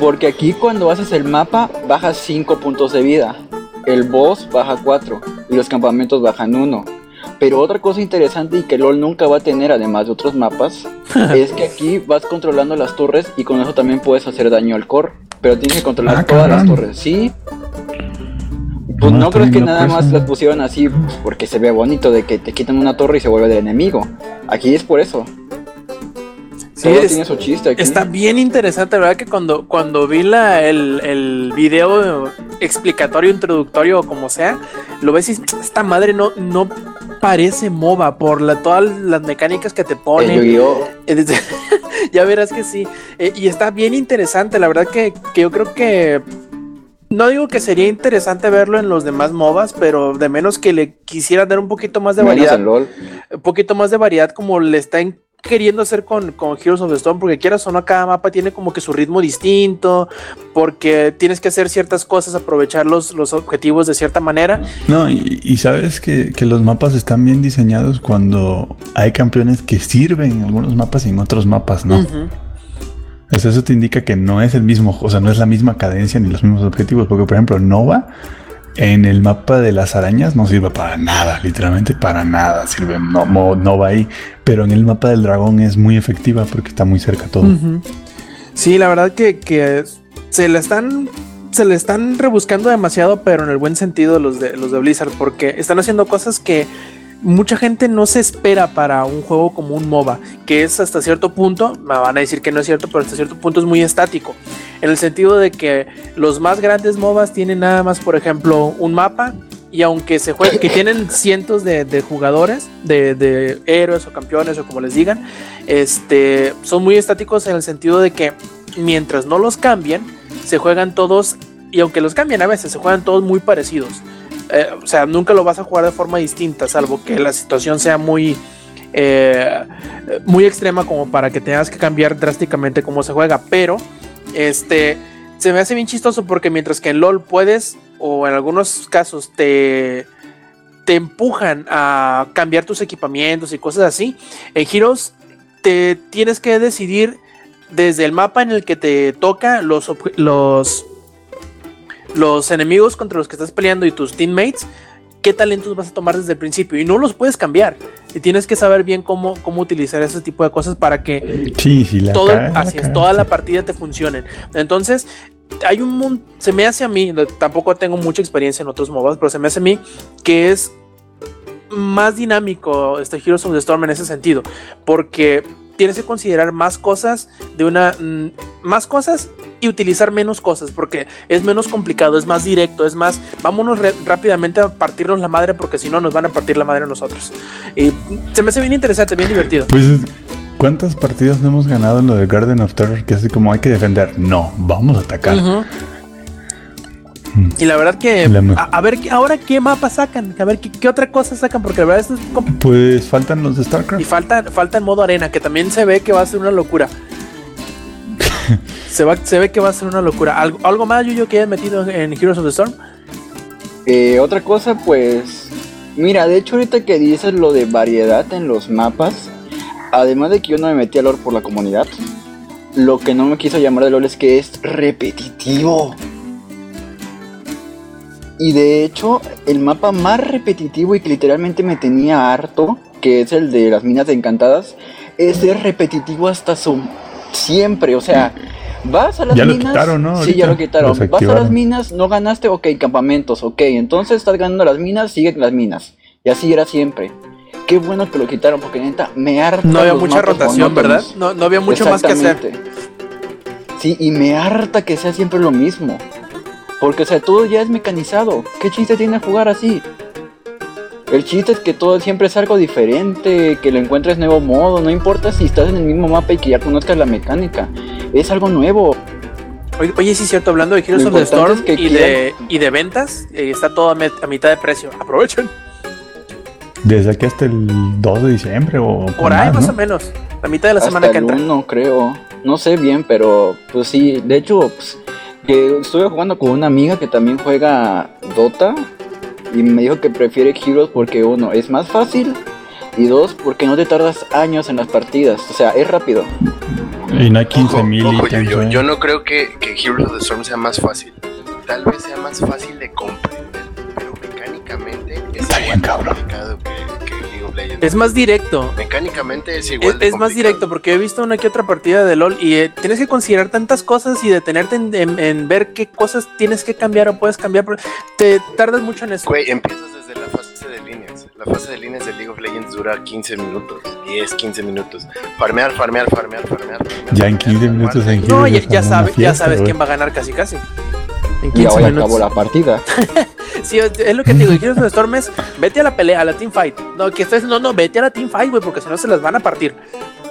Porque aquí, cuando haces el mapa, bajas 5 puntos de vida. El boss baja 4 y los campamentos bajan 1. Pero otra cosa interesante y que LOL nunca va a tener, además de otros mapas, <laughs> es que aquí vas controlando las torres y con eso también puedes hacer daño al core. Pero tienes que controlar Ah, todas las torres, ¿sí? Pues No, no, creo que nada más las pusieron así porque se ve bonito de que te quitan una torre y se vuelve del enemigo. Aquí es por eso. Sí, es- tiene su chiste aquí. Está bien interesante, ¿verdad? Que cuando, cuando vi la, el, el video explicatorio, introductorio o como sea, lo ves y esta madre no, no parece MOBA por la, todas las mecánicas que te ponen. Eh, <laughs> ya verás que sí. Eh, y está bien interesante, la verdad que, que yo creo que No digo que sería interesante verlo en los demás MOBAs, pero de menos que le quisiera dar un poquito más de Menos variedad. en LOL. Un poquito más de variedad como le están queriendo hacer con, con Heroes of the Storm, porque quieras o no, cada mapa tiene como que su ritmo distinto, porque tienes que hacer ciertas cosas, aprovechar los, los objetivos de cierta manera. No, y, y sabes que, que los mapas están bien diseñados cuando hay campeones que sirven en algunos mapas y en otros mapas no. Eso te indica que no es el mismo, o sea, no es la misma cadencia ni los mismos objetivos. Porque, por ejemplo, Nova en el mapa de las arañas no sirve para nada, literalmente para nada sirve no, mo- Nova ahí. Pero en el mapa del dragón es muy efectiva porque está muy cerca todo. Sí, la verdad que, se le están se le están rebuscando demasiado, pero en el buen sentido los de los de Blizzard, porque están haciendo cosas que mucha gente no se espera para un juego como un MOBA, que es hasta cierto punto, me van a decir que no es cierto, pero hasta cierto punto es muy estático, en el sentido de que los más grandes MOBAs tienen nada más, por ejemplo, un mapa y aunque se juegue, que tienen cientos de, jugadores, de, de héroes o campeones o como les digan, este, son muy estáticos en el sentido de que mientras no los cambien, se juegan todos, y aunque los cambien a veces, se juegan todos muy parecidos. Eh, o sea, nunca lo vas a jugar de forma distinta, salvo que la situación sea muy, eh, muy extrema como para que tengas que cambiar drásticamente cómo se juega. Pero, este, se me hace bien chistoso porque mientras que en LOL puedes, o en algunos casos te, te empujan a cambiar tus equipamientos y cosas así, en Heroes te tienes que decidir desde el mapa en el que te toca los, los, los enemigos contra los que estás peleando y tus teammates, qué talentos vas a tomar desde el principio y no los puedes cambiar. Y tienes que saber bien cómo, cómo utilizar ese tipo de cosas para que Sí, sí, la todo, cagas, la así es, cagas, toda la partida te funcione. Entonces, hay un se me hace a mí, tampoco tengo mucha experiencia en otros MOBAs, pero se me hace a mí que es más dinámico este Heroes of the Storm en ese sentido, porque tienes que considerar más cosas de una mm, más cosas y utilizar menos cosas porque es menos complicado, es más directo, es más vámonos rápidamente a partirnos la madre porque si no nos van a partir la madre a nosotros. Y se me hace bien interesante, bien divertido. Pues, ¿cuántas partidas no hemos ganado en lo de Garden of Terror? Que así como hay que defender. No, vamos a atacar. Y la verdad que La a, a ver ahora qué mapa sacan, a ver qué, qué otra cosa sacan, porque la verdad es com- Pues faltan los de y StarCraft. falta, falta el modo arena, que también se ve que va a ser una locura. <laughs> se, va, se ve que va a ser una locura. ¿Algo, algo más, Yuyo, que hayas metido en Heroes of the Storm? Eh, otra cosa, pues. Mira, de hecho, ahorita que dices lo de variedad en los mapas, además de que yo no me metí a LOL por la comunidad, lo que no me quiso llamar de LOL es que es repetitivo. Y de hecho, el mapa más repetitivo y que literalmente me tenía harto, que es el de las minas encantadas, es repetitivo hasta su siempre, o sea, vas a las Ya lo minas. quitaron, ¿no? Sí, ya lo quitaron. Vas a las minas, no ganaste, ok, campamentos, ok, entonces estás ganando las minas, sigue con las minas. Y así era siempre. Qué bueno que lo quitaron, porque neta, me harta. No había los mucha mapas rotación, ¿verdad? No, no había mucho más que hacer. Sí, y me harta que sea siempre lo mismo. Porque, o sea, todo ya es mecanizado. ¿Qué chiste tiene jugar así? El chiste es que todo siempre es algo diferente, que lo encuentres nuevo modo, no importa si estás en el mismo mapa y que ya conozcas la mecánica. Es algo nuevo. Oye, oye, sí es cierto, hablando de Heroes Lo of the Storm es que y, de, y de ventas, eh, está todo a, met- a mitad de precio. <laughs> Aprovechen. Desde aquí hasta el 2 de diciembre o Por ahí más, más ¿no? o menos. La mitad de la Hasta semana que el entra. 1, creo. No sé bien, pero pues sí. De hecho, pues, que estuve jugando con una amiga que también juega Dota. Y me dijo que prefiere Heroes porque uno, es más fácil. Y dos, porque no te tardas años en las partidas. O sea, es rápido. Y no hay Ojo, 15 mil ojo, yo, ítems. yo, ¿eh? yo no creo que, que Heroes of the Storm sea más fácil. Tal vez sea más fácil de comprender, pero mecánicamente es Está bien, cabrón. complicado Legends. Es más directo. Mecánicamente es Es, igual de es más directo porque he visto una que otra partida de LOL y eh, tienes que considerar tantas cosas y detenerte en, en- en ver qué cosas tienes que cambiar o puedes cambiar. Te tardas mucho en eso. Güey, empiezas desde la fase de líneas. La fase de líneas de League of Legends dura 15 minutos, 10, 15 minutos. Farmear, farmear, farmear, farmear. farmear, Ya en farmear, 15 farmear. minutos en No, ya, ya, una sabe- ya fiesta, sabes quién va a ganar casi casi. En Y 15 ahora minutos. acabó la partida. <laughs> Sí, es lo que te digo, of the Storm es, vete a la pelea, a la team fight. No, que estés, no, no, vete a la team fight, güey, porque si no se las van a partir.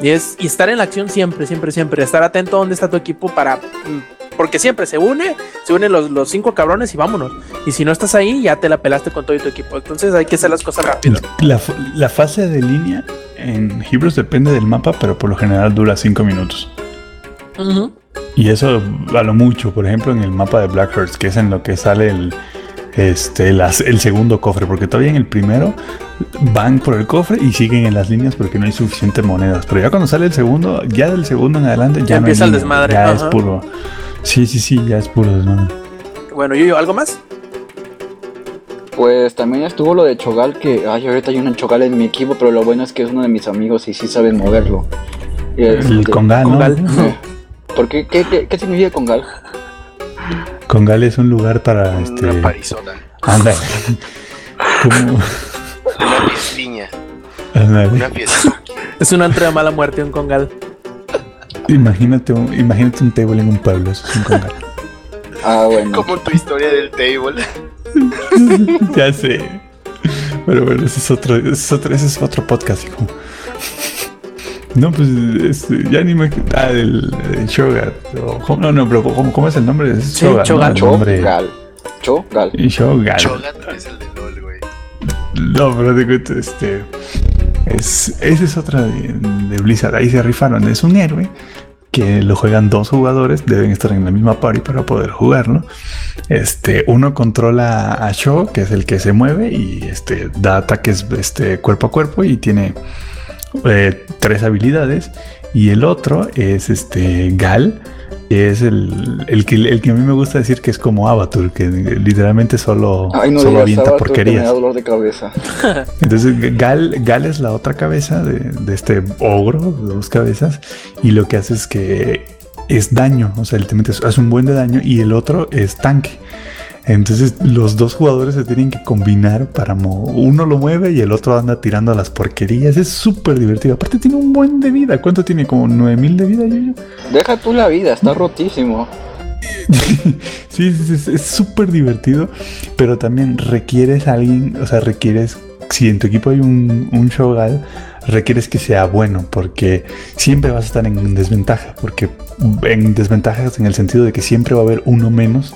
Y es y estar en la acción siempre, siempre, siempre. Estar atento a dónde está tu equipo para mm, Porque siempre se une, se unen los, los cinco cabrones y vámonos. Y si no estás ahí, ya te la pelaste con todo tu equipo. Entonces hay que hacer las cosas rápido. La, la fase de línea en Hebrews depende del mapa, pero por lo general dura 5 minutos. Y eso a lo mucho, por ejemplo, en el mapa de Blackhearts, que es en lo que sale el, este, las- el segundo cofre, porque todavía en el primero van por el cofre y siguen en las líneas porque no hay suficientes monedas. Pero ya cuando sale el segundo, ya del segundo en adelante, ya, Ya no hay empieza el línea, desmadre, Ya ajá. es puro. Sí, sí, sí, ya es puro desmadre. Bueno, yo, yo, ¿algo más? Pues también estuvo lo de Chogal, que ay, ahorita hay un Chogal en mi equipo, pero lo bueno es que es uno de mis amigos y sí saben moverlo. Y El este, Congal, ¿no? Congal. <laughs> ¿Por qué? ¿Qué, qué, qué significa Congal? Congal es un lugar para este. <laughs> Una parisota. Anda. Como. Una ándale. Una pieza. Es un antro de mala muerte, un congal. Imagínate un, imagínate un table en un pueblo, eso es un Congal. Ah, bueno. Como tu historia del table. <laughs> ya sé. Pero bueno, ese es otro, ese es otro, ese es otro podcast, hijo. No, pues ya ni me. Ah, el, el Shogat. o- ¿cómo- no, no, pero ¿cómo, cómo es el nombre? Es Sí, Shogat, ¿no? Shogat. Chogal. Chogal. Y Shogat. Chogat es el de LOL, güey. No, pero te cuento, este. Es, esa es otra de, de Blizzard. Ahí se rifaron. Es un héroe que lo juegan dos jugadores. Deben estar en la misma party para poder jugarlo. Este, uno controla a Sho, que es el que se mueve y este, da ataques este, cuerpo a cuerpo y tiene eh, tres habilidades. Y el otro es este Gal, que es el, el, que, el que a mí me gusta decir que es como Avatar, que literalmente solo, Ay, no solo avienta me porquerías. da dolor de cabeza. <laughs> Entonces Gal, Gal es la otra cabeza de, de este ogro dos cabezas y lo que hace es que es daño, o sea, él te metes, hace un buen de daño y el otro es tanque. Entonces los dos jugadores se tienen que combinar para uno lo mueve y el otro anda tirando las porquerías. Es súper divertido. Aparte tiene un buen de vida. ¿Cuánto tiene? Como 9000 de vida, yo. Deja tú la vida, está rotísimo. <laughs> Sí, es súper divertido, pero también requieres a alguien, o sea, requieres, si en tu equipo hay un, un Shogal, requieres que sea bueno, porque siempre vas a estar en desventaja, porque en desventajas en el sentido de que siempre va a haber uno menos,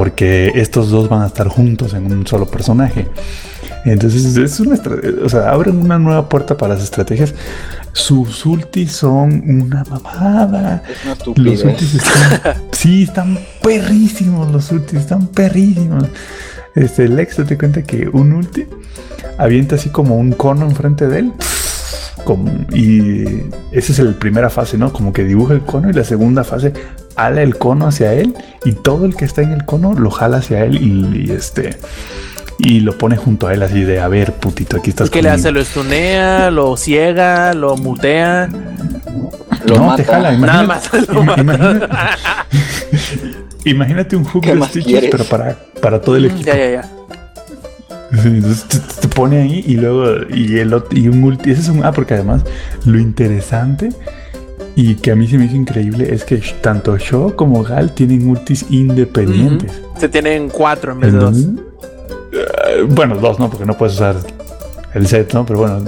porque estos dos van a estar juntos en un solo personaje. Entonces es una o sea, abren una nueva puerta para las estrategias. Sus ultis son una mamada. Es una Los ultis están. <laughs> sí, están perrísimos los ultis, están perrísimos. Este, Lex, te cuenta que un ulti avienta así como un cono enfrente de él. Como- y esa es la primera fase, ¿no? Como que dibuja el cono y la segunda fase ala el cono hacia él y todo el que está en el cono lo jala hacia él y, y, este y lo pone junto a él así de a ver putito aquí estás ¿Qué le conmigo". hace? ¿Lo estunea? ¿Lo ciega? ¿Lo mutea? Lo no, mata. te jala. Nada imagínate- más lo mata. imagina- <laughs> imagínate un hook ¿Qué de más Stitches, quieres? pero para, para todo el equipo. Ya, ya, ya. <laughs> Entonces te, te pone ahí y luego y el y un ulti. Ese es un ah, porque además lo interesante y que a mí se me hizo increíble es que tanto Shaw como Gal tienen ultis independientes. Se tienen cuatro en vez de dos. Eh, bueno, dos, ¿no? Porque no puedes usar el set, ¿no? Pero bueno,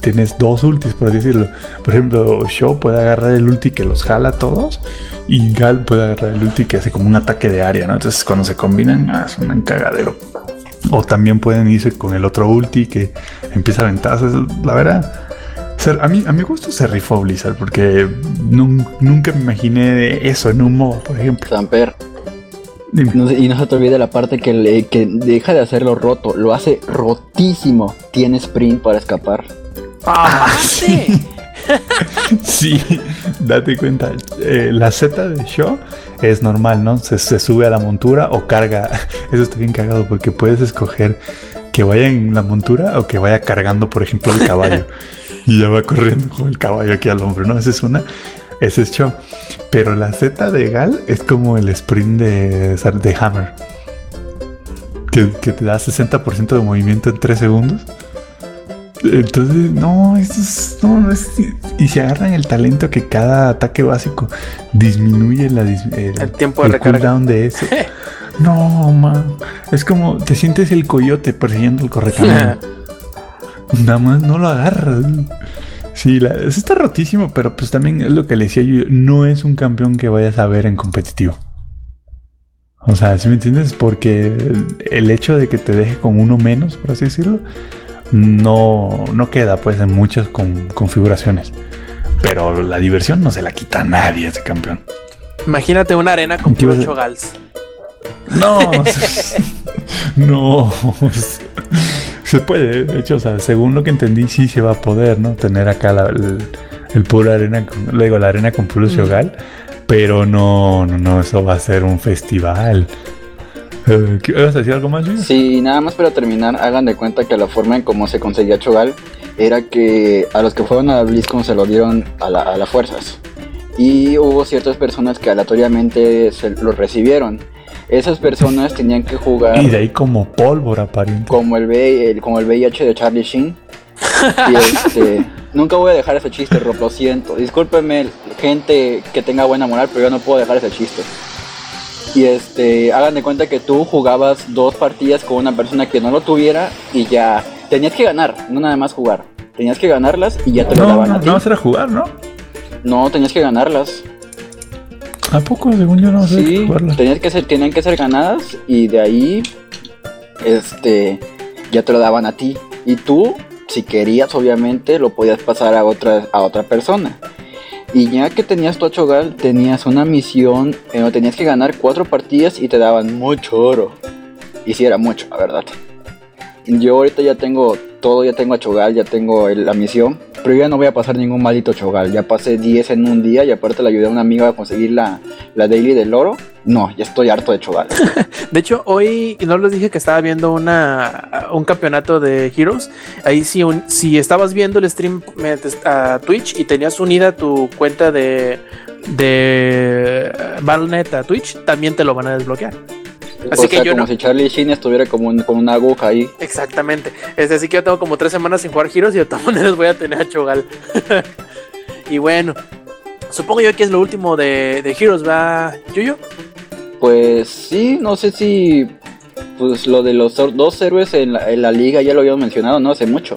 tienes dos ultis, por así decirlo. Por ejemplo, Shaw puede agarrar el ulti que los jala a todos y Gal puede agarrar el ulti que hace como un ataque de área, ¿no? Entonces cuando se combinan, ah, es un cagadero. O también pueden irse con el otro ulti que empieza a aventarse. La verdad, ser- a mí a mi gusto se rifó Blizzard porque nun- nunca me imaginé eso en un modo, por ejemplo. Samper. No y no se te olvide la parte que, le, que deja de hacerlo roto. Lo hace rotísimo. Tiene sprint para escapar. ¡Ah, sí! <laughs> Sí, date cuenta. eh, la Z de Shaw es normal, ¿no? Se, se sube a la montura o carga. <laughs> Eso está bien cagado porque puedes escoger que vaya en la montura o que vaya cargando, por ejemplo, el caballo. <laughs> y ya va corriendo con el caballo aquí al hombro, ¿no? Esa es una. Ese es Shaw. Pero la Z de Gal es como el sprint de, de Hammer. Que, que te da 60% de movimiento en 3 segundos. Entonces, no, esto es, no, no es- y si agarran el talento que cada ataque básico disminuye la, El tiempo de el cooldown de eso. <laughs> no, man. Es como te sientes el coyote persiguiendo el correcamino. <laughs> Nada más no lo agarras. Sí, la, eso está rotísimo, pero pues también es lo que le decía yo, no es un campeón que vayas a ver en competitivo. O sea, ¿sí me entiendes? Porque el hecho de que te deje con uno menos, por así decirlo, no, no queda pues en muchas con- configuraciones. Pero la diversión no se la quita a nadie ese campeón. Imagínate una arena con ¿Qué ibas a- ocho gals. No, <laughs> no. <laughs> Se puede, de hecho, o sea, según lo que entendí, sí se va a poder, ¿no? Tener acá la- el, el puro arena, la arena con puro Shogal, pero no, no, no, eso va a ser un festival. Eh, <laughs> ¿qué- ¿Vas a decir algo más? Sí, nada más para terminar, hagan de cuenta que la forma en cómo se conseguía Chogal era que a los que fueron a la BlizzCon se lo dieron a, la- a las fuerzas. Y hubo ciertas personas que aleatoriamente se lo recibieron. Esas personas tenían que jugar <laughs> Y de ahí como pólvora, pariente. como el, V- el- como el VIH de Charlie Sheen. Y este, <laughs> nunca voy a dejar ese chiste, Rob, lo siento. Discúlpenme, gente que tenga buena moral, pero yo no puedo dejar ese chiste. Y este, hagan de cuenta que tú jugabas dos partidas con una persona que no lo tuviera y ya tenías que ganar, no nada más jugar. Tenías que ganarlas y ya te lo No, daban no, a ti. no vas a ir a jugar, ¿no? No, tenías que ganarlas. ¿A poco? Según yo no a Sí, tenías que ser, tenían que ser ganadas y de ahí este ya te lo daban a ti. Y tú, si querías, obviamente, lo podías pasar a otra, a otra persona. Y ya que tenías tu Achogal, tenías una misión en donde tenías que ganar cuatro partidas y te daban mucho oro. Y sí era mucho, la verdad. Yo ahorita ya tengo todo, ya tengo Achogal, ya tengo la misión. Pero ya no voy a pasar ningún maldito Chogal. Ya pasé 10 en un día y aparte le ayudé a una amiga a conseguir la, la daily del oro. No, ya estoy harto de Chogal. <laughs> De hecho, hoy no les dije que estaba viendo una un campeonato de Heroes. Ahí si, si estabas viendo el stream metes a Twitch y tenías unida tu cuenta de de Battle.net a Twitch, también te lo van a desbloquear. Así o que sea, yo como no- si Charlie Sheen estuviera como un- con una aguja ahí. Exactamente. Es así que yo tengo como tres semanas sin jugar Heroes y de todas <laughs> maneras voy a tener a Chogal. <laughs> y bueno, supongo yo que es lo último de, de Heroes, ¿va, Yuyo? Pues sí, no sé si pues lo de los dos héroes en la, en la liga ya lo habíamos mencionado, ¿no? Hace mucho.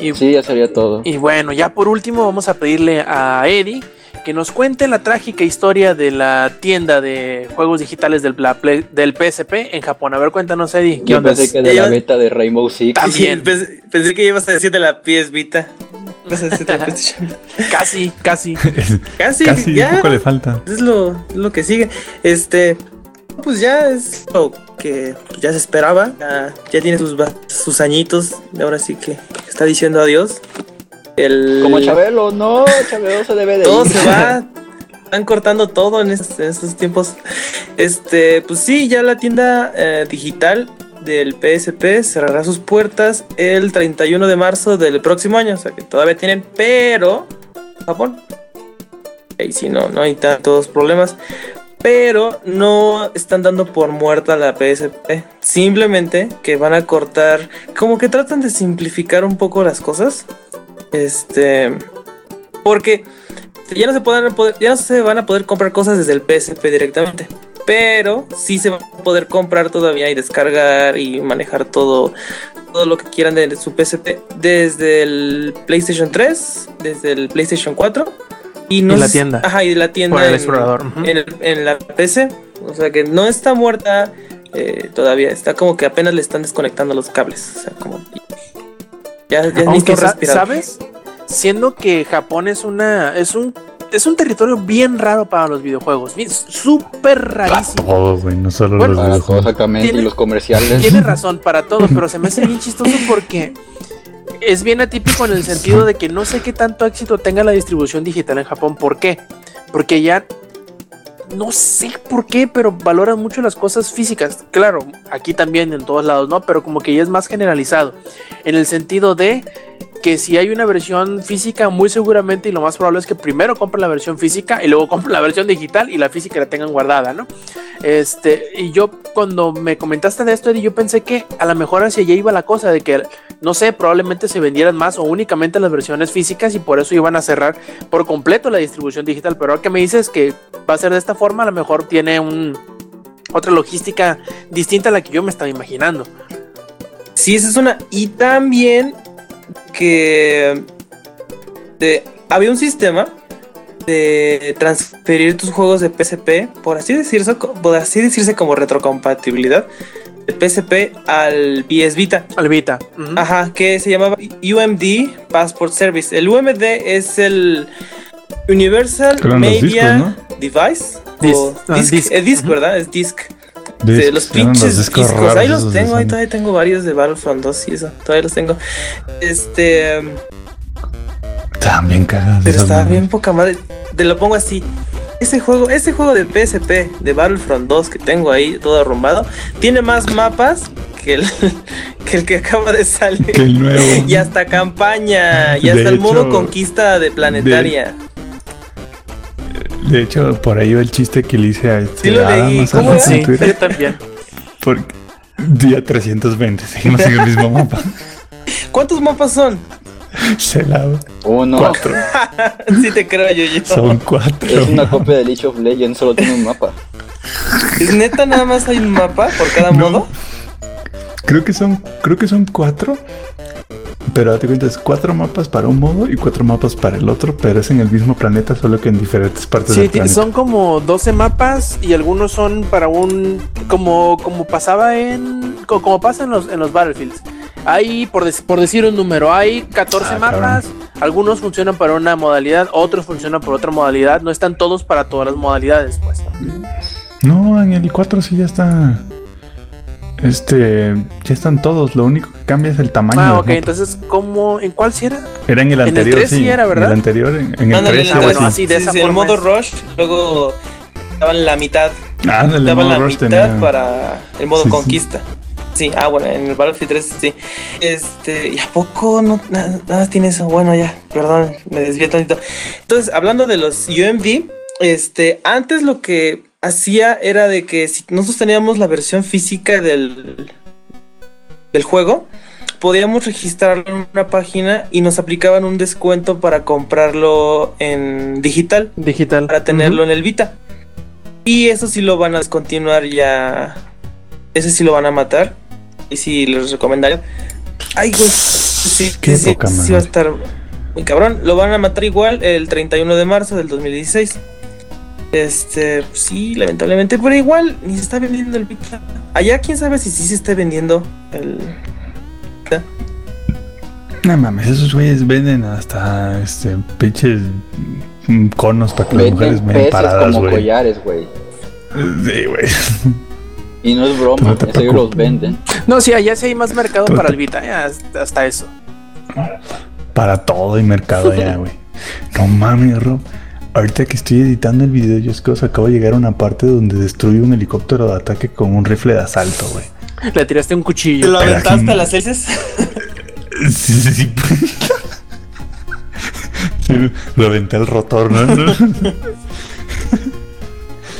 Y Sí, ya sería todo. Y bueno, ya por último vamos a pedirle a Eddie que nos cuente la trágica historia de la tienda de juegos digitales del, Play- del PSP en Japón. A ver, cuéntanos, Eddie. ¿Qué Yo onda? pensé que de la beta de Rainbow Six. También. Sí, <laughs> pensé, pensé que ibas a decir de la PS Vita. Ibas a decir de la <laughs> PlayStation. Casi, casi. <laughs> Casi, Casi un ya. poco le falta. Es lo, lo que sigue. Este, pues ya es lo que ya se esperaba. Ya, ya tiene sus, sus añitos. y Ahora sí que está diciendo adiós. El, Como Chabelo, no, Chabelo se debe de todo ir. se va. <laughs> Están cortando todo en estos, en estos tiempos. Este, pues sí, ya la tienda eh, digital del PSP cerrará sus puertas el 31 de marzo del próximo año. O sea que todavía tienen, pero Japón. Ahí sí, no, no hay tantos problemas. Pero no están dando por muerta la PSP. Simplemente que van a cortar. Como que tratan de simplificar un poco las cosas. Este. Porque ya no se pueden poder, ya no se van a poder comprar cosas desde el PSP directamente. Pero sí se va a poder comprar todavía y descargar y manejar todo, todo lo que quieran de su PSP desde el PlayStation 3, desde el PlayStation 4 y no En la tienda. Ajá, y de la tienda Por el en- explorador. ujú. en, el- en la PC. O sea que no está muerta eh, todavía. Está como que apenas le están desconectando los cables. O sea, como. Ya, ya Aunque necesito sa- respirar. ¿sabes? Siendo que Japón es una. es un. es un territorio bien raro para los videojuegos. Bien, súper rarísimo. Todo, güey, no solo Bueno, los Para todo, videojuegos. exactamente, Tiene- y los comerciales. Tiene razón para todo, pero se me hace bien chistoso <laughs> porque es bien atípico en el sentido de que no sé qué tanto éxito tenga la distribución digital en Japón. ¿Por qué? Porque ya no sé por qué, pero valoran mucho las cosas físicas. Claro, aquí también en todos lados, ¿no? Pero como que ya es más generalizado. En el sentido de que si hay una versión física, muy seguramente y lo más probable es que primero compren la versión física y luego <laughs> compren la versión digital y la física la tengan guardada, ¿no? Este, y yo cuando me comentaste de esto, Eddie, yo pensé que a lo mejor hacia allá iba la cosa, de que, no sé, probablemente se vendieran más o únicamente las versiones físicas y por eso iban a cerrar por completo la distribución digital. Pero ahora que me dices que va a ser de esta forma, a lo mejor tiene un, otra logística distinta a la que yo me estaba imaginando. Sí, esa es una. Y también que de- había un sistema de transferir tus juegos de PSP, por así decirse, por así decirse como retrocompatibilidad de PSP al PS Vita. Alvita. Ujú. Ajá, que se llamaba UMD Passport Service. El UMD es el Universal Media discos, Device. Disc. o Ah, disc, disc. es disc, Ujú. ¿verdad? Es disc. Sí, los pinches discos discos. Ahí los de tengo, ahí todavía tengo varios de Battlefront 2 y eso. Todavía los tengo. Este. bien cagadas. Pero madres. bien poca madre. Te lo pongo así. Ese juego, ese juego de PSP de Battlefront 2 que tengo ahí todo arrumbado, tiene más mapas que el <laughs> que, el que acaba de salir. Que el nuevo. <laughs> Y hasta campaña, y De hasta el modo hecho, conquista de planetaria. De hecho, por ahí va el chiste que le hice a este Sí lo yo también. Porque día 320, seguimos en el mismo mapa. ¿Cuántos mapas son? Se la Uno. cuatro. <laughs> sí te creo yo, yo. Son cuatro. Es una copia de League of Legends, solo tiene un mapa. ¿Es neta nada más hay un mapa por cada No. modo? Creo que son, creo que son cuatro. Pero date cuenta, es cuatro mapas para un modo y cuatro mapas para el otro, pero es en el mismo planeta, solo que en diferentes partes Sí, del planeta. son como 12 mapas y algunos son para un. Como, como pasaba en. co- Como pasa en los, en los Battlefields. Hay, por, dec- por decir un número, hay 14 Ah, mapas. Algunos funcionan para una modalidad, otros funcionan por otra modalidad. No están todos para todas las modalidades, pues. No, en el 4 sí ya está. Este, ya están todos. Lo único que cambia es el tamaño. Ah, ok. Entonces, ¿cómo? ¿En cuál sí era? Era en el en el anterior, 3 sí era, ¿verdad? En el anterior, en, en el Ándale, 3 el ah, era bueno, así. así de esa el forma modo es. Rush, luego daban la mitad. El daban modo la Rush mitad tenía- para el modo conquista. Sí, ah, bueno, en el Battlefield 3 sí. Este, ¿y a poco no nada, más tiene eso? Bueno, ya, perdón, me desvié tantito. Entonces, hablando de los UMD, este, antes lo que hacía era de que si nosotros teníamos la versión física del, del juego, podíamos registrarlo en una página y nos aplicaban un descuento para comprarlo en digital Digital. para tenerlo en el Vita. Y eso sí lo van a descontinuar ya. Ese sí lo van a matar. Y sí les recomendaría. Ay, güey. Sí, Qué sí, sí, poca sí madre. va a estar muy cabrón. Lo van a matar igual el 31 de marzo del 2016. Este, pues sí, lamentablemente, pero igual ni se está vendiendo el Vita. Allá quién sabe si sí se está vendiendo el. No mames, esos güeyes venden hasta este pinches conos para que las mujeres me paradas, como güey. collares, güey. Sí, güey. Y no es broma, <laughs> No serio los venden. No, sí, allá sí hay más mercado para el Vita. ya, hasta- hasta eso. Para todo y mercado allá, güey. No mames, Rob. Ahorita que estoy editando el video, yo es que os acabo de llegar a una parte donde destruye un helicóptero de ataque con un rifle de asalto, güey. Le tiraste un ¿Te cuchillo. lo Pero aventaste a las heces? <laughs> Sí, sí, <laughs> sí. Lo aventé al rotor, ¿no? <laughs>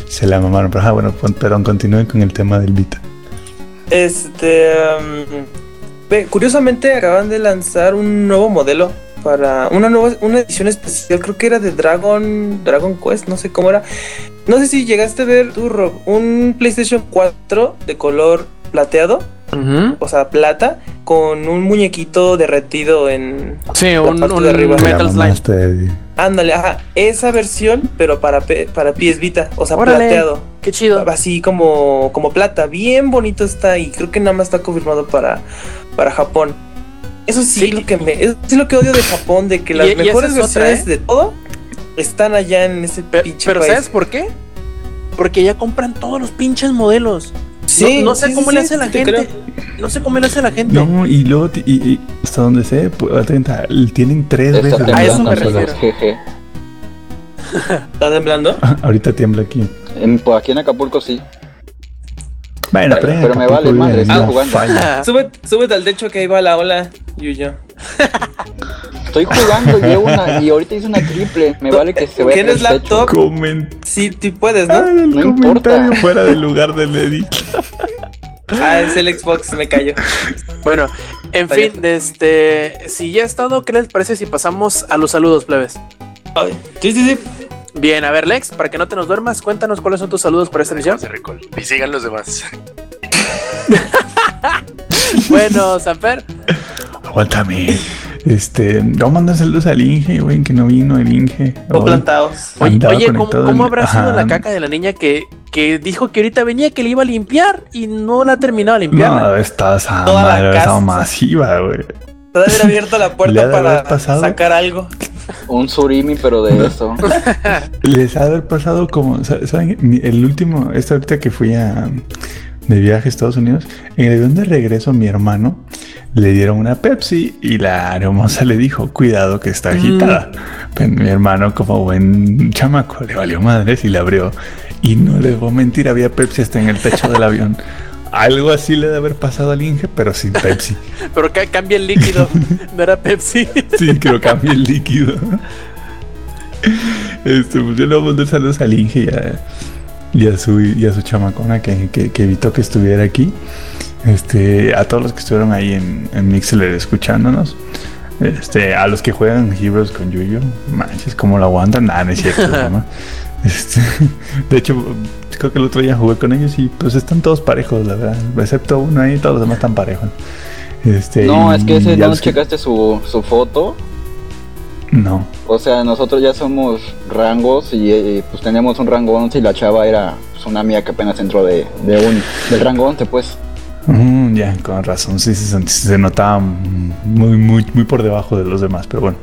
Se la mamaron, pero ah, bueno, perdón, continúen con el tema del Vita. Este. um, curiosamente acaban de lanzar un nuevo modelo para una nueva una edición especial. Creo que era de Dragon Dragon Quest, no sé cómo era. No sé si llegaste a ver tú, Rob, un PlayStation 4 de color plateado, o sea, plata, con un muñequito derretido en. Sí, un, parte un de arriba. Te la Metal Slime. Ándale, ajá, esa versión, pero para, para PS Vita, o sea, Órale. plateado. Qué chido. Así como, como plata, bien bonito está y creo que nada más está confirmado para, para Japón. Eso sí, Sí. lo que me, eso sí lo que odio de Japón, de que Y- las y esa mejores es otra, versiones ¿eh? de todo están allá en ese Pe- pinche Pero, país. ¿sabes por qué? Porque ya compran todos los pinches modelos. Sí, no, no sé sí, cómo sí, le sí, hace la te gente. creo. No sé cómo le hace la gente. No, y luego, y, y hasta donde sé, pues, atenta, tienen tres Está veces. A eso me refiero. ¿Está temblando? <laughs> Ahorita tiembla aquí. En- por aquí en Acapulco sí. Bueno, Pero- me vale madre, no jugando. falla. <laughs> Súbete, súbete al techo que ahí va la ola, Yuyo. Estoy jugando y, una, y ahorita hice una triple. Me vale que se vaya ¿Tienes laptop? Comen- Sí, tú puedes, Ah, ¿no? el No comentario importa. fuera del lugar del Eddie. Ah, es el Xbox, me cayó. Bueno, en fin, este, si ya es todo, ¿qué les parece si pasamos a los saludos, plebes? Ay, Sí, sí, sí. Bien, a ver, Lex, para que no te nos duermas, cuéntanos cuáles son tus saludos para esta recol- Y sigan los demás. <laughs> Bueno, Sanfer, Aguántame. Este, vamos a mandar saludos al Inge, güey, que no vino el Inge. O hoy. plantados. Oye, ¿cómo, habrá sido Ajá. la caca de la niña que, que dijo que ahorita venía que le iba a limpiar y no la ha terminado de limpiar? No, está esa Toda la madre, casa. estaba masiva, güey. Haber abierto la puerta para pasado. sacar algo. Un surimi, pero de eso. <laughs> Les ha de haber pasado como, sa- ¿saben? Mi- El último, esta ahorita que fui a, de viaje a Estados Unidos, en el avión de regreso mi hermano le dieron una Pepsi y la hermosa le dijo, cuidado que está agitada. Pero mi hermano, como buen chamaco, le valió madres y la abrió. Y no les voy a mentir, había Pepsi hasta en el techo del avión. Algo así le debe haber pasado al Inge, pero sin Pepsi. <laughs> Pero que cambia el líquido, no era Pepsi. <laughs> Sí, que lo cambie el líquido. Este, pues yo le voy a mandar saludos al Inge y a, y a su, y a su chamacona que, que- que evitó que estuviera aquí. Este, a todos los que estuvieron ahí en, en Mixler escuchándonos. Este, a los que juegan Heroes con Yuyo, manches, como lo aguantan, nada, no es cierto, <laughs> ¿no? Este, de hecho, creo que el otro día jugué con ellos y pues están todos parejos, la verdad, excepto uno ahí, todos los demás están parejos. Este, No, es que ese no que- checaste su, su foto. No. O sea, nosotros ya somos rangos y eh, pues teníamos un rango 11 y la chava era pues, una amiga que apenas entró de, de un, del rango 11, pues. Mm, ya, con razón, sí, sí, se, se notaba muy, muy, muy por debajo de los demás, pero bueno.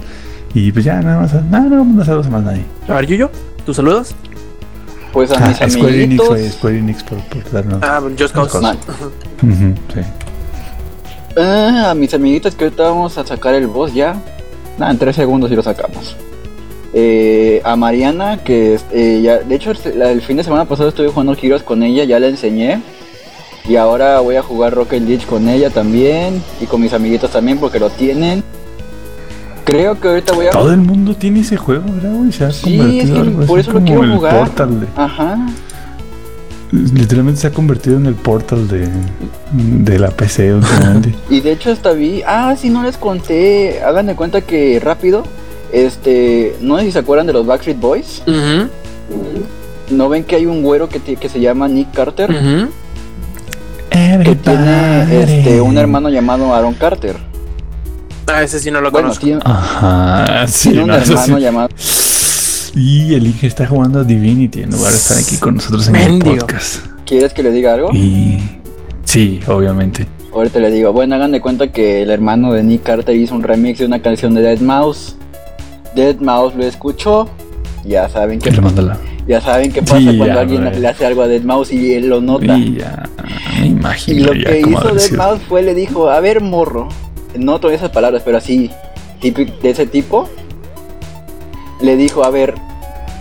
Y pues ya, nada más, nada, no vamos a más nadie. A ver, Yuyo, tus saludos. Pues a Ah, mis Square Enix, amiguitos. güey, Square Enix por, por darnos. Ah, Just Cause. Sí. Ah, a mis amiguitos que ahorita vamos a sacar el boss ya. Nada, en tres segundos y lo sacamos. Eh, a Mariana, que eh, ya, de hecho el, el fin de semana pasado estuve jugando Heroes con ella, ya la enseñé. Y ahora voy a jugar Rocket League con ella también. Y con mis amiguitos también porque lo tienen. Creo que ahorita voy a... Todo el mundo tiene ese juego, ¿verdad, güey? Se ha Sí, convertido es que algo por así eso lo como quiero el jugar. Portal de- Ajá. literalmente se ha convertido en el portal de, de la PC últimamente. <laughs> Y de hecho hasta vi, ah, sí, no les conté, hagan de cuenta que rápido, este, no sé si se acuerdan de los Backstreet Boys, Ujú, ¿no ven que hay un güero que, que se llama Nick Carter? ujú. Que tiene este, un hermano llamado Aaron Carter. Ah, ese sí no lo Bueno, conozco. Ajá, sí, tiene un no, hermano sí. llamado... Y el Inge está jugando a Divinity en lugar de estar aquí con nosotros en Mendigo. el podcast. ¿Quieres que le diga algo? Y sí, obviamente. Ahorita le digo, bueno, hagan de cuenta que el hermano de Nick Carter hizo un remix de una canción de Dead Mouse. Dead Mouse lo escuchó, ya saben Que ya saben qué pasa Sí, cuando ya, alguien le hace algo a Dead Mouse y él lo nota. Y ya, me Y imagino lo ya que hizo Dead. Mouse fue le dijo, a ver morro, no todas esas palabras, pero así, típico de ese tipo, le dijo, a ver,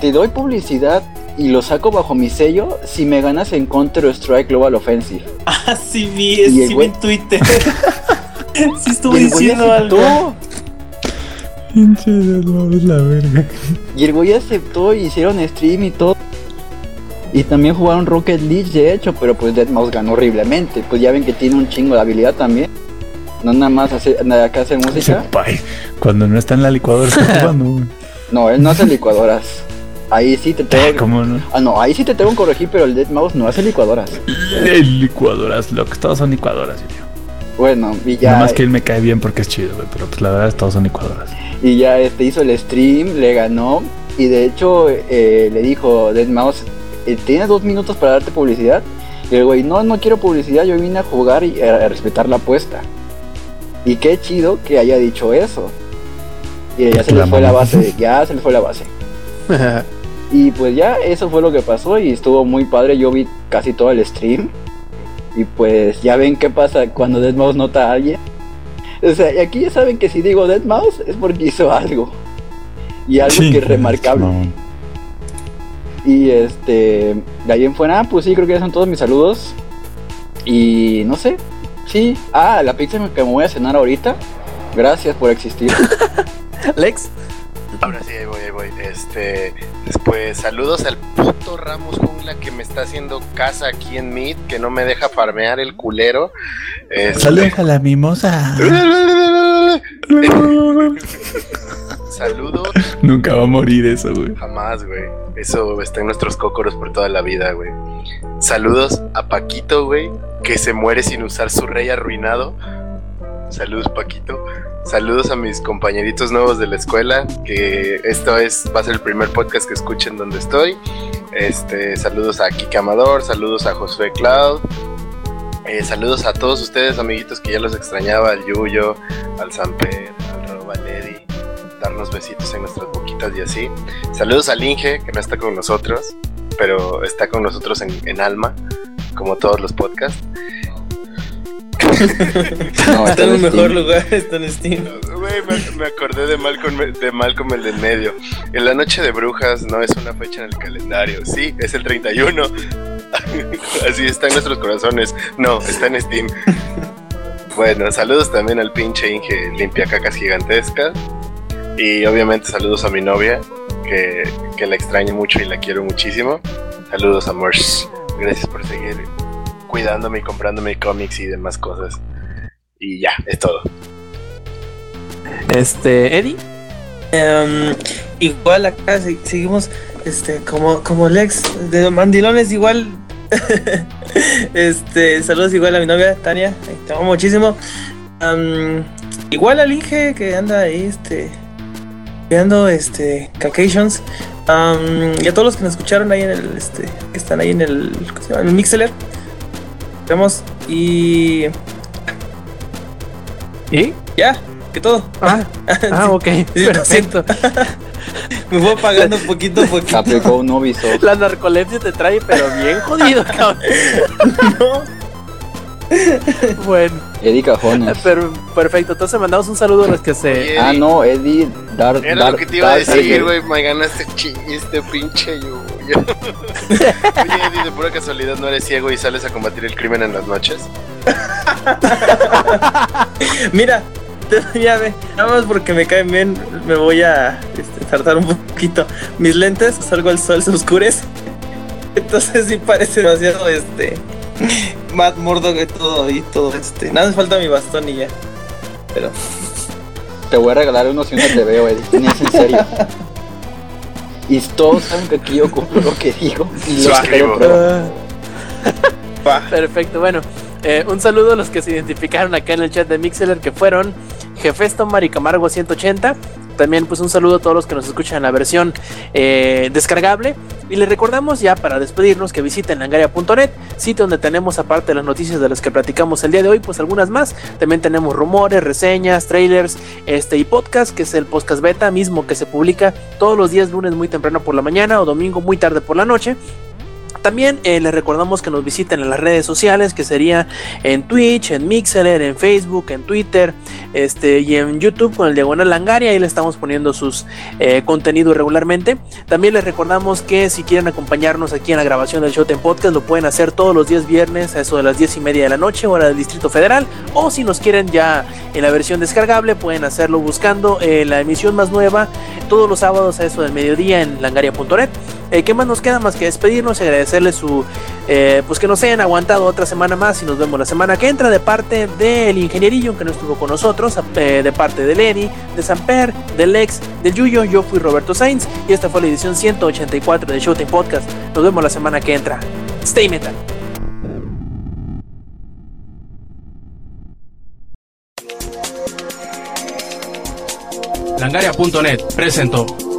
te doy publicidad y lo saco bajo mi sello si me ganas en Counter Strike Global Offensive. Ah, sí vi, sí vi en Twitter. <laughs> sí estuvo diciendo algo. Pinche Mouse, la verga. y el güey aceptó y hicieron stream y todo. Y también jugaron Rocket League de hecho, pero pues Dead Mouse ganó horriblemente. Pues ya ven que tiene un chingo de habilidad también. No nada más hace, nada acá hacer Ese música. <laughs> cuando no está en la licuadora está <laughs> jugando. No, él no hace licuadoras. Ahí sí te Ah, tengo. ¿Cómo no? Ah, no, ahí sí te tengo que corregir, pero el Dead Mouse no hace licuadoras. Licuadoras, lo que todos son licuadoras, yo. Bueno, y Nada ya, más que él me cae bien porque es chido, güey. Pero pues la verdad, todos son licuadoras. y ya este hizo el stream, le ganó. Y de hecho, eh, le dijo Dead Mouse: eh, ¿Tienes dos minutos para darte publicidad? Y el güey: No, no quiero publicidad, yo vine a jugar y a, a respetar la apuesta. Y qué chido que haya dicho eso. Y ya se les fue la base, ya se les fue la base. <laughs> Y pues ya eso fue lo que pasó y estuvo muy padre. Yo vi casi todo el stream. Y pues ya ven qué pasa cuando Dead Mouse nota a alguien. O sea, y aquí ya saben que si digo Dead Mouse es porque hizo algo. Y algo Sí, que es remarcable. Y este, de ahí en fuera, pues sí, creo que ya son todos mis saludos. Y no sé, sí. Ah, la pizza que me voy a cenar ahorita. Gracias por existir. <laughs> Lex, Ahora sí, ahí voy, ahí voy. Este, después, saludos al puto Ramos Jungla que me está haciendo casa aquí en Meet, que no me deja farmear el culero. Este, Saludos a la mimosa. <laughs> saludos, Nunca va a morir eso, güey. jamás, güey. Eso está en nuestros cócoros por toda la vida, güey. Saludos a Paquito, güey, que se muere sin usar su rey arruinado. Saludos, Paquito. Saludos a mis compañeritos nuevos de la escuela, que esto es va a ser el primer podcast que escuchen donde estoy. Este, saludos a Kike Amador, saludos a Josué Cloud, eh, saludos a todos ustedes, amiguitos, que ya los extrañaba, al Yuyo, al Samper, al Rob, al Eddie, darnos besitos en nuestras boquitas y así. Saludos al Inge, que no está con nosotros, pero está con nosotros en, en alma, como todos los podcasts. No, <laughs> Está en un Steam. mejor lugar, está en Steam. Me, me acordé de Malcolm, de Malcolm el del medio. En la noche de brujas no es una fecha en el calendario. Sí, es el 31. <laughs> Así está en nuestros corazones. No, está en Steam. Bueno, saludos también al pinche Inge limpia cacas gigantescas. Y obviamente saludos a mi novia, que, que la extraño mucho y la quiero muchísimo. Saludos a Mors. Gracias por seguir cuidándome y comprándome cómics y demás cosas. Y ya, es todo. Este, Eddie. Em, igual acá se- seguimos este como como Lex de mandilones igual <laughs> este saludos igual a mi novia Tania te amo muchísimo Am, igual al Inge que anda ahí este creando este Cacations Am, y a todos los que nos escucharon ahí en el este que están ahí en el ¿cómo se llama? en el Mixler vemos y ¿Y? ya que todo Ah, <laughs> ah ok, Sí, perfecto. <laughs> me voy apagando poquito a poquito Aplicó un Ubisoft. <laughs> La narcolepsia te trae, pero bien jodido, cabrón. Bueno, Eddie Cajones. pero, perfecto. Entonces mandamos un saludo a los que se. Oye, Ah, no, Eddie Dar. Era Dar- lo que te iba a decir, güey. Me ganaste este pinche yo. <laughs> Oye, Eddie, de pura casualidad no eres ciego y sales a combatir el crimen en las noches. <laughs> Mira, <laughs> ya ve, nada más porque me caen bien, me voy a este, tardar un poquito. Mis lentes, salgo al sol, se oscurece. Entonces sí parece demasiado este Matt Murdock y todo y todo este. Nada me falta mi bastón y ya. Pero Te voy a regalar uno si no te veo, Eddie. Ni es en serio. Y todos saben que aquí yo cumplo lo que digo. Y lo pero- Ah, perfecto, bueno. eh, un saludo a los que se identificaron acá en el chat de Mixeler que fueron Jefesto Mari Camargo 180. También pues un saludo a todos los que nos escuchan en la versión eh, descargable. Y les recordamos ya para despedirnos que visiten langaria.net, sitio donde tenemos aparte de las noticias de las que platicamos el día de hoy, pues algunas más. También tenemos rumores, reseñas, trailers este, y podcast, que es el podcast beta mismo que se publica todos los días lunes muy temprano por la mañana o domingo muy tarde por la noche. También eh, les recordamos que nos visiten en las redes sociales, que sería en Twitch, en Mixer, en Facebook, en Twitter, este, y en YouTube con el Diagonal Langaria. Ahí le estamos poniendo sus eh, contenidos regularmente. También les recordamos que si quieren acompañarnos aquí en la grabación del Showtime Podcast, lo pueden hacer todos los días viernes a eso de las 10 y media de la noche, hora del Distrito Federal. O si nos quieren ya en la versión descargable, pueden hacerlo buscando eh, la emisión más nueva todos los sábados a eso del mediodía en langaria.net. Eh, ¿Qué más nos queda más que despedirnos y agradecerles su, eh, pues que nos hayan aguantado otra semana más y nos vemos la semana que entra de parte del ingenierillo que no estuvo con nosotros, eh, de parte de Lenny, de Samper, del Lex, del Yuyo, yo fui Roberto Sainz y esta fue la edición 184 de Showtime Podcast. Nos vemos la semana que entra. Stay metal. Langaria.net presentó.